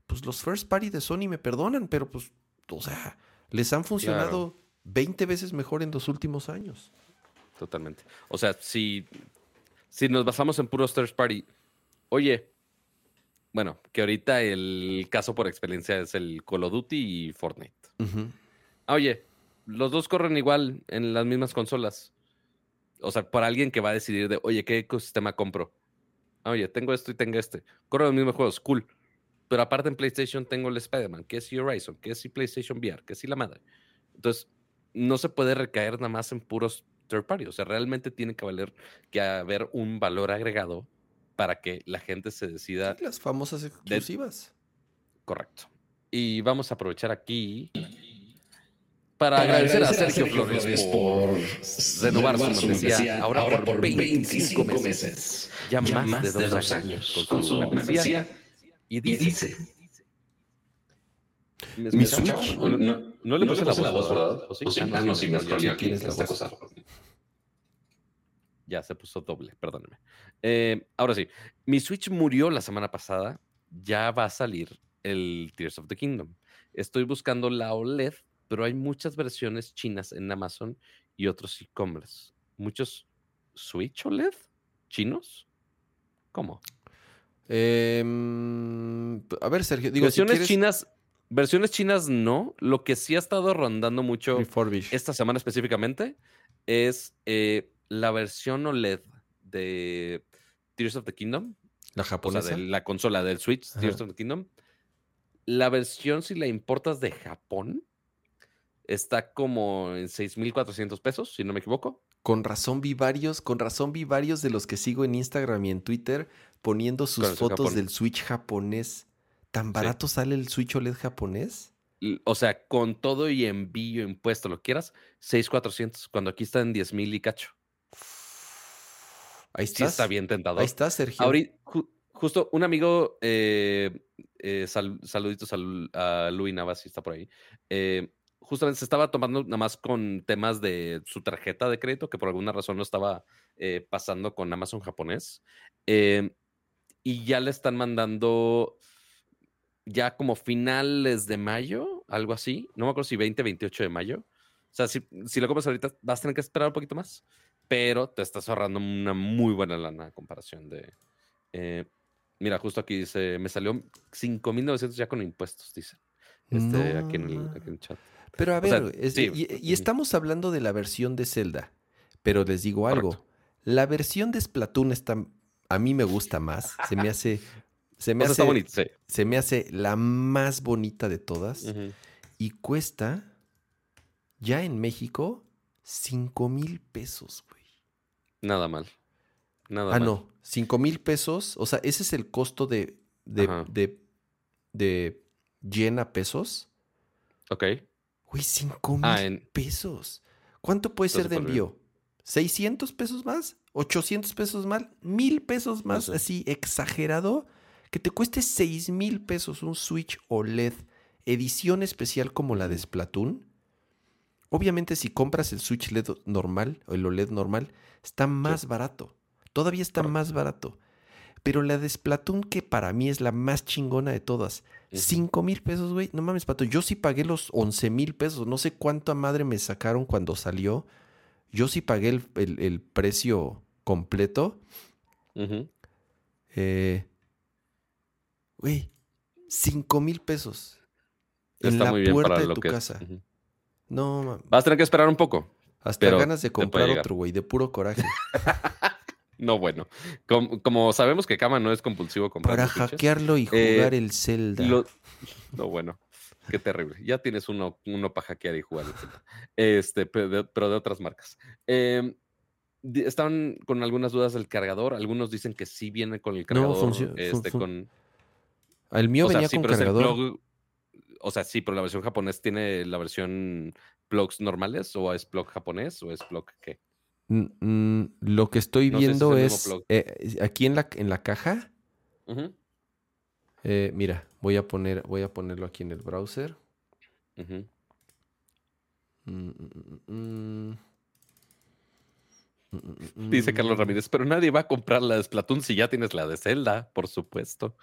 pues los first party de Sony me perdonan, pero pues, o sea, les han funcionado 20 veces mejor en los últimos años. Totalmente. O sea, si, si nos basamos en puros first party, Oye, bueno, que ahorita el caso por experiencia es el Call of Duty y Fortnite. Oye, los dos corren igual en las mismas consolas. O sea, para alguien que va a decidir de, oye, ¿qué ecosistema compro? Oye, tengo esto y tengo este. Corro los mismos juegos, cool. Pero aparte en PlayStation tengo el Spider-Man, que es Horizon, que es PlayStation VR, que es la madre. Entonces, no se puede recaer nada más en puros third party. O sea, realmente tiene que valer que haber un valor agregado para que la gente se decida. las famosas exclusivas. Correcto. Y vamos a aprovechar aquí para, agradecer, a Sergio, Flores, por, renovar su membresía ahora, por 25, meses. Ya, más, de, dos años, con, su membresía. Y dice. No, le puse la, voz, ¿verdad? ¿O sí? Ah, no, sí, me aquí esta cosa. Ya se puso doble, perdóneme. Eh, ahora sí, mi Switch murió la semana pasada. Ya va a salir el Tears of the Kingdom. Estoy buscando la OLED, pero hay muchas versiones chinas en Amazon y otros e-commerce. ¿Muchos Switch OLED chinos? ¿Cómo? Em, a ver, Sergio, digo, versiones chinas. Versiones chinas no. Lo que sí ha estado rondando mucho esta semana específicamente es eh, la versión OLED de Tears of the Kingdom. La japonesa. de la consola del Switch, Tears of the Kingdom. La versión, si la importas de Japón, está como en 6,400 pesos, si no me equivoco. Con razón vi varios, con razón vi varios de los que sigo en Instagram y en Twitter poniendo sus fotos del Switch japonés. ¿Tan barato sale el Switch OLED japonés? O sea, con todo y envío, impuesto, lo quieras, 6,400, cuando aquí está en 10,000 y cacho. Ahí está. está bien tentador. Ahí está, Sergio. Ahorita, justo un amigo, eh, eh, saluditos a, Luis Navas, si está por ahí. Eh, justamente se estaba tomando nada más con temas de su tarjeta de crédito, que por alguna razón no estaba pasando con Amazon japonés. y ya le están mandando ya como finales de mayo, algo así. No me acuerdo si 20, 28 de mayo. O sea, si, si lo compras ahorita, vas a tener que esperar un poquito más pero te estás ahorrando una muy buena lana a comparación de... Eh, mira, justo aquí dice, me salió 5.900 ya con impuestos, dice. Este, aquí, en el, chat. Pero a ver, y, estamos hablando de la versión de Zelda, pero les digo algo, la versión de Splatoon está, a mí me gusta más, se me hace... Se me, hace, se me hace la más bonita de todas y cuesta Ya en México, 5 mil pesos, güey. Nada mal. Nada ah, no. 5 mil pesos. O sea, ese es el costo de, de, de, de, llena pesos. Ok. Güey, 5 ah, mil pesos. ¿Cuánto puede ser de envío? ¿600 pesos más? ¿800 pesos más? ¿Mil pesos más? Así exagerado. Que te cueste 6 mil pesos un Switch OLED edición especial como la de Splatoon. Obviamente si compras el Switch LED normal o el OLED normal, está más barato. Todavía está más barato. Pero la de Splatoon, que para mí es la más chingona de todas. 5 mil pesos, güey. No mames, pato. Yo sí pagué los 11 mil pesos. No sé cuánta madre me sacaron cuando salió. Yo sí pagué el, precio completo. Eh, güey, 5 mil pesos. en la puerta de tu casa. No, Vas a tener que esperar un poco. Hasta ganas de comprar otro, güey, de puro coraje. no, bueno. Como, sabemos que Kama no es compulsivo comprar. Para hackearlo y eh, jugar el Zelda. No, bueno. Qué terrible. Ya tienes uno, uno para hackear y jugar el Zelda. Este, pero de, otras marcas. Eh, Estaban con algunas dudas del cargador. Algunos dicen que sí viene con el cargador. No. Este, con... El mío venía con cargador. o sea, sí, pero la versión japonés tiene la versión plugs normales o es plug japonés o es plug qué? Mm, lo que estoy viendo es, eh, aquí en la, en la caja. Eh, mira, voy a poner, voy a ponerlo aquí en el browser. Mm, mm, Dice Carlos Ramírez, pero nadie va a comprar la de Splatoon si ya tienes la de Zelda, por supuesto.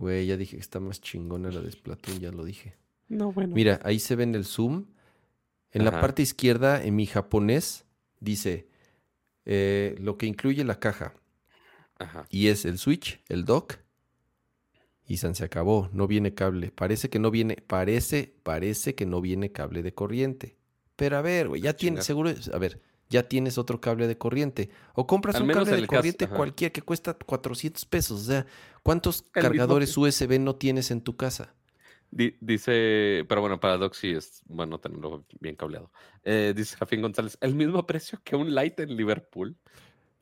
Güey, ya dije que está más chingona la de Splatoon, ya lo dije. No, bueno. Mira, ahí se ve en el zoom. En la parte izquierda, en mi japonés, dice eh, lo que incluye la caja. Ajá. Y es el Switch, el dock. Y se acabó, no viene cable. Parece que no viene, parece, parece que no viene cable de corriente. Pero a ver, güey, ya tiene, seguro, a ver, ya tienes otro cable de corriente. O compras un cable de corriente cualquiera que cuesta 400 pesos. O sea, ¿cuántos cargadores USB no tienes en tu casa? dice, pero bueno, para Doc sí es bueno tenerlo bien cableado. Eh, dice Rafín González, el mismo precio que un Light en Liverpool.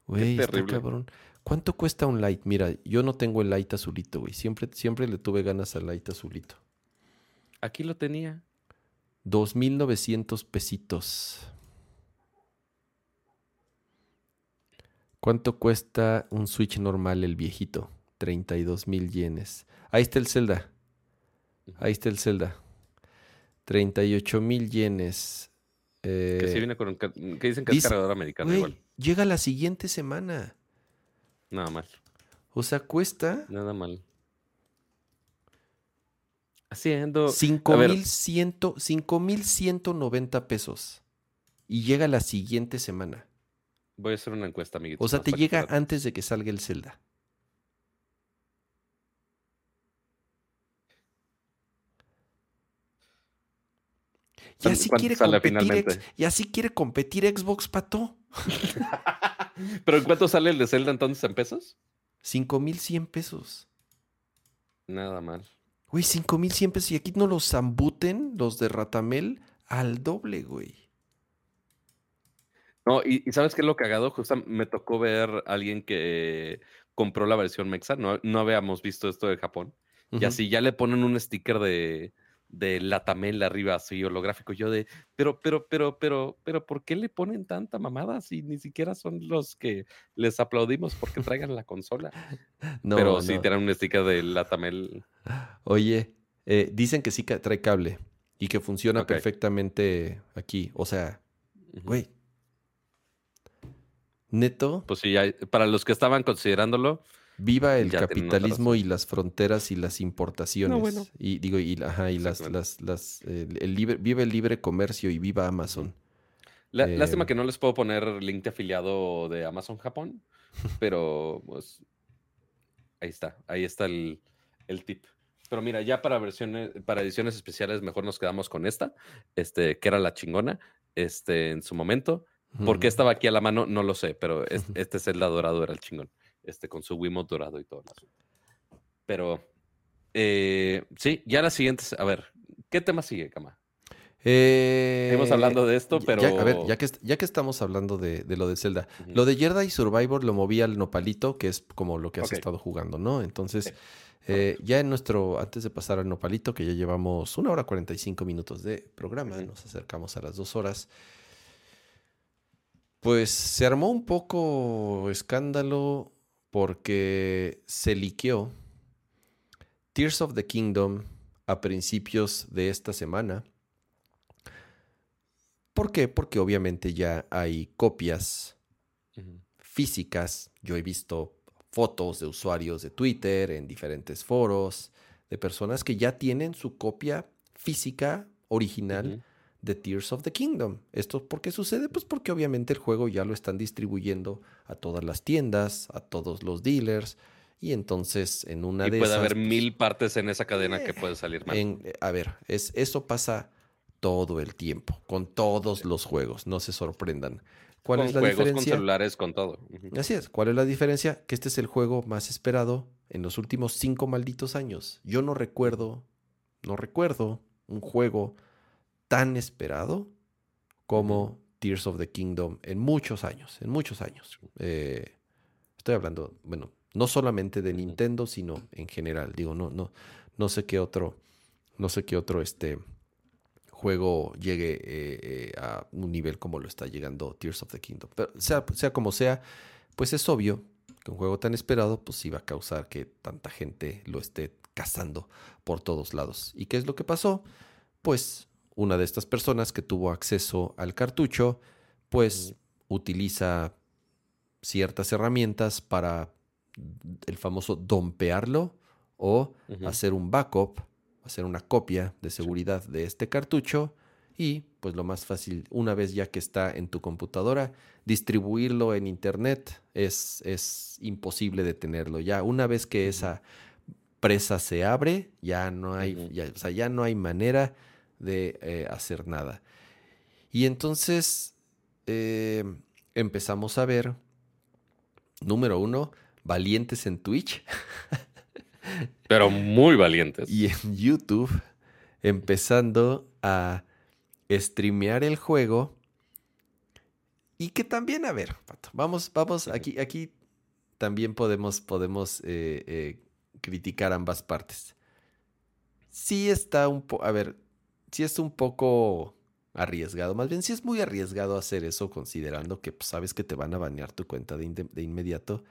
Güey, terrible. cabrón. ¿Cuánto cuesta un Light? Mira, yo no tengo el Light azulito, güey. Siempre, siempre le tuve ganas al Light azulito. Aquí lo tenía. 2.900 pesitos. ¿Cuánto cuesta un Switch normal, el viejito? 32 mil yenes. Ahí está el Zelda. Ahí está el Zelda. 38 mil yenes. que sí eh, viene con que dicen que es cargador americano igual. Llega la siguiente semana. Nada mal. O sea, cuesta. Nada mal. Haciendo. 5.190 pesos. Y llega la siguiente semana. Voy a hacer una encuesta, amiguito. O sea, te llega antes de que salga el Zelda. Y así, quiere competir y así quiere competir Xbox, pato. ¿Pero en cuánto sale el de Zelda entonces en pesos? 5100 pesos. Nada mal. Güey, 5100 pesos. Y aquí no los zambuten, los de Ratamel, al doble, güey. No, y, ¿sabes qué es lo cagado? Justo me tocó ver a alguien que compró la versión Mexa. No, no habíamos visto esto de Japón. Y así ya le ponen un sticker de, de Latamel arriba, así holográfico. Yo de, pero, pero, pero, pero, pero, ¿por qué le ponen tanta mamada si ni siquiera son los que les aplaudimos porque traigan la consola? No, pero sí tienen un sticker de Latamel. Oye, eh, dicen que sí trae cable y que funciona perfectamente aquí. O sea, güey, Neto. Pues sí, para los que estaban considerándolo. Viva el capitalismo y las fronteras y las importaciones. Y digo, y, ajá, y las, las, las el, libre, viva el libre comercio y viva Amazon. lástima eh, que no les puedo poner link de afiliado de Amazon Japón, pero pues ahí está, ahí está el, el tip. Pero mira, ya para versiones, para ediciones especiales, mejor nos quedamos con esta, este, que era la chingona, este, en su momento. ¿Por qué estaba aquí a la mano? No lo sé, pero este es el dorado, era el chingón. Este con su Wiimote dorado y todo. Pero eh, sí, ya las siguientes. A ver, ¿qué tema sigue, Cama? Eh, Estamos hablando de esto, pero. Ya, a ver, ya que, ya que estamos hablando de, lo de Zelda, lo de Jedi Survivor lo moví al Nopalito, que es como lo que has estado jugando, ¿no? Entonces, eh, ya en nuestro. Antes de pasar al Nopalito, que ya llevamos una hora 45 minutos de programa, nos acercamos a las dos horas. Pues se armó un poco escándalo porque se liqueó Tears of the Kingdom a principios de esta semana. ¿Por qué? Porque obviamente ya hay copias físicas. Yo he visto fotos de usuarios de Twitter en diferentes foros, de personas que ya tienen su copia física original de Tears of the Kingdom. ¿Esto por qué sucede? Pues porque obviamente el juego ya lo están distribuyendo a todas las tiendas, a todos los dealers. Y entonces en una y de puede haber pues, mil partes en esa cadena que puede salir mal. Eh, a ver, es, eso pasa todo el tiempo, con todos los juegos, no se sorprendan. ¿Cuál es la diferencia? Con celulares, con todo. Así es. ¿Cuál es la diferencia? Que este es el juego más esperado en los últimos cinco malditos años. Yo no recuerdo, no recuerdo un juego tan esperado como Tears of the Kingdom en muchos años, en muchos años. Eh, estoy hablando, bueno, no solamente de Nintendo, sino en general. Digo, no, no, no sé qué otro, no sé qué otro este juego llegue eh, eh, a un nivel como lo está llegando Tears of the Kingdom. Pero sea, sea como sea, pues es obvio que un juego tan esperado, pues iba a causar que tanta gente lo esté cazando por todos lados. ¿Y qué es lo que pasó? Pues una de estas personas que tuvo acceso al cartucho, pues utiliza ciertas herramientas para el famoso dompearlo o hacer un backup, hacer una copia de seguridad de este cartucho y pues lo más fácil, una vez ya que está en tu computadora, distribuirlo en internet es, es imposible detenerlo. Ya una vez que esa presa se abre, ya no hay, ya, o sea, ya no hay manera de eh, hacer nada. Y entonces eh, empezamos a ver, número uno, valientes en Twitch. Pero muy valientes. Y en YouTube, empezando a streamear el juego. Y que también, a ver, vamos, vamos, aquí, aquí también podemos, podemos eh, criticar ambas partes. Sí está un poco, a ver, sí es un poco arriesgado. Más bien, sí es muy arriesgado hacer eso, considerando que pues, sabes que te van a banear tu cuenta de, inmediato.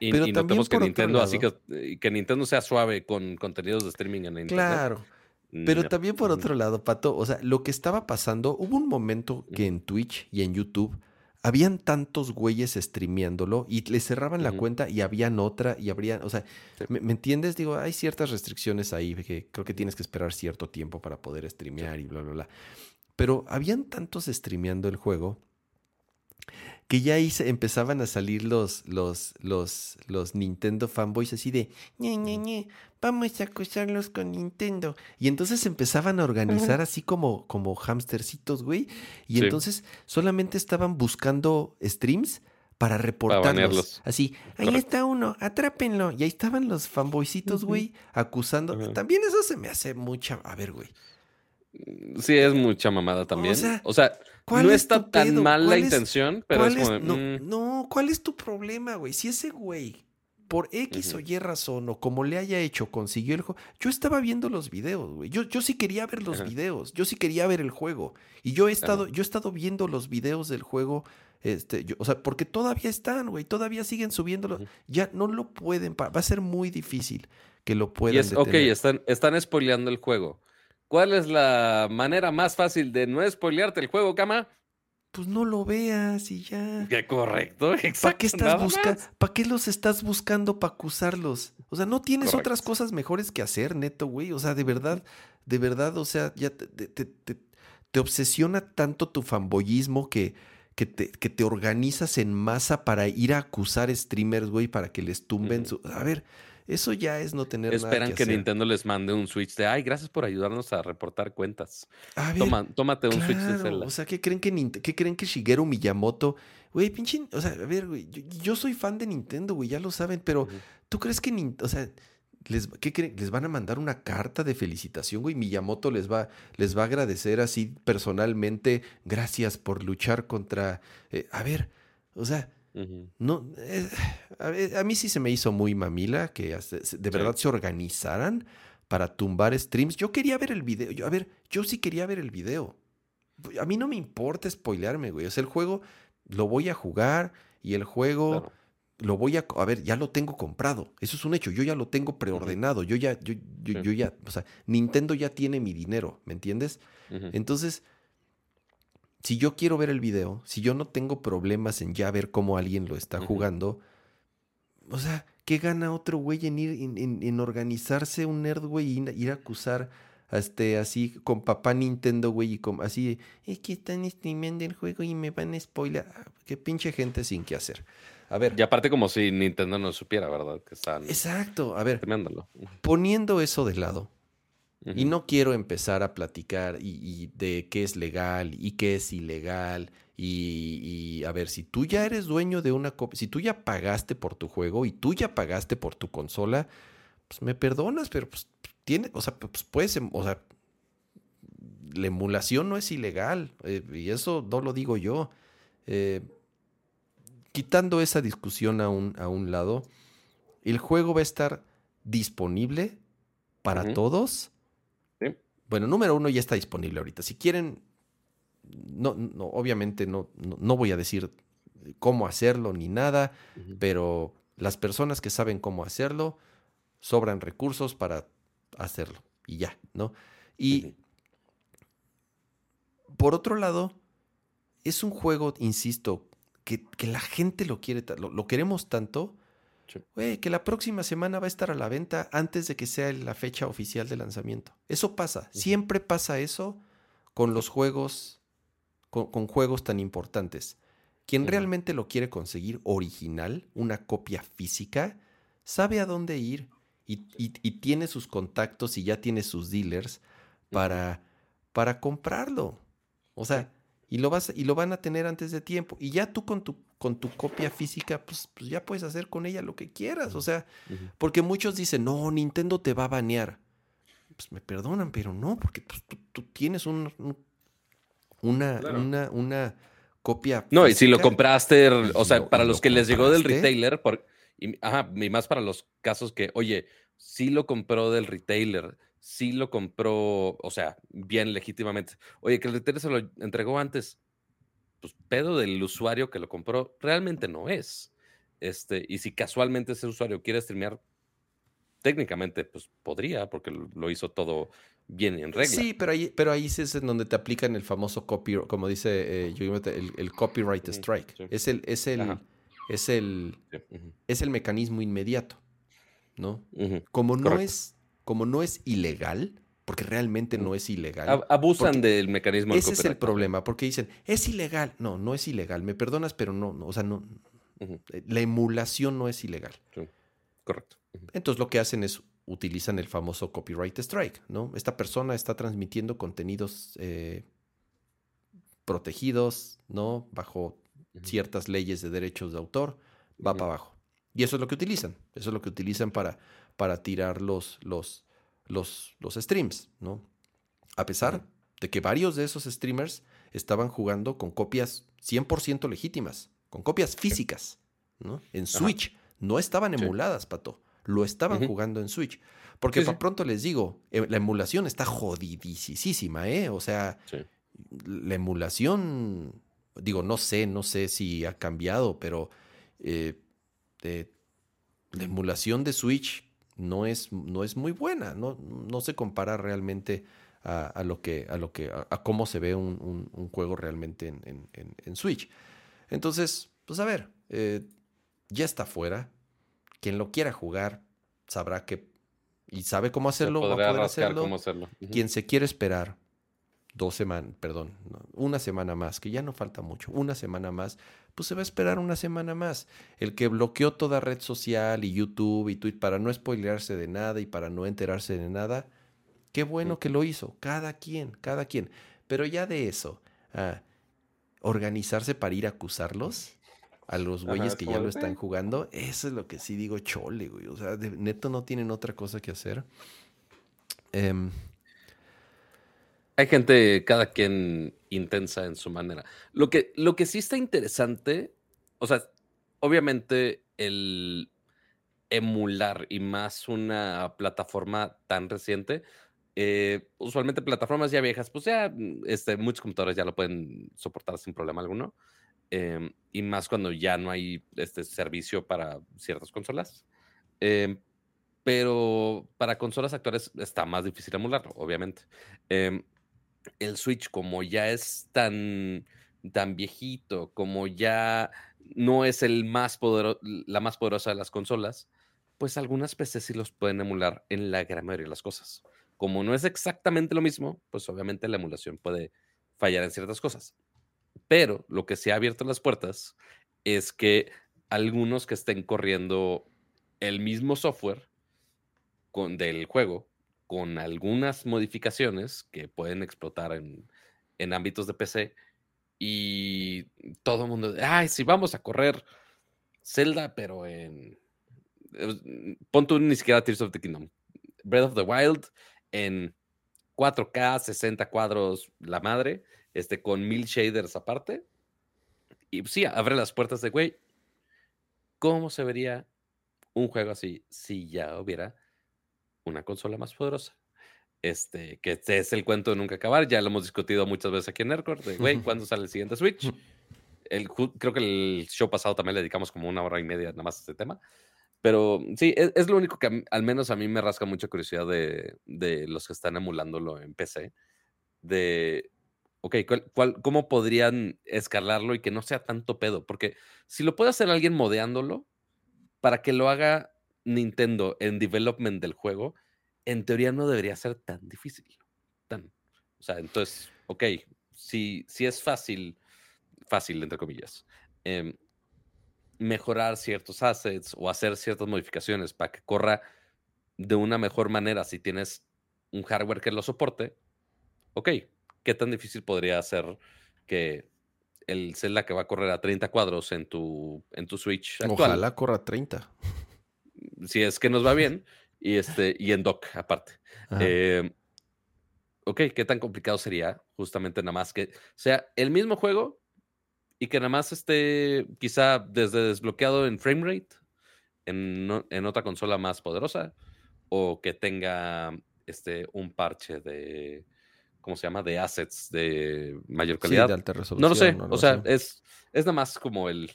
Y, pero también que Nintendo, así que, que, Nintendo sea suave con contenidos de streaming en Internet. Claro. Pero también por otro lado, Pato, o sea, lo que estaba pasando, hubo un momento que en Twitch y en YouTube habían tantos güeyes streameándolo y le cerraban la cuenta y habían otra y habrían, o sea, ¿me, entiendes? Digo, hay ciertas restricciones ahí que creo que tienes que esperar cierto tiempo para poder streamear y bla, bla, bla. Pero habían tantos streameando el juego que ya ahí se empezaban a salir los, los, los, los Nintendo fanboys así de, ñe, ñe, ñe, vamos a acusarlos con Nintendo. Y entonces empezaban a organizar así como, como hamstercitos, güey. Y entonces solamente estaban buscando streams para reportarlos. así, ahí está uno, atrápenlo. Y ahí estaban los fanboycitos, güey, acusando. También eso se me hace mucha... A ver, güey. Sí, es mucha mamada también. O sea, no está tan mal la intención, pero es como. Mm. no, ¿cuál es tu problema, güey? Si ese güey, por X o Y razón, o como le haya hecho, consiguió el juego. Yo estaba viendo los videos, güey. Yo, yo sí quería ver los videos. Yo sí quería ver el juego. Y yo he estado, yo he estado viendo los videos del juego. Este, o sea, porque todavía están, güey. Todavía siguen subiéndolo. Ya no lo pueden. Va a ser muy difícil que lo puedan. Y ok, están, están spoileando el juego. ¿Cuál es la manera más fácil de no spoilearte el juego, Cama? Pues no lo veas y ya. Qué correcto, ¿Para qué, estás buscando? ¿Para qué los estás buscando para acusarlos? O sea, no tienes otras cosas mejores que hacer, neto, güey. O sea, de verdad, de verdad, o sea, ya te, te, obsesiona tanto tu fanboyismo que, que, te, que te organizas en masa para ir a acusar streamers, güey, para que les tumben su. A ver, eso ya es no tener Esperan nada que, que Nintendo les mande un Switch de, ay, gracias por ayudarnos a reportar cuentas. Toma, tómate un Switch de Zelda. O sea, ¿qué creen que, ¿qué creen que Shigeru Miyamoto? Güey, pinche, o sea, a ver, güey, yo, soy fan de Nintendo, güey, ya lo saben, pero ¿tú crees que, o sea, les, ¿qué les van a mandar una carta de felicitación, güey. Miyamoto les va, les va a agradecer así personalmente. Gracias por luchar contra. Eh, a ver, o sea, no. Eh, a, mí sí se me hizo muy mamila que de verdad se organizaran para tumbar streams. Yo quería ver el video. Yo, a ver, yo sí quería ver el video. A mí no me importa spoilearme, güey. O sea, el juego lo voy a jugar y el juego lo voy a, a ver, ya lo tengo comprado. Eso es un hecho. Yo ya lo tengo preordenado. Yo ya, yo, yo, ya, o sea, Nintendo ya tiene mi dinero, ¿me entiendes? Entonces, si yo quiero ver el video, si yo no tengo problemas en ya ver cómo alguien lo está jugando, o sea, ¿qué gana otro güey en ir, en, organizarse un nerd, güey, y ir a acusar este, así con papá Nintendo, güey, y con, así, es que están streamando el juego y me van a spoiler. Ah, qué pinche gente sin qué hacer. A ver. Y aparte como si Nintendo no supiera, ¿verdad? Que están Exacto. A ver. Poniendo eso de lado. Y no quiero empezar a platicar y, de qué es legal y qué es ilegal. Y, a ver, si tú ya eres dueño de una copia, si tú ya pagaste por tu juego y tú ya pagaste por tu consola, pues me perdonas, pero pues tiene, o sea, pues puedes, em, o sea, la emulación no es ilegal. Eh, y eso no lo digo yo. Eh, quitando esa discusión a un, a un lado, el juego va a estar disponible para todos. Bueno, número uno ya está disponible ahorita. Si quieren, no, no obviamente no, no, voy a decir cómo hacerlo ni nada, pero las personas que saben cómo hacerlo, sobran recursos para hacerlo y ya, ¿no? Y por otro lado, es un juego, insisto, que, la gente lo quiere, lo, queremos tanto, que la próxima semana va a estar a la venta antes de que sea la fecha oficial de lanzamiento. Eso pasa, siempre pasa eso con los juegos, con, juegos tan importantes. Quien realmente lo quiere conseguir original, una copia física, sabe a dónde ir y, tiene sus contactos y ya tiene sus dealers para, para comprarlo. O sea, y lo, vas, y lo van a tener antes de tiempo. Y ya tú con tu, con tu copia física, pues, pues ya puedes hacer con ella lo que quieras. O sea, porque muchos dicen, no, Nintendo te va a banear. Pues me perdonan, pero no, porque pues, tú, tienes un, una, una, una copia. No, y si lo compraste, o sea, para los que les llegó del retailer, por, y, ajá, y más para los casos que, oye, sí lo compró del retailer, sí lo compró, o sea, bien legítimamente. Oye, que el retailer se lo entregó antes, pues pedo del usuario que lo compró, realmente no es. Este, y si casualmente ese usuario quiere streamear, técnicamente, pues podría, porque lo hizo todo bien y en regla. Sí, pero ahí, pero ahí es en donde te aplican el famoso copyright, como dice eh, el, copyright strike. Es el, es el, es el, es el mecanismo inmediato, ¿no? Como no es como no es ilegal, porque realmente no es ilegal. Abusan del mecanismo. Ese es el problema, porque dicen, es ilegal. No, no es ilegal. Me perdonas, pero no, o sea, no. Eh, la emulación no es ilegal. Correcto. Entonces lo que hacen es utilizan el famoso copyright strike, ¿no? Esta persona está transmitiendo contenidos eh, protegidos, ¿no? Bajo ciertas leyes de derechos de autor, va para abajo. Y eso es lo que utilizan. Eso es lo que utilizan para para tirar los, los, los, los streams, ¿no? A pesar de que varios de esos streamers estaban jugando con copias 100% legítimas, con copias físicas, ¿no? En Switch. No estaban emuladas, Pato. Lo estaban jugando en Switch. Porque para pronto les digo, eh, la emulación está jodidísima, ¿eh? O sea, la emulación, digo, no sé, no sé si ha cambiado, pero eh, la emulación de Switch no es, no es muy buena, no, no se compara realmente a, lo que, a lo que, a, cómo se ve un, juego realmente en, Switch. Entonces, pues a ver, eh, ya está fuera. Quien lo quiera jugar sabrá que y sabe cómo hacerlo, va a poder hacerlo. Cómo hacerlo. Quien se quiere esperar dos semanas, perdón, una semana más, que ya no falta mucho, una semana más, pues se va a esperar una semana más. El que bloqueó toda red social y YouTube y Twitter para no spoilearse de nada y para no enterarse de nada, qué bueno que lo hizo, cada quien, cada quien. Pero ya de eso, organizarse para ir a acusarlos, a los güeyes que ya lo están jugando, eso es lo que sí digo, chole, güey. O sea, de, neto no tienen otra cosa que hacer. Em, Hay gente, cada quien intensa en su manera. Lo que, lo que sí está interesante, o sea, obviamente el emular y más una plataforma tan reciente, eh, usualmente plataformas ya viejas, pues ya este, muchos computadores ya lo pueden soportar sin problema alguno. Em, y más cuando ya no hay este servicio para ciertas consolas. Em, pero para consolas actuales está más difícil emularlo, obviamente. Em, el Switch, como ya es tan, tan viejito, como ya no es el más la más poderosa de las consolas, pues algunas PCs sí los pueden emular en la gran mayoría de las cosas. Como no es exactamente lo mismo, pues obviamente la emulación puede fallar en ciertas cosas. Pero lo que se ha abierto las puertas es que algunos que estén corriendo el mismo software con, del juego, con algunas modificaciones que pueden explotar en, en ámbitos de PC, y todo el mundo, ay, si vamos a correr Zelda, pero en. Pon tú ni siquiera Tears of the Kingdom. Breath of the Wild en 4K, 60 cuadros, la madre, este, con mil shaders aparte. Y sí, abre las puertas de, güey, ¿cómo se vería un juego así si ya hubiera una consola más poderosa? Este, que es el cuento de nunca acabar, ya lo hemos discutido muchas veces aquí en Nerdcore, de, güey, ¿cuándo sale el siguiente Switch? El, creo que el show pasado también le dedicamos como una hora y media nada más a este tema. Pero sí, es, es lo único que al menos a mí me rasca mucha curiosidad de, de los que están emulándolo en PC. De, ok, ¿cuál, cómo podrían escalarlo y que no sea tanto pedo? Porque si lo puede hacer alguien modeándolo, para que lo haga Nintendo en development del juego, en teoría no debería ser tan difícil. Tan, o sea, entonces, ok, si, si es fácil, fácil, entre comillas, em, mejorar ciertos assets o hacer ciertas modificaciones para que corra de una mejor manera si tienes un hardware que lo soporte, ok, ¿qué tan difícil podría ser que el Zelda que va a correr a 30 cuadros en tu, en tu Switch actual? Ojalá corra 30. Si es que nos va bien, y, este, y en dock aparte. Eh, ok, ¿qué tan complicado sería justamente nada más que sea el mismo juego y que nada más esté quizá desde desbloqueado en framerate en, en otra consola más poderosa o que tenga este, un parche de, ¿cómo se llama? De assets de mayor calidad. de alta resolución. No lo sé, o sea, es, es nada más como el,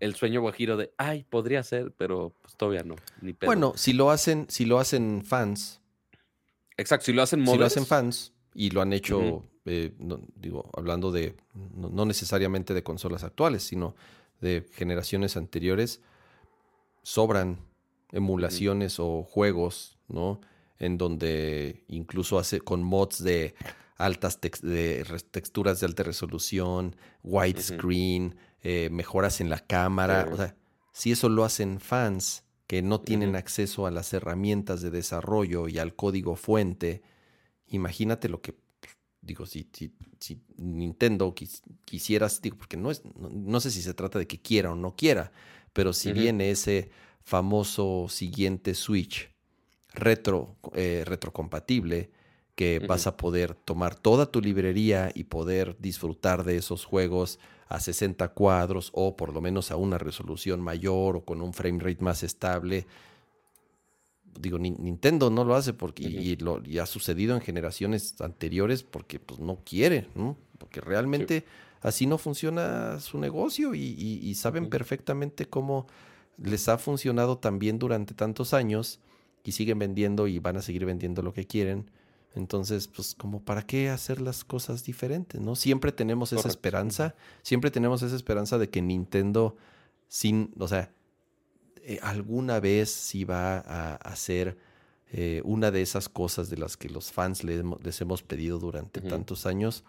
el sueño guajiro de, ay, podría ser, pero pues todavía no. Ni Bueno, si lo hacen, si lo hacen fans. Exacto, si lo hacen Si lo hacen fans y lo han hecho, eh, digo, hablando de, no, necesariamente de consolas actuales, sino de generaciones anteriores, sobran emulaciones o juegos, ¿no? En donde incluso hace con mods de altas de texturas de alta resolución, widescreen, eh, mejoras en la cámara. O sea, si eso lo hacen fans que no tienen acceso a las herramientas de desarrollo y al código fuente, imagínate lo que, digo, si, si, Nintendo quisieras, digo, porque no, es, no, sé si se trata de que quiera o no quiera, pero si viene ese famoso siguiente Switch retro, eh, retrocompatible, que vas a poder tomar toda tu librería y poder disfrutar de esos juegos a 60 cuadros o por lo menos a una resolución mayor o con un frame rate más estable. Digo, Nintendo no lo hace porque y, lo, ha sucedido en generaciones anteriores porque pues no quiere, ¿no? Porque realmente así no funciona su negocio y, saben perfectamente cómo les ha funcionado también durante tantos años y siguen vendiendo y van a seguir vendiendo lo que quieren entonces, pues como para qué hacer las cosas diferentes, ¿no? Siempre tenemos esa esperanza, siempre tenemos esa esperanza de que Nintendo, sin, o sea, eh, alguna vez sí va a hacer eh, una de esas cosas de las que los fans les, hemos pedido durante tantos años.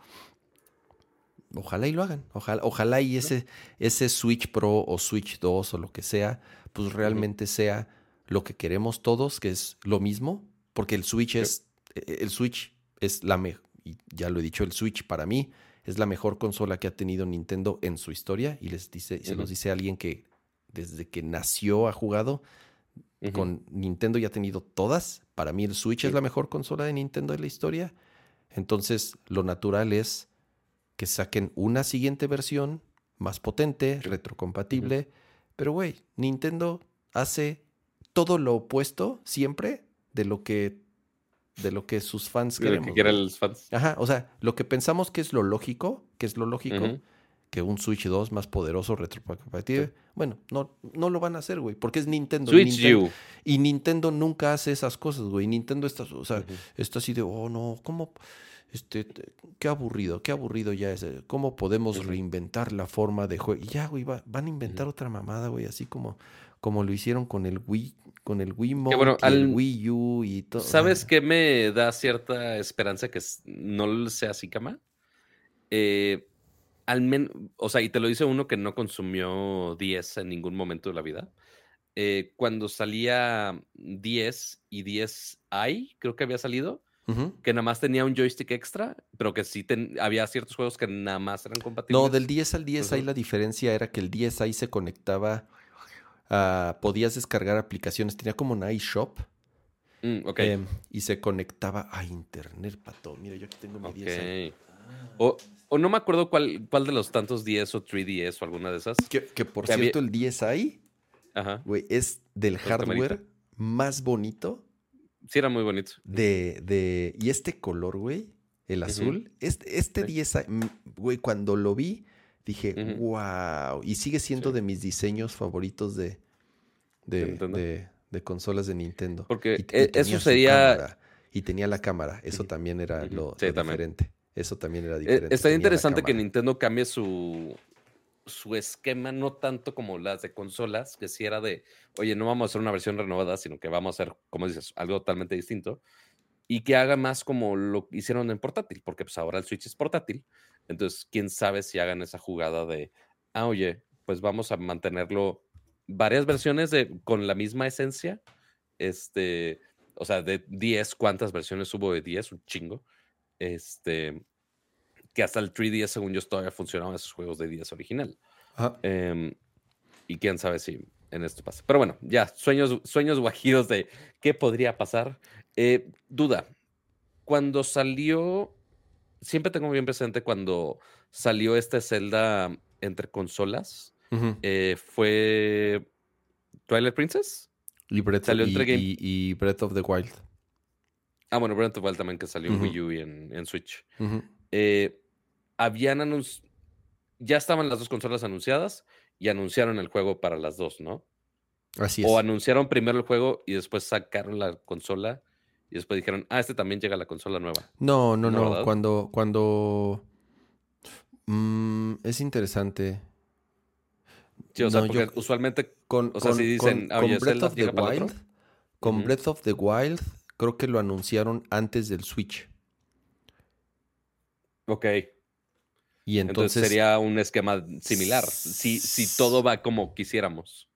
Ojalá y lo hagan, ojalá, ojalá y ese, ese Switch Pro o Switch 2 o lo que sea, pues realmente sea lo que queremos todos, que es lo mismo, porque el Switch es el Switch es la mejor, y ya lo he dicho, el Switch para mí es la mejor consola que ha tenido Nintendo en su historia y les dice, se los dice alguien que desde que nació ha jugado. Con Nintendo ya ha tenido todas. Para mí el Switch es la mejor consola de Nintendo de la historia. Entonces lo natural es que saquen una siguiente versión más potente, retrocompatible. Pero güey, Nintendo hace todo lo opuesto siempre de lo que de lo que sus fans quieren. que quieran los fans. Ajá, o sea, lo que pensamos que es lo lógico, que es lo lógico, que un Switch 2 más poderoso, retrocompatible, bueno, no, no lo van a hacer, güey, porque es Nintendo. Switch U. Y Nintendo nunca hace esas cosas, güey. Nintendo está, o sea, está así de, oh, no, ¿cómo? Este, qué aburrido, qué aburrido ya es. ¿Cómo podemos reinventar la forma de juego? Y ya, güey, van a inventar otra mamada, güey, así como, como lo hicieron con el Wii, con el Wii Mode, el Wii U y todo. ¿Sabes qué me da cierta esperanza que no sea así, cama? Eh, al menos, o sea, y te lo dice uno que no consumió 10 en ningún momento de la vida. Eh, cuando salía 10 y 10i, creo que había salido, que nada más tenía un joystick extra, pero que sí había ciertos juegos que nada más eran compatibles. No, del 10 al 10 ahí la diferencia era que el 10 ahí se conectaba, podías descargar aplicaciones, tenía como un iShop. Mm, em, y se conectaba a internet, pato. Mira, yo aquí tengo mi 10. O, o, no me acuerdo cuál, cuál de los tantos 10 o 3DS o alguna de esas. Que, por cierto, el 10 ahí, Güey, es del hardware más bonito Sí, era muy bonito. De, de, y este color, güey, el azul, este, este 10, mm, güey, cuando lo vi, dije, wow. Y sigue siendo de mis diseños favoritos de, de, de, consolas de Nintendo. Porque e, eso sería... y tenía la cámara, eso también era lo, diferente. Eso también era diferente. Está interesante que Nintendo cambie su, su esquema no tanto como las de consolas, que si era de, oye, no vamos a hacer una versión renovada, sino que vamos a hacer, como dices, algo totalmente distinto, y que haga más como lo hicieron en portátil, porque pues ahora el Switch es portátil, entonces quién sabe si hagan esa jugada de, ah, oye, pues vamos a mantenerlo varias versiones de, con la misma esencia, este, o sea, de 10, ¿cuántas versiones hubo de 10? Un chingo. Este, que hasta el 3DS, según yo, todavía funcionaban esos juegos de 10 original. Em, y quién sabe si en esto pasa. Pero bueno, ya, sueños, sueños guajidos de qué podría pasar. Eh, duda, cuando salió, siempre tengo bien presente cuando salió esta Zelda entre consolas, eh, fue Twilight Princess. Y Breath, y, Breath of the Wild. Ah, bueno, Breath of the Wild también que salió en Wii U y en, Switch. eh, habían anunciado, ya estaban las dos consolas anunciadas y anunciaron el juego para las dos, ¿no? Así es. O anunciaron primero el juego y después sacaron la consola y después dijeron, ah, este también llega a la consola nueva. No, no, no. Cuando, cuando mm, es interesante. Sí, o sea, porque usualmente con, o sea, si dicen, con, Breath of the Wild, con Breath of the Wild, creo que lo anunciaron antes del Switch. Ok. Y entonces, sería un esquema similar, si, si todo va como quisiéramos.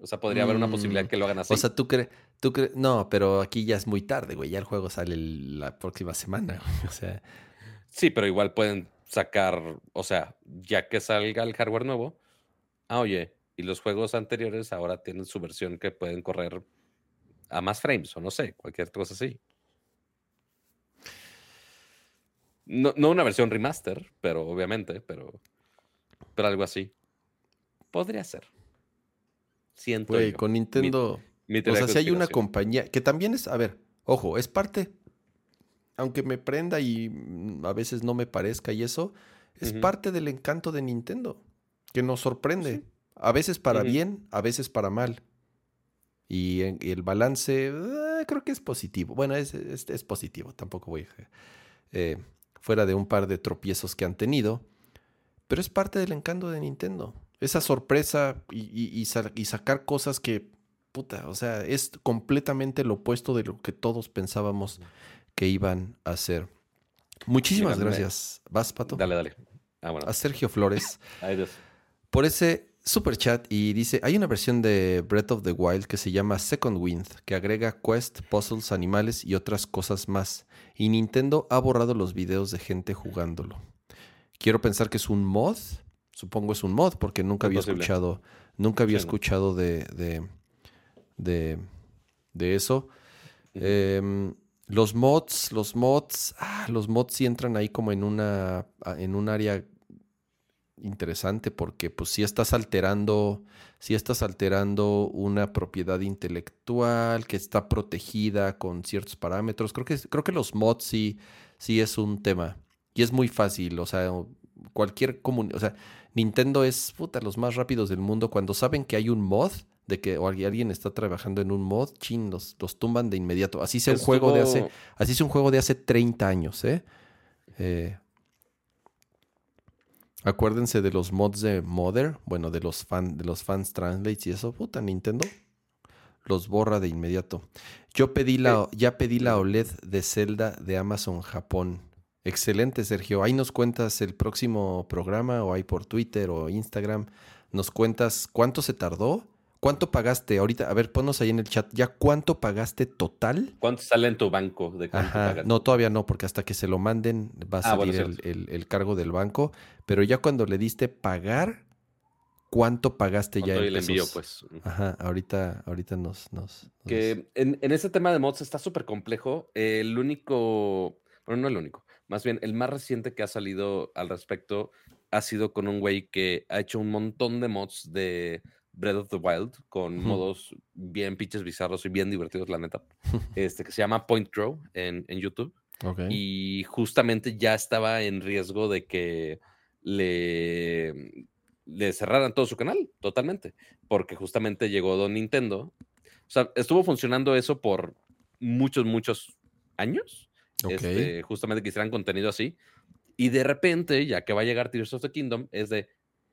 O sea, podría haber una posibilidad mm, que lo hagan así. O sea, tú crees, tú crees, no, pero aquí ya es muy tarde, güey. Ya el juego sale la próxima semana, O sea. Sí, pero igual pueden sacar, o sea, ya que salga el hardware nuevo. Ah, oye, y los juegos anteriores ahora tienen su versión que pueden correr a más frames, o no sé, cualquier cosa así. No, una versión remaster, pero obviamente, pero, pero algo así. Podría ser. Siento. Güey, con Nintendo. o sea, si hay una compañía que también es, a ver, ojo, es parte, aunque me prenda y mm, a veces no me parezca y eso, es parte del encanto de Nintendo, que nos sorprende. A veces para bien, a veces para mal. Y, el balance, eh, creo que es positivo. Bueno, es, es, positivo, tampoco voy a... Eh, fuera de un par de tropiezos que han tenido, pero es parte del encanto de Nintendo. Esa sorpresa y, sacar cosas que, puta, o sea, es completamente lo opuesto de lo que todos pensábamos que iban a hacer. Muchísimas gracias. ¿Vas, Pato? Dale, dale. Ah, a Sergio Flores. por ese super chat y dice, hay una versión de Breath of the Wild que se llama Second Wind, que agrega quest, puzzles, animales y otras cosas más. Y Nintendo ha borrado los videos de gente jugándolo. Quiero pensar que es un mod, supongo es un mod, porque nunca había escuchado, nunca había escuchado de, de, de, eso. Em, los mods, los mods, ah, los mods sí entran ahí como en una, en un área interesante porque pues si estás alterando, si estás alterando una propiedad intelectual que está protegida con ciertos parámetros. Creo que, creo que los mods sí, sí es un tema. Y es muy fácil, o sea, cualquier comunidad, o sea, Nintendo es puta, los más rápidos del mundo. Cuando saben que hay un mod, de que alguien está trabajando en un mod, chin, los, tumban de inmediato. Así sea un juego de hace, así sea un juego de hace 30 años, ¿eh? eh Acuérdense de los mods de Mother, bueno, de los, fan, de los fans translates y eso, puta, Nintendo los borra de inmediato. Yo pedí la, ya pedí la OLED de Zelda de Amazon Japón. Excelente, Sergio. Ahí nos cuentas el próximo programa o ahí por Twitter o Instagram. Nos cuentas cuánto se tardó ¿Cuánto pagaste ahorita? A ver, ponnos ahí en el chat. ¿Ya cuánto pagaste total? ¿Cuánto sale en tu banco? De Ajá, no, todavía no, porque hasta que se lo manden va a ah, salir el, cargo del banco. Pero ya cuando le diste pagar, ¿cuánto pagaste ya? el envío, pues. Ajá, ahorita, ahorita nos... nos, Que en, en, ese tema de mods está súper complejo. el único, bueno, no el único, más bien el más reciente que ha salido al respecto ha sido con un güey que ha hecho un montón de mods de Breath of the Wild con modos bien pinches bizarros y bien divertidos, la neta, este, que se llama Point Draw en, en YouTube. Y justamente ya estaba en riesgo de que le, le cerraran todo su canal, totalmente, porque justamente llegó Don Nintendo. O sea, estuvo funcionando eso por muchos, muchos años. Este, justamente que hicieran contenido así. Y de repente, ya que va a llegar Tears of the Kingdom, es de,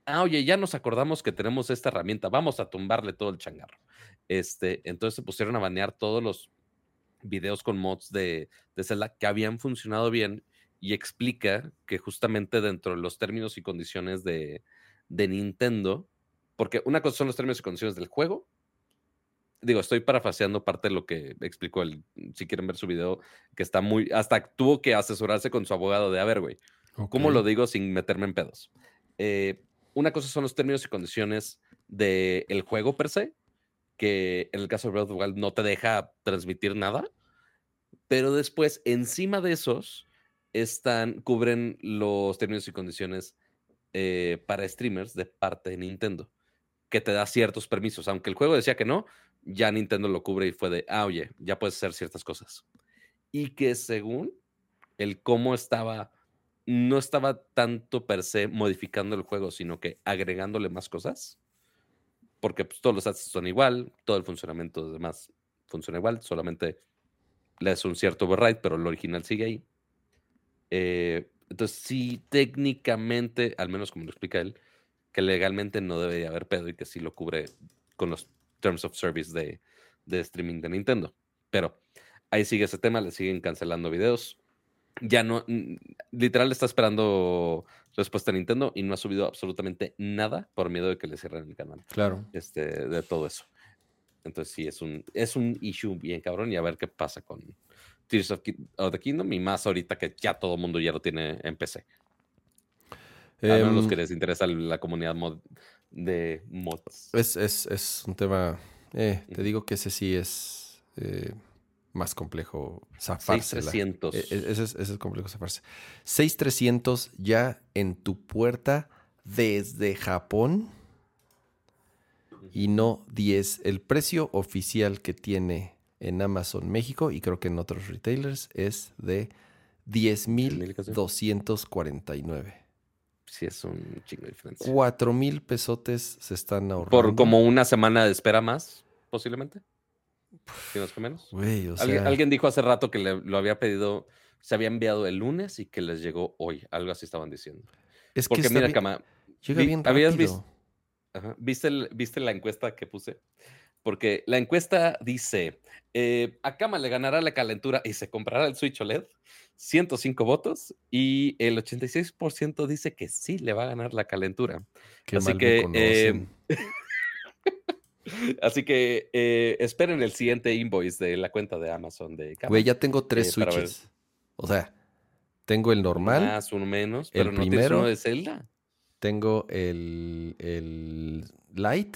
ah, oye, ya nos acordamos que tenemos esta herramienta, vamos a tumbarle todo el changarro. Este, entonces se pusieron a banear todos los videos con mods de, de Zelda que habían funcionado bien y explica que justamente dentro de los términos y condiciones de, de Nintendo, porque una cosa son los términos y condiciones del juego, digo, estoy parafaseando parte de lo que explicó él. Si quieren ver su video, que está muy. Hasta tuvo que asesorarse con su abogado de, a ver, güey, ¿cómo lo digo sin meterme en pedos? Eh, una cosa son los términos y condiciones del juego per se, que en el caso de Breath of the Wild no te deja transmitir nada, pero después encima de esos están, cubren los términos y condiciones eh, para streamers de parte de Nintendo, que te da ciertos permisos, aunque el juego decía que no, ya Nintendo lo cubre y fue de, ah, oye, ya puedes hacer ciertas cosas. Y que según el cómo estaba no estaba tanto per se modificando el juego, sino que agregándole más cosas. Porque pues, todos los assets son igual, todo el funcionamiento de demás funciona igual, solamente le es un cierto override, pero el original sigue ahí. Eh, entonces, sí, técnicamente, al menos como lo explica él, que legalmente no debe haber pedo y que sí lo cubre con los Terms of Service de, de streaming de Nintendo. Pero ahí sigue ese tema, le siguen cancelando videos ya no, literal está esperando respuesta de Nintendo y no ha subido absolutamente nada por miedo de que le cierren el canal. Claro. Este, de todo eso. Entonces sí, es un, es un issue bien cabrón y a ver qué pasa con Tears of, the Kingdom y más ahorita que ya todo el mundo ya lo tiene en PC. A los em, que les interesa la comunidad de mods. Es, es, es un tema, eh, te digo que ese sí es... Eh, más complejo zafarse. 6300. E, e, ese, es, ese es complejo zafarse. 6300 ya en tu puerta desde Japón y no 10. El precio oficial que tiene en Amazon México y creo que en otros retailers es de 10.249. Sí, es un chingo de diferencia. 4 mil pesotes se están ahorrando. Por como una semana de espera más, posiblemente. ¿Tienes menos? ¿Alguien, dijo hace rato que lo había pedido, se había enviado el lunes y que les llegó hoy. Algo así estaban diciendo. Es Porque mira, Cama, llega bien ¿habías visto, ¿viste, ¿Viste la encuesta que puse? Porque la encuesta dice, eh, a Cama le ganará la calentura y se comprará el Switch OLED. 105 votos y el 86% dice que sí le va a ganar la calentura. Así que Así que eh, esperen el siguiente invoice de la cuenta de Amazon de Güey, ya tengo tres eh, switches. O sea, tengo el normal. Más, uno menos. Pero el no primero de Zelda. Tengo el, el Light.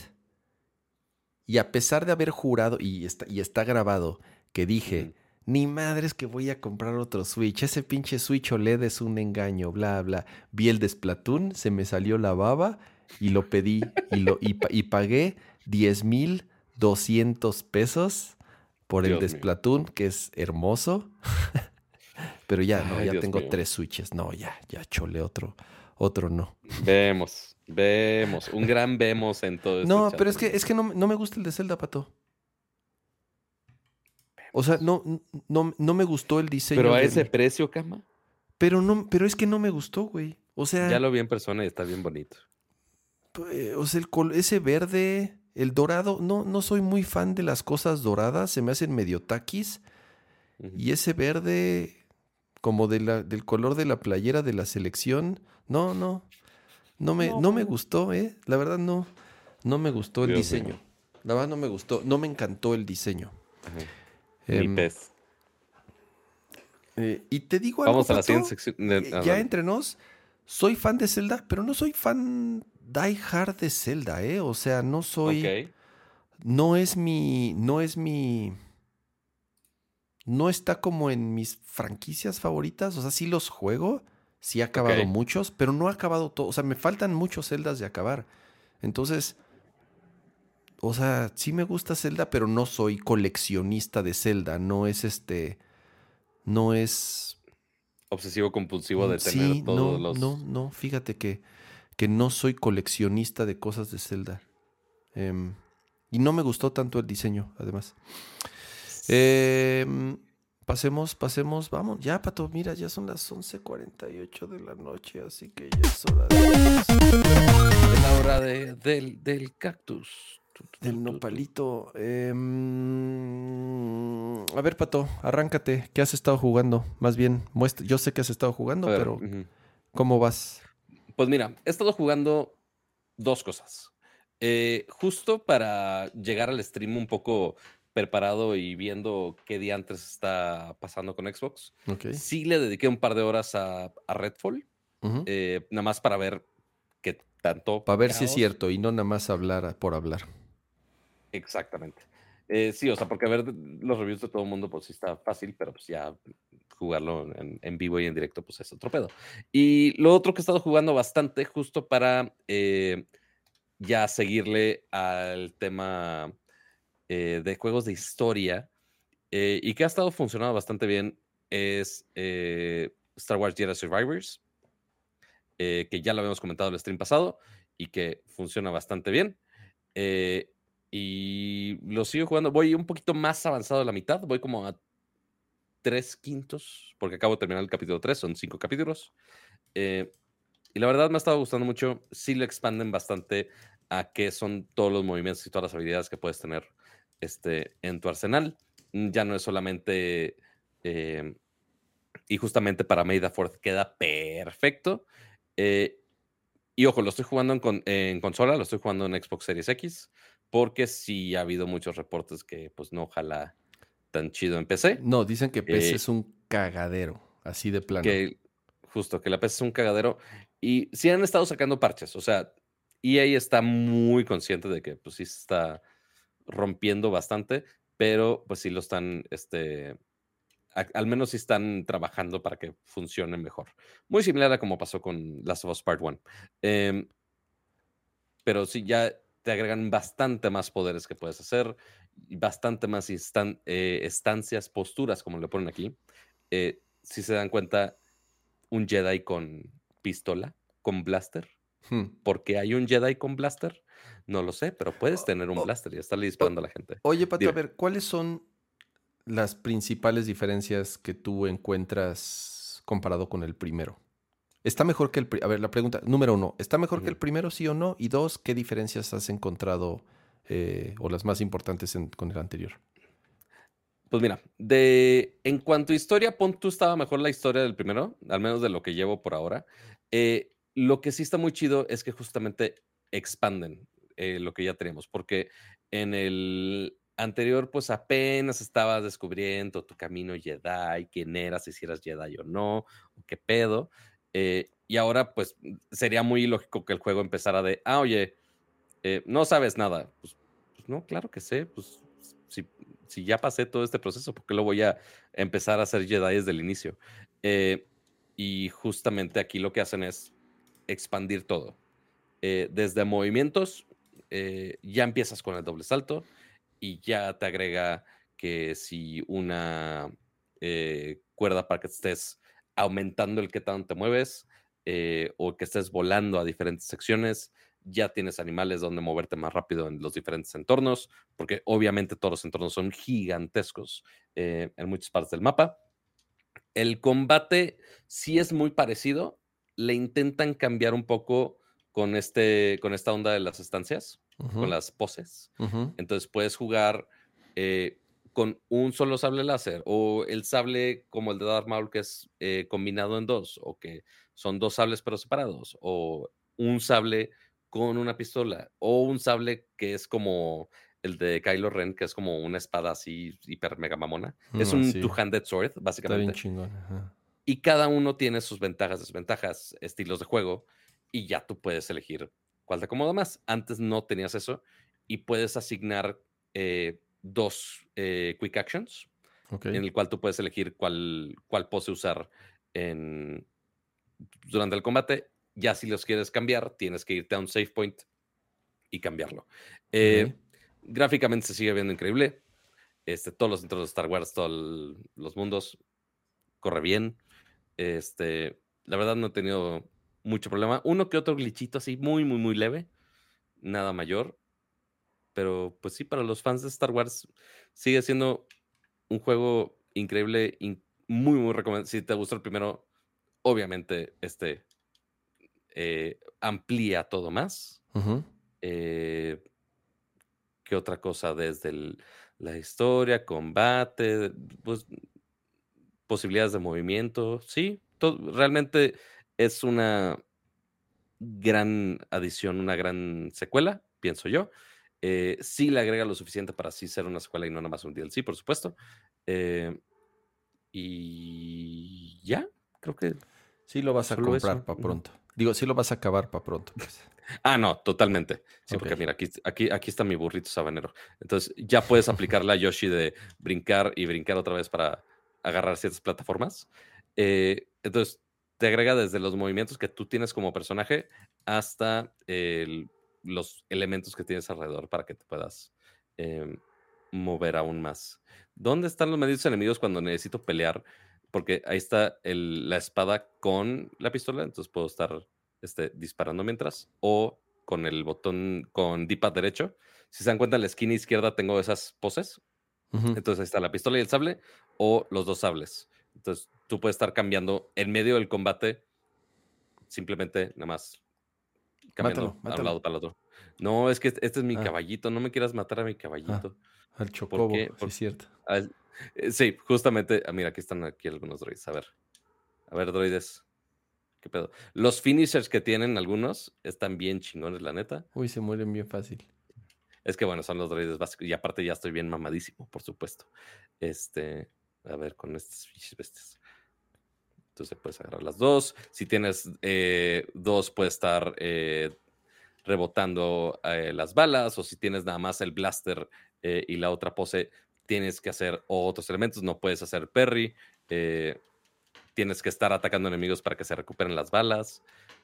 Y a pesar de haber jurado, y está, y está grabado, que dije, ni madres que voy a comprar otro Switch. Ese pinche Switch OLED es un engaño, bla, bla. Vi el de Splatoon, se me salió la baba y lo pedí y, lo, y, y pagué 10 mil 200 pesos por el de Splatoon, que es hermoso. Pero ya, no, ya tengo tres Switches. No, ya, ya chole otro, otro no. Vemos, vemos. Un gran vemos en todo esto. No, pero es que, es que no, me gusta el de Zelda, Pato. O sea, no, no, no me gustó el diseño. Pero a ese precio, cama. Pero no, pero es que no me gustó, güey. O sea. Ya lo vi en persona y está bien bonito. Pues, o sea, el ese verde, el dorado, no, no soy muy fan de las cosas doradas, se me hacen medio taquis. Y ese verde, como de la, del color de la playera de la selección, no, no, no me, no, me gustó, ¿eh? La verdad no, no me gustó el diseño. La verdad no me gustó, no me encantó el diseño. Em, pez. Eh, y te digo algo, Vamos a la siguiente sección. Eh, ya entre nos, soy fan de Zelda, pero no soy fan die hard de Zelda, ¿eh? O sea, no soy... No es mi... No es mi... No está como en mis franquicias favoritas. O sea, sí los juego. Sí he acabado muchos, pero no he acabado todo. O sea, me faltan muchos Zeldas de acabar. Entonces... O sea, sí me gusta Zelda, pero no soy coleccionista de Zelda. No es este... No es... Obsesivo compulsivo de tener todos no, los... No, no, fíjate que que no soy coleccionista de cosas de Zelda. Em, y no me gustó tanto el diseño, además. Em, pasemos, pasemos, vamos. Ya, Pato, mira, ya son las 11.48 de la noche, así que ya es hora de... La hora del, del cactus. Del nopalito. Em, a ver, Pato, arráncate. ¿Qué has estado jugando? Más bien, muestra. Yo sé que has estado jugando, pero ¿cómo vas? Pues mira, he estado jugando dos cosas. Eh, justo para llegar al stream un poco preparado y viendo qué día antes está pasando con Xbox, sí le dediqué un par de horas a, Redfall, eh, nada más para ver qué tanto. Para ver si es cierto y no nada más hablar por hablar. Exactamente. Eh, sí, o sea, porque ver los reviews de todo el mundo, pues sí está fácil, pero pues ya jugarlo en, vivo y en directo, pues es otro pedo. Y lo otro que he estado jugando bastante, justo para eh, ya seguirle al tema eh, de juegos de historia y que ha estado funcionando bastante bien, es Star Wars Jedi Survivors, que ya lo habíamos comentado en el stream pasado y que funciona bastante bien. Y lo sigo jugando. Voy un poquito más avanzado de la mitad. Voy como a tres quintos, porque acabo de terminar el capítulo 3, son cinco capítulos. Eh, y la verdad me ha estado gustando mucho. Sí le expanden bastante a qué son todos los movimientos y todas las habilidades que puedes tener este, en tu arsenal. Mm, ya no es solamente. Eh, y justamente para May the queda perfecto. Eh, y ojo, lo estoy jugando en, en, consola, lo estoy jugando en Xbox Series X porque sí ha habido muchos reportes que pues no ojalá tan chido en PC. No, dicen que PC eh es un cagadero, así de plano. Que justo, que la PC es un cagadero. Y sí han estado sacando parches, o sea, EA está muy consciente de que pues sí está rompiendo bastante, pero pues sí lo están, este, al menos sí están trabajando para que funcione mejor. Muy similar a como pasó con Last of Us Part 1. Em, pero sí, ya te agregan bastante más poderes que puedes hacer, bastante más eh, estancias, posturas, como le ponen aquí. Eh, si se dan cuenta, un Jedi con pistola, con blaster. Hmm. ¿Por qué hay un Jedi con blaster? No lo sé, pero puedes tener un blaster y estarle disparando a la gente. Oye, Pati, a ver, ¿cuáles son las principales diferencias que tú encuentras comparado con el primero? ¿Está mejor que el... A ver, la pregunta, número uno, ¿está mejor que el primero, sí o no? Y dos, ¿qué diferencias has encontrado eh, o las más importantes con el anterior? Pues mira, de, en cuanto a historia, pon tú estaba mejor la historia del primero, al menos de lo que llevo por ahora. Eh, lo que sí está muy chido es que justamente expanden eh, lo que ya tenemos, porque en el anterior, pues apenas estabas descubriendo tu camino Jedi, quién eras, si eras Jedi o no, o qué pedo. Eh, y ahora, pues sería muy lógico que el juego empezara de, ah, oye, eh, no sabes nada. Pues, pues, no, claro que sé, pues si, si, ya pasé todo este proceso, ¿por qué lo voy a empezar a hacer Jedi desde el inicio? y justamente aquí lo que hacen es expandir todo. desde movimientos, ya empiezas con el doble salto y ya te agrega que si una eh, cuerda para que estés aumentando el que tanto te mueves eh, o que estés volando a diferentes secciones, ya tienes animales donde moverte más rápido en los diferentes entornos, porque obviamente todos los entornos son gigantescos eh, en muchas partes del mapa. El combate sí es muy parecido, le intentan cambiar un poco con, este, con esta onda de las estancias con las poses. Entonces puedes jugar eh, con un solo sable láser o el sable como el de Darth Maul que es eh, combinado en dos o que son dos sables pero separados o un sable con una pistola o un sable que es como el de Kylo Ren que es como una espada así hiper mega mamona. es mm, un two-handed sword básicamente. Y cada uno tiene sus ventajas, desventajas, estilos de juego y ya tú puedes elegir cuál te acomoda más. Antes no tenías eso y puedes asignar eh, dos eh, quick actions en el cual tú puedes elegir cuál, cuál pose usar en, durante el combate. Ya si los quieres cambiar, tienes que irte a un save point y cambiarlo. Eh, gráficamente se sigue viendo increíble. Este, todos los dentro de Star Wars, todos los mundos, corre bien. Este, la verdad no he tenido mucho problema. Uno que otro glitchito así, muy, muy, muy leve. Nada mayor. Pero pues sí, para los fans de Star Wars sigue siendo un juego increíble, muy, muy recomendable. Si te gustó el primero, obviamente este eh, amplía todo más. Eh, ¿Qué otra cosa? Desde la historia, combate, pues posibilidades de movimiento. Sí, todo, realmente es una gran adición, una gran secuela, pienso yo. Eh, sí le agrega lo suficiente para así ser una secuela y no nada más un DLC, por supuesto. Eh, y ya, creo que. Sí lo vas a comprar para pronto. Digo, sí lo vas a acabar para pronto. Pues. Ah, no, totalmente. Sí, porque mira, aquí, aquí, aquí está mi burrito sabanero. Entonces, ya puedes aplicarle a Yoshi de brincar y brincar otra vez para agarrar ciertas plataformas. Eh, entonces, te agrega desde los movimientos que tú tienes como personaje hasta los elementos que tienes alrededor para que te puedas em, mover aún más. ¿Dónde están los medios enemigos cuando necesito pelear? Porque ahí está la espada con la pistola, entonces puedo estar este, disparando mientras, o con el botón con D-pad derecho. Si se dan cuenta, en la esquina izquierda tengo esas poses. Entonces ahí está la pistola y el sable, o los dos sables. Entonces tú puedes estar cambiando en medio del combate, simplemente nada más cambiando de un lado para el otro. No, es que este, es mi ah. caballito, no me quieras matar a mi ah, caballito. al chocobo, es cierto. Eh, sí, justamente, ah, mira, aquí están aquí algunos droides. A ver, a ver, droides. ¿Qué pedo? Los finishers que tienen algunos están bien chingones, la neta. Uy, se mueren bien fácil. Es que bueno, son los droides básicos. Y aparte ya estoy bien mamadísimo, por supuesto. Este, a ver, con estas bestias. Entonces puedes agarrar las dos. Si tienes eh, dos, puede estar eh, rebotando eh, las balas. O si tienes nada más el blaster y la otra pose, tienes que hacer otros elementos. No puedes hacer parry. tienes que estar atacando enemigos para que se recuperen las balas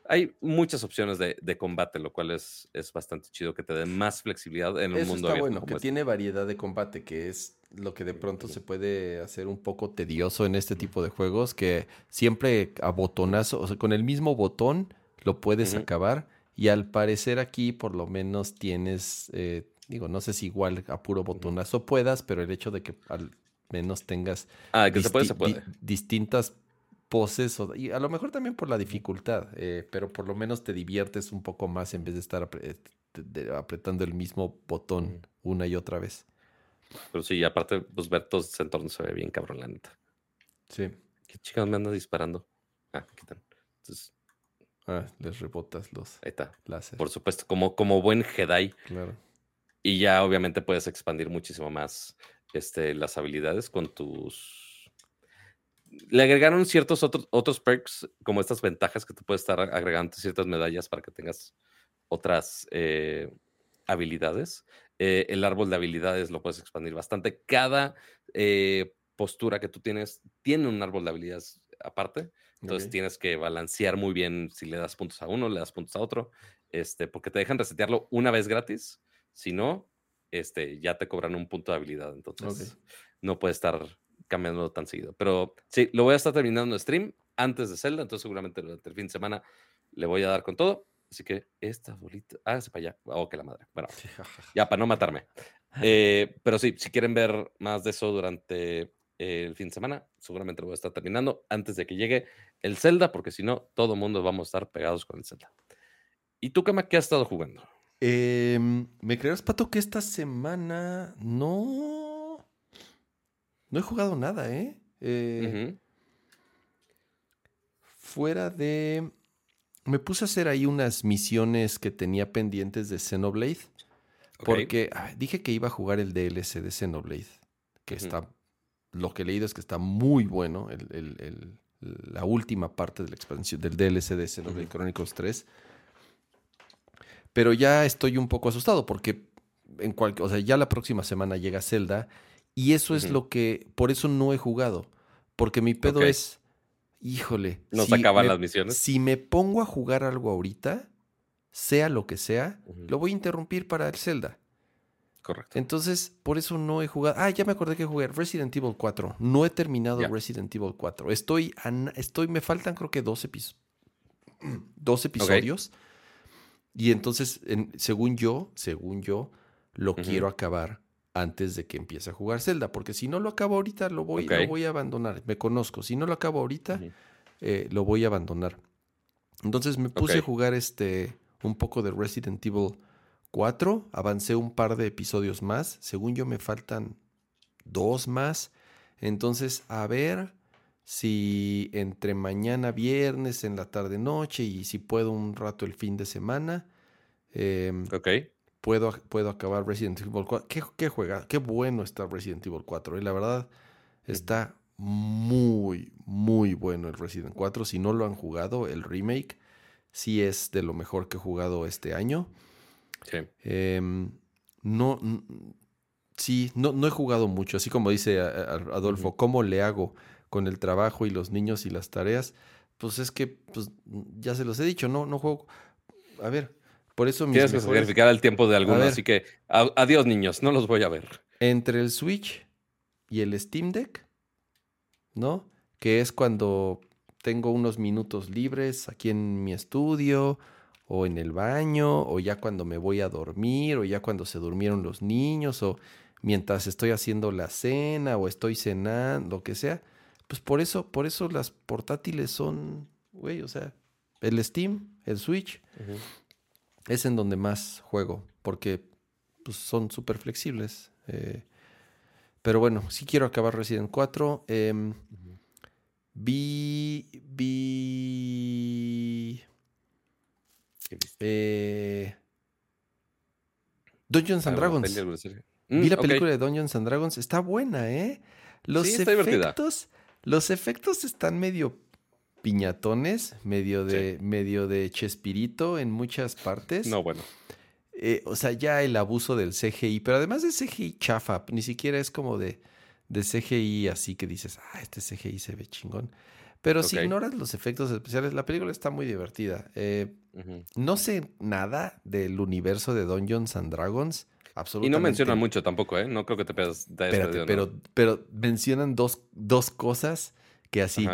hay muchas opciones de, combate, lo cual es, es, bastante chido que te dé más flexibilidad en un Eso mundo está bueno, que este. tiene variedad de combate, que es lo que de pronto se puede hacer un poco tedioso en este tipo de juegos, que siempre a botonazo, o sea, con el mismo botón lo puedes acabar. Y al parecer aquí por lo menos tienes, eh, digo, no sé si igual a puro botonazo puedas, pero el hecho de que al menos tengas ah, que se puede, se puede. distintas poses, y a lo mejor también por la dificultad, eh, pero por lo menos te diviertes un poco más en vez de estar apretando el mismo botón una y otra vez. Pero sí, aparte, pues ver todos ese entorno se ve bien cabrón, la neta. Sí. ¿Qué chicas me anda disparando? Ah, aquí están. Entonces, Ah, les rebotas los Ahí está. Por supuesto, como, como buen Jedi. Claro. Y ya obviamente puedes expandir muchísimo más este, las habilidades con tus... Le agregaron ciertos otros, otros perks, como estas ventajas que tú puedes estar agregando ciertas medallas para que tengas otras eh, habilidades. Eh, el árbol de habilidades lo puedes expandir bastante. Cada eh, postura que tú tienes tiene un árbol de habilidades aparte. Entonces tienes que balancear muy bien si le das puntos a uno, le das puntos a otro, este, porque te dejan resetearlo una vez gratis. Si no, este, ya te cobran un punto de habilidad. Entonces no puede estar cambiando tan seguido. Pero sí, lo voy a estar terminando en stream antes de Zelda. Entonces seguramente durante el fin de semana le voy a dar con todo. Así que esta bolita, hágase para allá. Oh, que la madre. Bueno, ya para no matarme. Eh, pero sí, si quieren ver más de eso durante el fin de semana. Seguramente lo voy a estar terminando antes de que llegue el Zelda, porque si no, todo el mundo vamos a estar pegados con el Zelda. ¿Y tú, Kama, qué has estado jugando? Em, ¿Me creerás, Pato, que esta semana no. No he jugado nada, ¿eh? eh fuera de. Me puse a hacer ahí unas misiones que tenía pendientes de Xenoblade. Porque dije que iba a jugar el DLC de Xenoblade, que está lo que he leído es que está muy bueno la última parte de la expansión del DLC de Xenoblade Chronicles 3. Pero ya estoy un poco asustado porque en o sea, ya la próxima semana llega Zelda y eso es lo que, por eso no he jugado, porque mi pedo es, híjole, no si acaban las misiones. Si me pongo a jugar algo ahorita, sea lo que sea, lo voy a interrumpir para el Zelda. Correcto. Entonces, por eso no he jugado. Ah, ya me acordé que jugué Resident Evil 4. No he terminado Resident Evil 4. Estoy, estoy, me faltan creo que dos, episodios. dos episodios. Y entonces, según yo, según yo, lo quiero acabar antes de que empiece a jugar Zelda. Porque si no lo acabo ahorita, lo voy, lo voy a abandonar. Me conozco. Si no lo acabo ahorita, eh, lo voy a abandonar. Entonces me puse a jugar este un poco de Resident Evil 4, avancé un par de episodios más, según yo me faltan dos más, entonces a ver si entre mañana viernes en la tarde noche y si puedo un rato el fin de semana, em, puedo, puedo acabar Resident Evil 4. ¿Qué, juega? Qué bueno está Resident Evil 4. Y la verdad está muy, muy bueno el Resident 4. Si no lo han jugado, el remake sí es de lo mejor que he jugado este año. Sí. Em, no, sí, no, no he jugado mucho, así como dice Adolfo, ¿cómo le hago con el trabajo y los niños y las tareas? Pues es que, pues, ya se los he dicho, no, no juego. A ver, por eso Tienes que verificar el tiempo de algunos, así que adiós niños, no los voy a ver. Entre el Switch y el Steam Deck, ¿no? Que es cuando tengo unos minutos libres aquí en mi estudio o en el baño, o ya cuando me voy a dormir, o ya cuando se durmieron los niños, o mientras estoy haciendo la cena, o estoy cenando, lo que sea. Pues por eso, por eso las portátiles son, güey, o sea, el Steam, el Switch, es en donde más juego, porque pues, son súper flexibles. Eh, pero bueno, si quiero acabar Resident 4. Em, vi, vi eh, Dungeons and Dragons. Vi la mm, película de Dungeons and Dragons. Está buena, ¿eh? Los efectos. Los efectos están medio piñatones, medio de, medio de chespirito en muchas partes. No, bueno. Eh, o sea, ya el abuso del CGI, pero además de CGI chafa, ni siquiera es como de, de CGI así que dices, ah, este CGI se ve chingón. Pero si ignoras los efectos especiales, la película está muy divertida. Eh, no sé nada del universo de Dungeons and Dragons. Absolutamente. Y no mencionan mucho tampoco, ¿eh? No creo que te pierdas de pero, pero mencionan dos, dos cosas que así,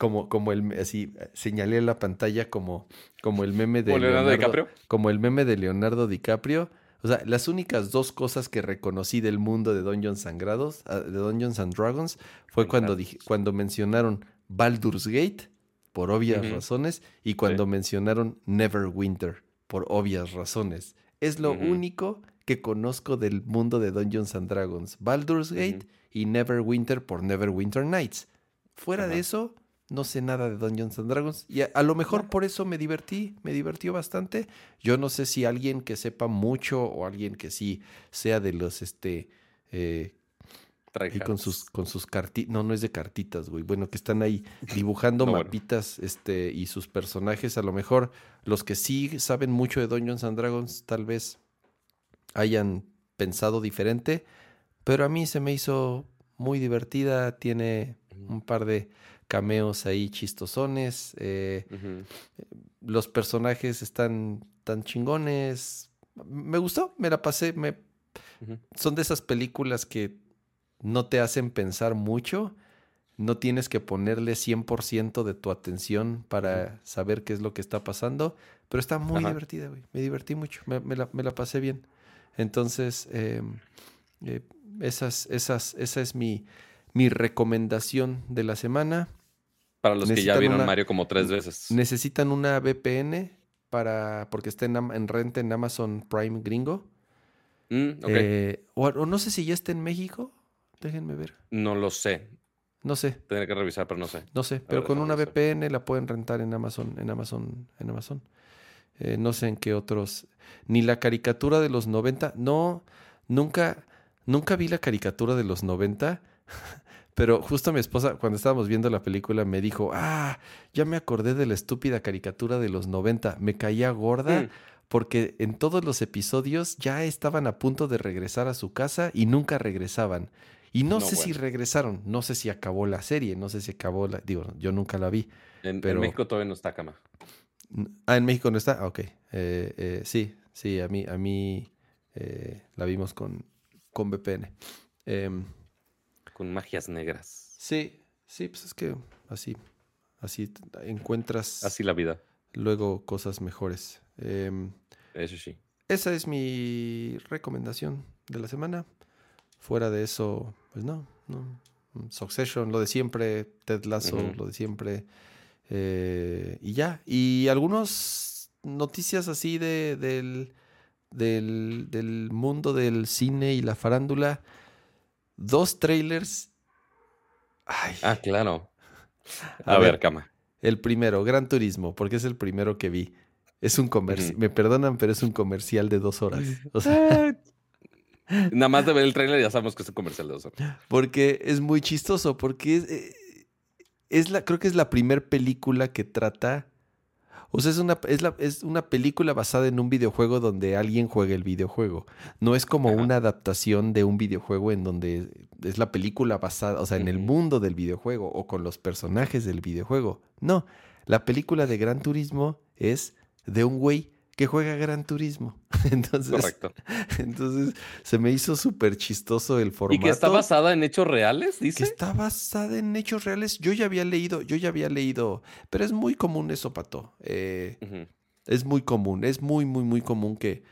como, como el, así, señalé en la pantalla como, como el meme de Leonardo, DiCaprio. Como el meme de Leonardo DiCaprio. O sea, las únicas dos cosas que reconocí del mundo de Dungeons Sangrados, ah, de Dungeons and Dragons, fue cuando, dije, cuando mencionaron Baldur's Gate, por obvias razones, y cuando mencionaron Neverwinter, por obvias razones. Es lo único que conozco del mundo de Dungeons and Dragons. Baldur's Gate y Neverwinter por Neverwinter Nights. Fuera de eso, no sé nada de Dungeons and Dragons. Y a, lo mejor por eso me divertí, me divirtió bastante. Yo no sé si alguien que sepa mucho o alguien que sí sea de los, este, eh, con sus, con sus cartitas, no, no es de cartitas, güey. Bueno, que están ahí dibujando mapitas este, y sus personajes. A lo mejor los que sí saben mucho de Dungeons and Dragons tal vez hayan pensado diferente. Pero a mí se me hizo muy divertida. Tiene un par de cameos ahí chistosones. Eh, los personajes están tan chingones. Me gustó, me la pasé. Me... Son de esas películas que no te hacen pensar mucho. No tienes que ponerle 100% de tu atención para saber qué es lo que está pasando. Pero está muy divertida, güey. Me divertí mucho. Me, la, pasé bien. Entonces, eh, esas, esas, esa es mi, mi recomendación de la semana. Para los que ya vieron Mario como tres veces. Necesitan una VPN para porque está en, renta en Amazon Prime Gringo. Mm, eh, o, no sé si ya está en México. Déjenme ver. No lo sé. No sé. Tendré que revisar, pero no sé. No sé, pero con una VPN la pueden rentar en Amazon, en Amazon, en Amazon. Eh, no sé en qué otros. Ni la caricatura de los 90. No, nunca, nunca vi la caricatura de los 90. Pero justo mi esposa, cuando estábamos viendo la película, me dijo, ah, ya me acordé de la estúpida caricatura de los 90. Me caía gorda. Mm porque en todos los episodios ya estaban a punto de regresar a su casa y nunca regresaban. Y no, sé si regresaron, no sé si acabó la serie, no sé si acabó la, digo, yo nunca la vi. En, pero... México todavía no está, cama. Ah, en México no está, ah, ok. Eh, eh, sí, sí, a mí, a mí eh, la vimos con, con VPN. Con magias negras. Sí, sí, pues es que así, así encuentras. Así la vida. Luego cosas mejores. Em, eso sí. Esa es mi recomendación de la semana. Fuera de eso, pues no, no. Succession, lo de siempre, Ted Lasso, lo de siempre. Eh, y ya. Y algunas noticias así de, del, del, mundo del cine y la farándula. Dos trailers. ah, claro. A, ver, cama. El primero, Gran Turismo, porque es el primero que vi. Es un comercial. Me perdonan, pero es un comercial de dos horas. O sea. Nada más de ver el trailer ya sabemos que es un comercial de dos horas. Porque es muy chistoso, porque es, eh, es la, creo que es la primera película que trata. O sea, es una, es, la, es una película basada en un videojuego donde alguien juega el videojuego. No es como una adaptación de un videojuego en donde es la película basada, o sea, en el mundo del videojuego o con los personajes del videojuego. No, la película de Gran Turismo es de un güey que juega Gran Turismo. Entonces, Correcto. entonces se me hizo súper chistoso el formato. ¿Y que está basada en hechos reales, dice? Que está basada en hechos reales. Yo ya había leído, yo ya había leído, pero es muy común eso, Pato. Eh, es muy común, es muy, muy, muy común que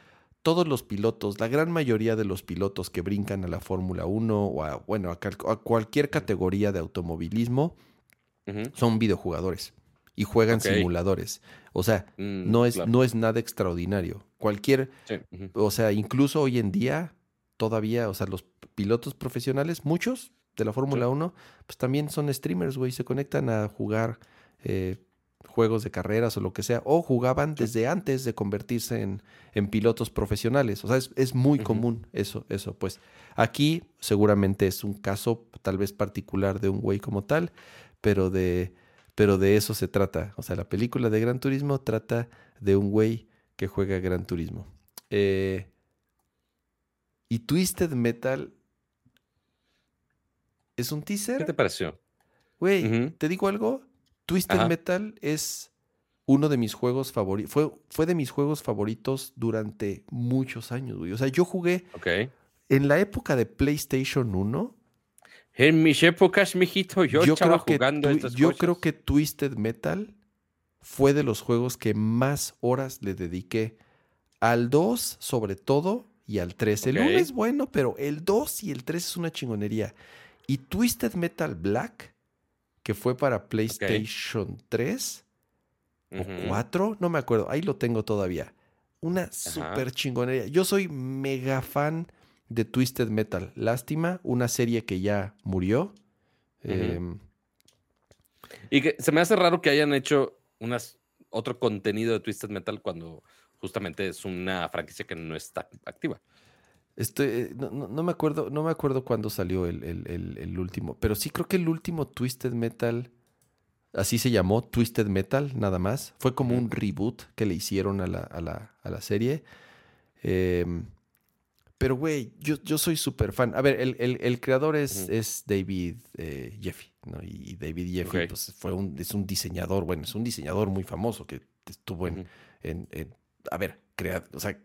todos los pilotos, la gran mayoría de los pilotos que brincan a la Fórmula 1 o a, bueno, a, cualquier categoría de automovilismo, son videojugadores y juegan simuladores. O sea, mm, no, es, no es nada extraordinario. Cualquier, o sea, incluso hoy en día, todavía, o sea, los pilotos profesionales, muchos de la Fórmula 1, pues también son streamers, güey, se conectan a jugar eh, juegos de carreras o lo que sea, o jugaban desde antes de convertirse en, en pilotos profesionales. O sea, es, muy común eso, eso. Pues aquí seguramente es un caso tal vez particular de un güey como tal, pero de pero de eso se trata. O sea, la película de Gran Turismo trata de un güey que juega Gran Turismo. Eh, y Twisted Metal es un teaser. ¿Qué te pareció? Güey, ¿te digo algo? Twisted Metal es uno de mis juegos favoritos. Fue, fue de mis juegos favoritos durante muchos años, güey. O sea, yo jugué. En la época de PlayStation 1, en mis épocas, mijito, yo, estaba jugando estas Yo creo que Twisted Metal fue de los juegos que más horas le dediqué. Al 2, sobre todo, y al 3. El 1 es bueno, pero el 2 y el 3 es una chingonería. Y Twisted Metal Black, que fue para PlayStation 3 o 4, no me acuerdo, ahí lo tengo todavía. Una super chingonería. Yo soy mega fan de Twisted Metal. Lástima, una serie que ya murió. Em, Y que se me hace raro que hayan hecho unas, otro contenido de Twisted Metal cuando justamente es una franquicia que no está activa. Estoy, no, me acuerdo, no me acuerdo cuándo salió el, último, pero sí creo que el último Twisted Metal, así se llamó, Twisted Metal, nada más. Fue como un reboot que le hicieron a la, a la, a la serie. Em, pero, güey, yo, yo soy súper fan. A ver, el, creador es, es David eh, Jeffy, ¿no? Y David Jeffy pues, fue un, es un diseñador, bueno, es un diseñador muy famoso que estuvo en, en, a ver, crea, o sea,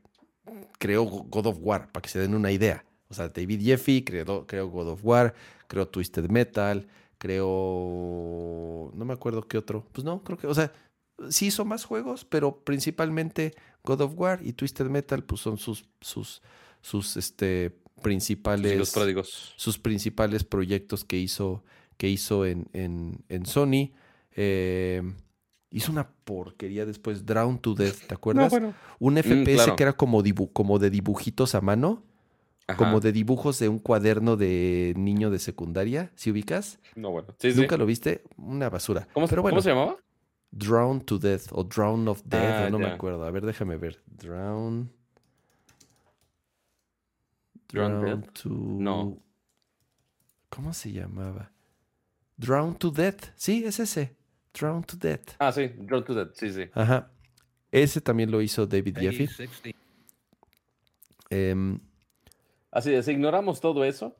creó God of War, para que se den una idea. O sea, David Jeffy creó, creó God of War, creó Twisted Metal, creó... No me acuerdo qué otro. Pues no, creo que, o sea, sí hizo más juegos, pero principalmente God of War y Twisted Metal, pues son sus, sus, sus este, principales... Sus principales proyectos que hizo, que hizo en, en, en Sony. Eh, hizo una porquería después, Drown to Death, ¿te acuerdas? Un mm, FPS que era como, como de dibujitos a mano. Como de dibujos de un cuaderno de niño de secundaria, ¿sí ubicas? No, bueno. ¿Nunca lo viste? Una basura. ¿Cómo, se llamaba? Drown to Death o Drown of Death, ah, no me acuerdo. A ver, déjame ver. Drown. Drown to. No. ¿Cómo se llamaba? Drown to Death. Sí, es ese. Drown to Death. Ah, sí, Drown to Death, sí, sí. Ajá. Ese también lo hizo David Jeffy. Em, Así es, ignoramos todo eso.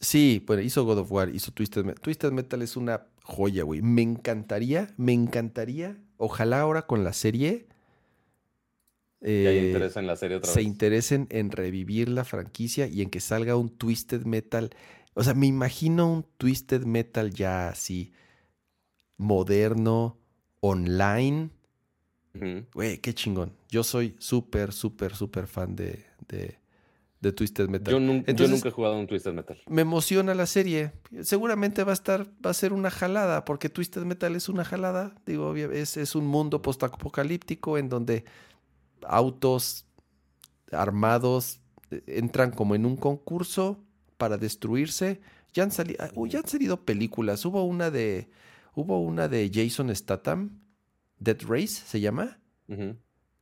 Sí, bueno, hizo God of War, hizo Twisted Metal. Twisted Metal es una joya, güey. Me encantaría, me encantaría, ojalá ahora con la serie. Eh, en la serie otra se interesen en revivir la franquicia y en que salga un Twisted Metal. O sea, me imagino un Twisted Metal ya así moderno, online. Güey, qué chingón. Yo soy súper, súper, súper fan de, de, Twisted Metal. Yo, nunca he jugado un Twisted Metal. Me emociona la serie. Seguramente va a estar, va a ser una jalada, porque Twisted Metal es una jalada. Digo, es, es un mundo postapocalíptico en donde autos armados eh, entran como en un concurso para destruirse. Ya han, salido, ah, ya han salido películas. Hubo una de Hubo una de Jason Statham, Dead Race se llama.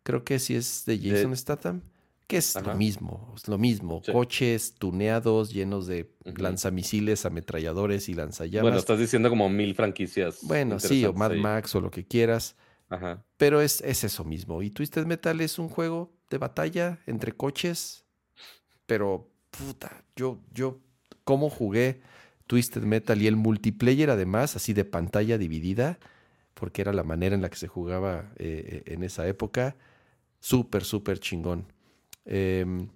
Creo que sí es de Jason Statham. Que es lo mismo, es lo mismo. Coches tuneados, llenos de lanzamisiles, ametralladores y lanzallamas. Bueno, estás diciendo como mil franquicias. Bueno, sí, o Mad Max o lo que quieras. Ajá. Pero es, es eso mismo. Y Twisted Metal es un juego de batalla entre coches. Pero, puta, yo, yo, ¿cómo jugué? Twisted Metal y el multiplayer además, así de pantalla dividida, porque era la manera en la que se jugaba eh, en esa época. Súper, súper chingón. Em,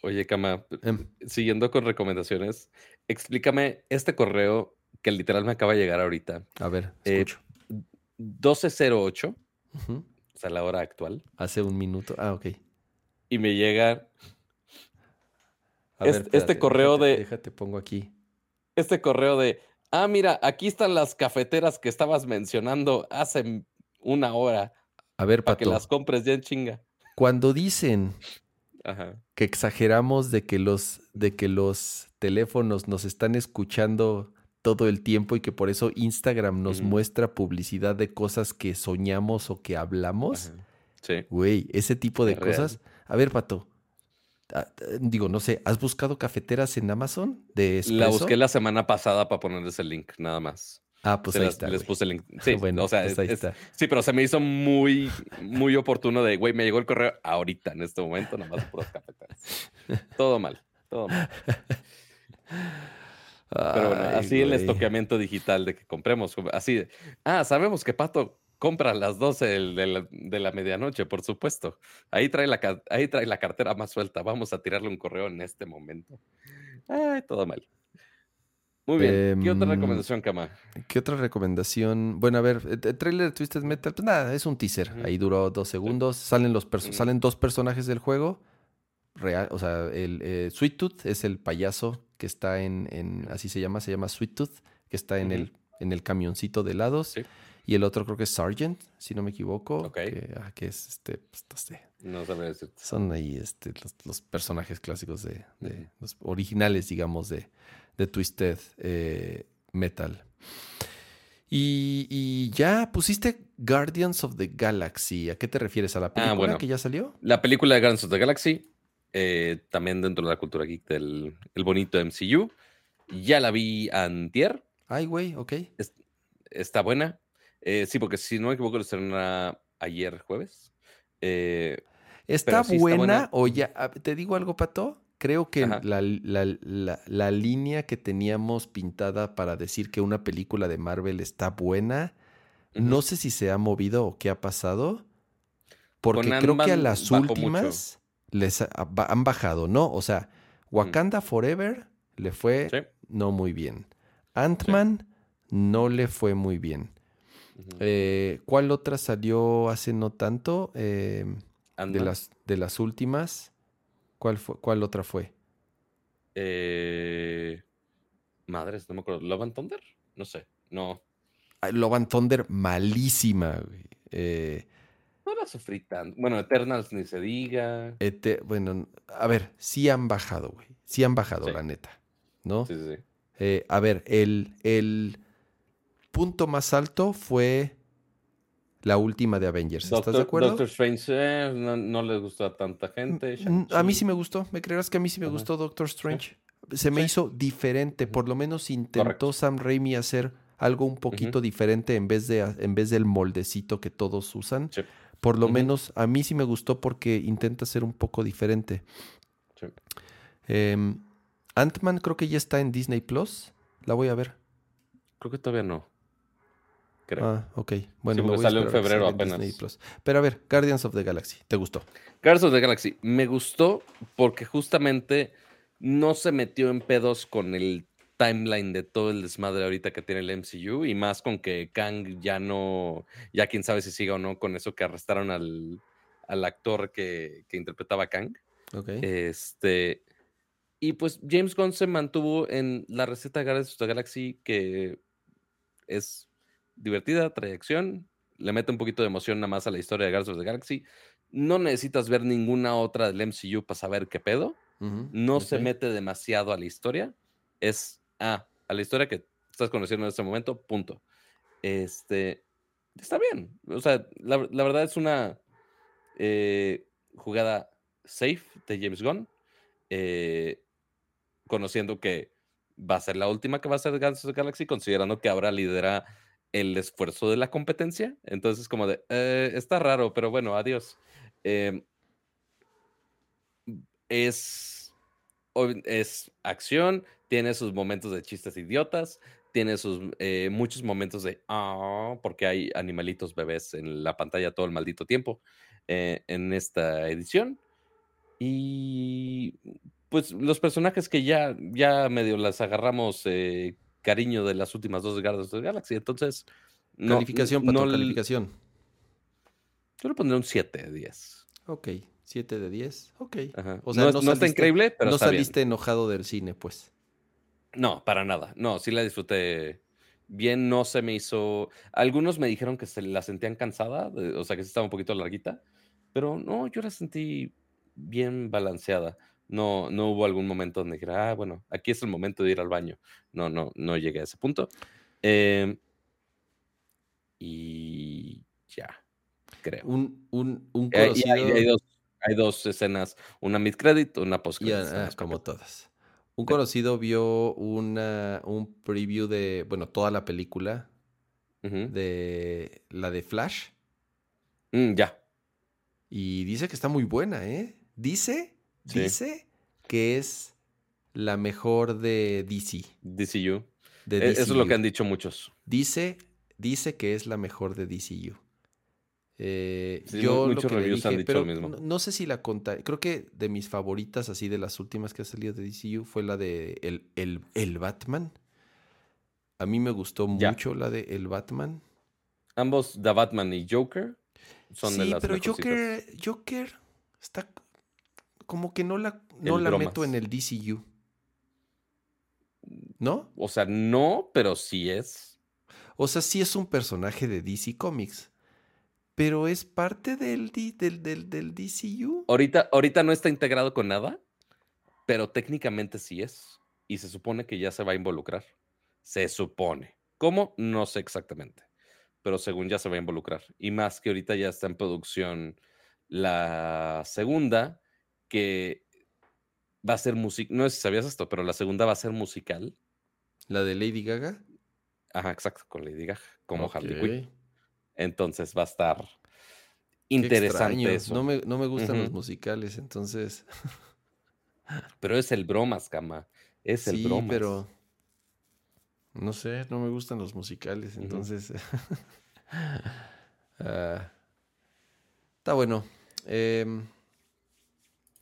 Oye, Kama, em. siguiendo con recomendaciones, explícame este correo que literal me acaba de llegar ahorita. A ver, eh, escucho. 1208, o sea, la hora actual. Hace un minuto. Ah, ok. Y me llega este correo de. Déjate, pongo aquí. Este correo de. Ah, mira, aquí están las cafeteras que estabas mencionando hace una hora. A ver, Para que las compres ya en chinga. Cuando dicen que exageramos de que, los, de que los teléfonos nos están escuchando todo el tiempo y que por eso Instagram nos muestra publicidad de cosas que soñamos o que hablamos. Sí. Güey, ese tipo de cosas. A ver, Pato, Ah, digo, no sé, ¿has buscado cafeteras en Amazon de La busqué la semana pasada para ponerles el link, nada más. Ah, pues ahí está. Les puse el link. Sí, bueno, o sea, pues ahí está. sí, pero se me hizo muy, muy oportuno de, güey, me llegó el correo ahorita, en este momento, nada más puras cafeteras. todo mal, todo mal. Pero bueno, así el estoqueamiento digital de que compremos, así de, ah, sabemos que Pato compra a las 12 de la, medianoche, por supuesto. Ahí trae, la, ahí trae la cartera más suelta. Vamos a tirarle un correo en este momento. Ay, todo mal. Muy bien. ¿Qué otra em, recomendación, Kama? ¿Qué otra recomendación? Bueno, a ver, el, trailer de Twisted Metal, pues nada, es un teaser. Ahí duró dos segundos. Salen, los salen dos personajes del juego. Real, o sea, el eh, Sweet Tooth es el payaso que está en, así se llama, se llama Sweet Tooth, que está en, el, en el camioncito de lados. Sí. Y el otro creo que es Sargent, si no me equivoco. Que, ah, que, es este, pues, no sé. No Son ahí este, los, personajes clásicos de, los originales, digamos, de, de Twisted eh, Metal. Y, ya pusiste Guardians of the Galaxy. ¿A qué te refieres? ¿A la ah, película que ya salió? La película de Guardians of the Galaxy, eh, también dentro de la cultura geek del el bonito MCU. Ya la vi antier. Ay, güey, ok. está buena. Eh, sí, porque si no me equivoco, lo estrenó ayer jueves. Eh, ¿Está, buena, o ya? ¿Te digo algo, Pato? Creo que la, línea que teníamos pintada para decir que una película de Marvel está buena, no sé si se ha movido o qué ha pasado, porque creo que a las últimas les han bajado, ¿no? O sea, mm. Wakanda Forever le fue no muy bien. Ant-Man no le fue muy bien. Eh, ¿Cuál otra salió hace no tanto? Eh, de, las, de las últimas. ¿Cuál, fue, cuál otra fue? Eh, madres, no me acuerdo. ¿Love and Thunder? No sé, no. Love and Thunder, malísima, güey. Eh, no la sufrí tanto. Bueno, Eternals ni se diga. bueno, a ver, sí han bajado, güey. Sí han bajado, la neta. ¿No? Sí, sí, sí. Eh, a ver, el, el punto más alto fue la última de Avengers. ¿Estás de acuerdo? Doctor Strange eh, no, le gustó a tanta gente. A mí sí me gustó. ¿Me creerás que a mí sí me gustó Doctor Strange? Se me hizo diferente. Por lo menos intentó Sam Raimi hacer algo un poquito diferente en vez, de, en vez del moldecito que todos usan. Por lo menos a mí sí me gustó porque intenta ser un poco diferente. Em, Ant-Man creo que ya está en Disney Plus. La voy a ver. Creo que todavía no. Ah, ok. Bueno, me salió en febrero apenas. Pero a ver, Guardians of the Galaxy, ¿te gustó? Guardians of the Galaxy, me gustó porque justamente no se metió en pedos con el timeline de todo el desmadre ahorita que tiene el MCU y más con que Kang ya no, ya quién sabe si siga o no con eso que arrestaron al, actor que, interpretaba a Kang. Ok. Este, y pues James Gunn se mantuvo en la receta de Guardians of the Galaxy que es divertida, trae acción, le mete un poquito de emoción nada más a la historia de Guardians of the Galaxy. No necesitas ver ninguna otra del MCU para saber qué pedo. No se mete demasiado a la historia. Es, ah, a la historia que estás conociendo en este momento, punto. Este, está bien. O sea, la, verdad es una eh, jugada safe de James Gunn, eh, conociendo que va a ser la última que va a ser Guardians of the Galaxy, considerando que ahora lidera el esfuerzo de la competencia. Entonces, como de, eh, está raro, pero bueno, adiós. Em, es, es acción, tiene sus momentos de chistes idiotas, tiene sus eh, muchos momentos de, ah, porque hay animalitos bebés en la pantalla todo el maldito tiempo eh, en esta edición. Y pues los personajes que ya, ya medio las agarramos cariño de las últimas dos Guardians de Galaxy. Entonces, calificación, no, calificación. Yo le pondré un 7 de 10. Ok, 7 de 10. Ok. O sea, no, está increíble, pero no saliste enojado del cine, pues. No, para nada. No, sí la disfruté bien. No se me hizo. Algunos me dijeron que se la sentían cansada, o sea, que sí estaba un poquito larguita. Pero no, yo la sentí bien balanceada. No, no hubo algún momento donde dijera, ah, bueno, aquí es el momento de ir al baño. No, no, no llegué a ese punto. Em, y ya, creo. Un, un, un eh, hay, dos, escenas, una mid-credit, una post-credit. Ah, como todas. Un conocido vio una, un preview de, bueno, toda la película de la de Flash. Mm, ya. Y dice que está muy buena, ¿eh? Dice dice que es la mejor de DC. DCU. De e, Eso es lo que han dicho muchos. Dice, dice que es la mejor de DCU. Eh, yo muchos reviews han dicho lo mismo. No, sé si la contaré. Creo que de mis favoritas, así de las últimas que ha salido de DCU, fue la de El, el, Batman. A mí me gustó mucho la de El Batman. Ambos, The Batman y Joker, son de las pero Joker, Joker está como que no la, no la meto en el DCU. ¿No? O sea, no, pero sí es. O sea, sí es un personaje de DC Comics. Pero es parte del, del, del, del DCU. Ahorita, ahorita no está integrado con nada, pero técnicamente sí es. Y se supone que ya se va a involucrar. Se supone. ¿Cómo? No sé exactamente, pero según ya se va a involucrar. Y más que ahorita ya está en producción la segunda, que va a ser música. No sé si sabías esto, pero la segunda va a ser musical. ¿La de Lady Gaga? Ajá, exacto, con Lady Gaga, como Harley Quinn. Entonces va a estar interesante eso. No me, no me gustan los musicales, entonces. pero es el bromas, cama. Es el bromas. pero. No sé, no me gustan los musicales, entonces. Ah, está bueno. Em,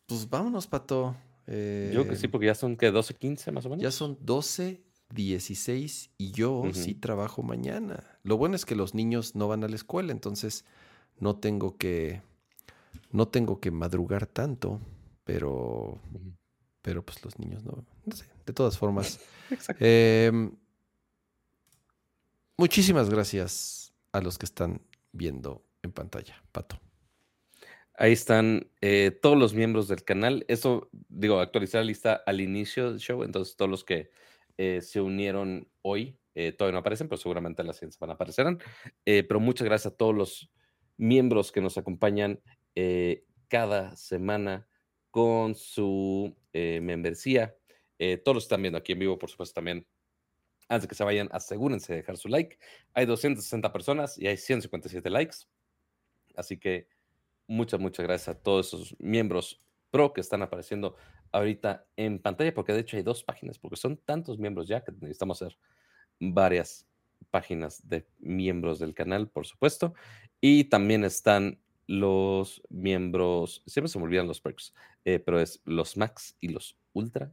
pues vámonos, Pato. yo que sí, em, porque ya son que 12, 15 más o menos. Ya son 12, 16 y yo sí trabajo mañana. Lo bueno es que los niños no van a la escuela, entonces no tengo que no tengo que madrugar tanto, pero pero pues los niños no, no sé, de todas formas. Em, muchísimas gracias a los que están viendo en pantalla, Pato. Ahí están eh, todos los miembros del canal. Eso, digo, actualizar la lista al inicio del show. Entonces, todos los que eh, se unieron hoy eh, todavía no aparecen, pero seguramente la siguiente semana aparecerán. pero muchas gracias a todos los miembros que nos acompañan cada semana con su membresía. todos los están viendo aquí en vivo, por supuesto, también. Antes de que se vayan, asegúrense de dejar su like. Hay 260 personas y hay 157 likes. Así que muchas, muchas gracias a todos esos miembros pro que están apareciendo ahorita en pantalla, porque de hecho hay dos páginas, porque son tantos miembros ya que necesitamos hacer varias páginas de miembros del canal, por supuesto. Y también están los miembros, siempre se me olvidan los perks, eh, pero es los Max y los Ultra,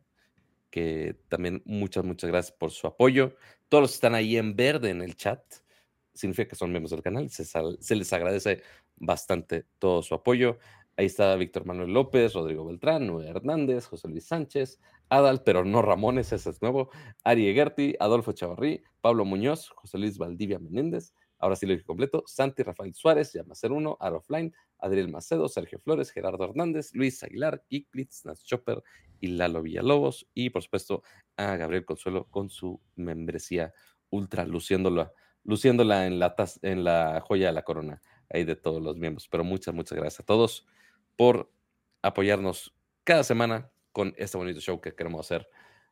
que también muchas, muchas gracias por su apoyo. Todos están ahí en verde en el chat, significa que son miembros del canal, se les agradece bastante todo su apoyo. Ahí está Víctor Manuel López, Rodrigo Beltrán, Noé Hernández, José Luis Sánchez, Adal, pero no Ramones, ese es nuevo, Ari Egerti, Adolfo Chavarrí, Pablo Muñoz, José Luis Valdivia Menéndez, ahora sí lo dije completo, Santi Rafael Suárez, Yamacer 1, Arofline, Adriel Macedo, Sergio Flores, Gerardo Hernández, Luis Aguilar, Kiklitz, Nas Chopper y Lalo Villalobos, y por supuesto a Gabriel Consuelo con su membresía ultra, luciéndola, luciéndola en la, en la joya de la corona ahí de todos los miembros. Pero muchas, muchas gracias a todos por apoyarnos cada semana con este bonito show que queremos hacer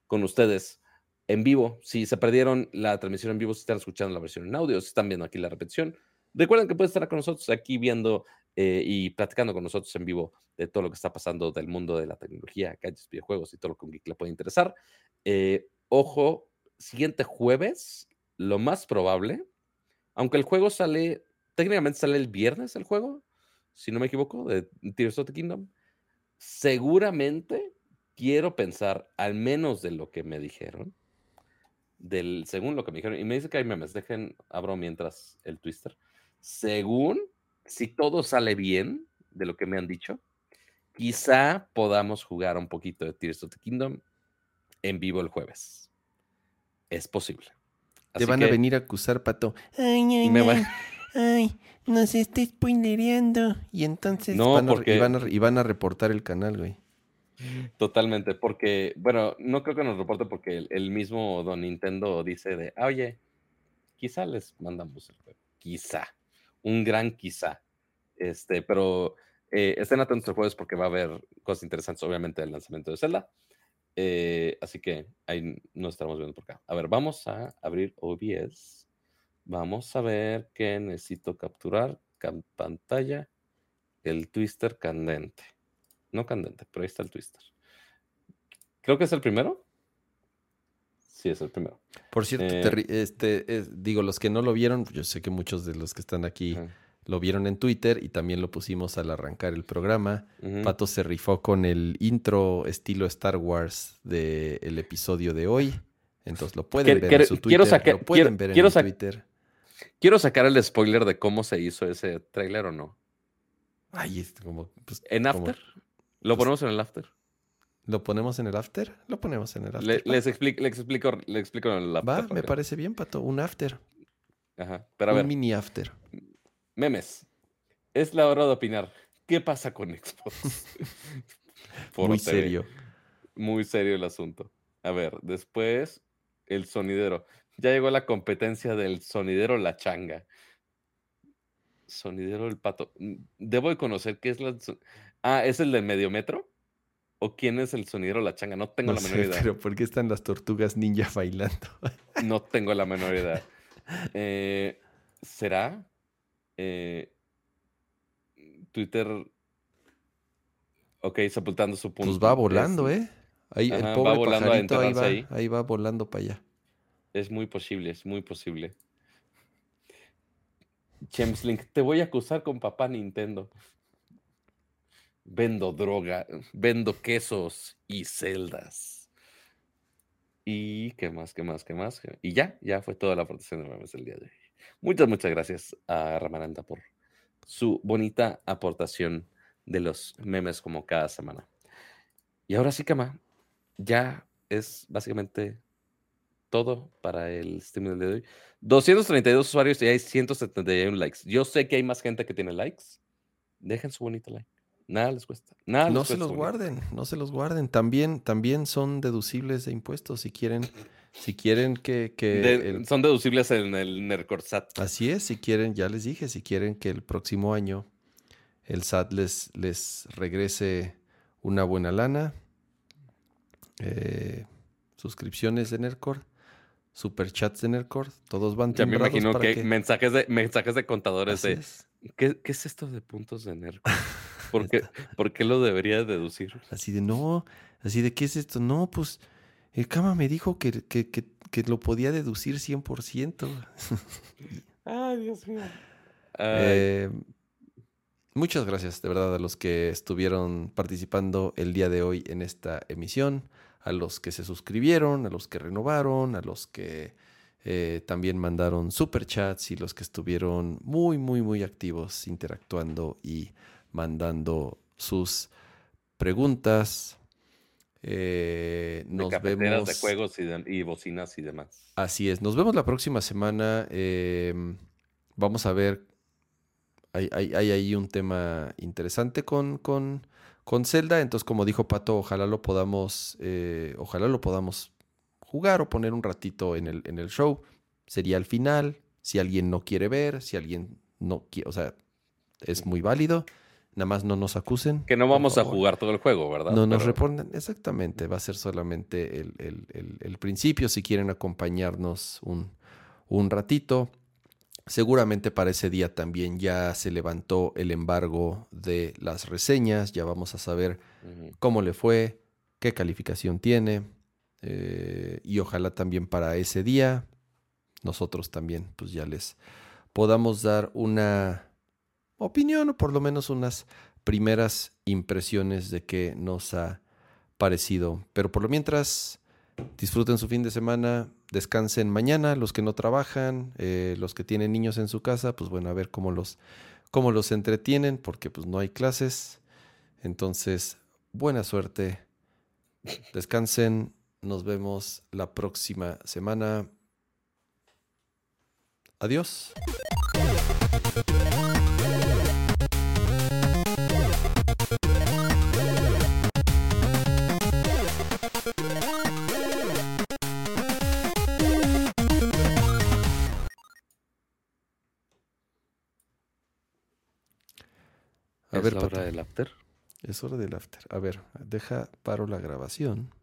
con ustedes en vivo. Si se perdieron la transmisión en vivo, si están escuchando la versión en audio, si están viendo aquí la repetición, recuerden que pueden estar con nosotros aquí viendo eh, y platicando con nosotros en vivo de todo lo que está pasando del mundo de la tecnología, calles, videojuegos y todo lo que un geek le puede interesar. Eh, ojo, siguiente jueves, lo más probable, aunque el juego sale técnicamente sale el viernes el juego, si no me equivoco, de Tears of the Kingdom. Seguramente quiero pensar, al menos de lo que me dijeron, del, según lo que me dijeron, y me dice que hay memes, dejen, abro mientras el twister. Según, si todo sale bien de lo que me han dicho, quizá podamos jugar un poquito de Tears of the Kingdom en vivo el jueves. Es posible. Te van a venir a acusar, Pato. Ay, me van ay, nos está spoilereando. Y entonces no, van, a, porque... y, van a, reportar el canal, güey. Totalmente, porque, bueno, no creo que nos reporte porque el, mismo Don Nintendo dice de, ah, oye, quizá les mandamos el juego, quizá, un gran quizá, este, pero eh, estén atentos el jueves porque va a haber cosas interesantes, obviamente, del lanzamiento de Zelda, eh, así que ahí nos estaremos viendo por acá. A ver, vamos a abrir OBS. Vamos a ver que necesito capturar pantalla el twister candente. No candente, pero ahí está el twister. Creo que es el primero. Sí, es el primero. Por cierto, eh, este, digo, los que no lo vieron, yo sé que muchos de los que están aquí lo vieron en Twitter y también lo pusimos al arrancar el programa. Pato se rifó con el intro estilo Star Wars del episodio de hoy. Entonces lo pueden ver en su Twitter. Quiero lo pueden ver en Twitter. Quiero sacar el spoiler de cómo se hizo ese trailer o no. Ay, es como. Pues, ¿En After? ¿Lo pues ponemos en el After? ¿Lo ponemos en el After? Lo ponemos en el After. Le, les, explico, les, explico, les explico en el After. Va, me parece bien, Pato. Un After. Ajá. Pero a ver. Un mini After. Memes. Es la hora de opinar. ¿Qué pasa con Xbox? Muy serio. Muy serio el asunto. A ver, después el sonidero. Ya llegó la competencia del sonidero La Changa. Sonidero el pato. Mm, debo de conocer qué es la. Ah, ¿es el de medio metro? ¿O quién es el sonidero La Changa? No tengo la menor idea. Pero ¿por qué están las tortugas ninja bailando? no tengo la menor idea. Eh, ¿Será? Eh, Twitter. Ok, sepultando su punto. Pues va volando, ¿eh? Ahí, el pobre va volando ahí va, ahí va volando para allá. Es muy posible, es muy posible. Chemslink, te voy a acusar con papá Nintendo. Vendo droga, vendo quesos y celdas. Y qué más, qué más, qué más. Y ya, ya fue toda la aportación de memes el día de hoy. Muchas, muchas gracias a Ramaranda por su bonita aportación de los memes como cada semana. Y ahora sí, Cama, ya es básicamente todo para el stream del día de hoy. 232 usuarios y hay 171 likes. Yo sé que hay más gente que tiene likes. Dejen su bonito like. Nada les cuesta. Nada no se los guarden, no se los guarden. También, también son deducibles de impuestos si quieren. Si quieren que... Son deducibles en el NERCORSAT. Así es, si quieren, ya les dije, si quieren que el próximo año el SAT les, les regrese una buena lana, eh, suscripciones de NERCOR, superchats de Nercord, todos van Ya me imagino que, mensajes de mensajes de contadores de ¿qué, es esto de puntos de Nercord? ¿Por qué, ¿Por qué lo debería deducir? Así de no, así de ¿qué es esto? No, pues el Kama me dijo que, lo podía deducir 100%. Ay, Dios mío. Eh, muchas gracias, de verdad, a los que estuvieron participando el día de hoy en esta emisión a los que se suscribieron, a los que renovaron, a los que eh, también mandaron superchats y los que estuvieron muy, muy, muy activos interactuando y mandando sus preguntas. Eh, nos vemos. de juegos y, bocinas y demás. Así es. Nos vemos la próxima semana. Em, vamos a ver. Hay, hay, ahí un tema interesante con, con con Zelda. Entonces, como dijo Pato, ojalá lo podamos, eh, ojalá lo podamos jugar o poner un ratito en el, en el show. Sería el final. Si alguien no quiere ver, si alguien no quiere, o sea, es muy válido. Nada más no nos acusen. Que no vamos a jugar todo el juego, ¿verdad? No nos responden. Exactamente. Va a ser solamente el, principio. Si quieren acompañarnos un, un ratito. Seguramente para ese día también ya se levantó el embargo de las reseñas, ya vamos a saber cómo le fue, qué calificación tiene eh, y ojalá también para ese día nosotros también pues ya les podamos dar una opinión o por lo menos unas primeras impresiones de qué nos ha parecido. Pero por lo mientras, disfruten su fin de semana, descansen mañana, los que no trabajan, eh, los que tienen niños en su casa, pues bueno, a ver cómo los, cómo los entretienen, porque pues no hay clases. Entonces, buena suerte, descansen, nos vemos la próxima semana. Adiós. A ¿Es ver, la hora del after? Es hora del after. A ver, deja, paro la grabación.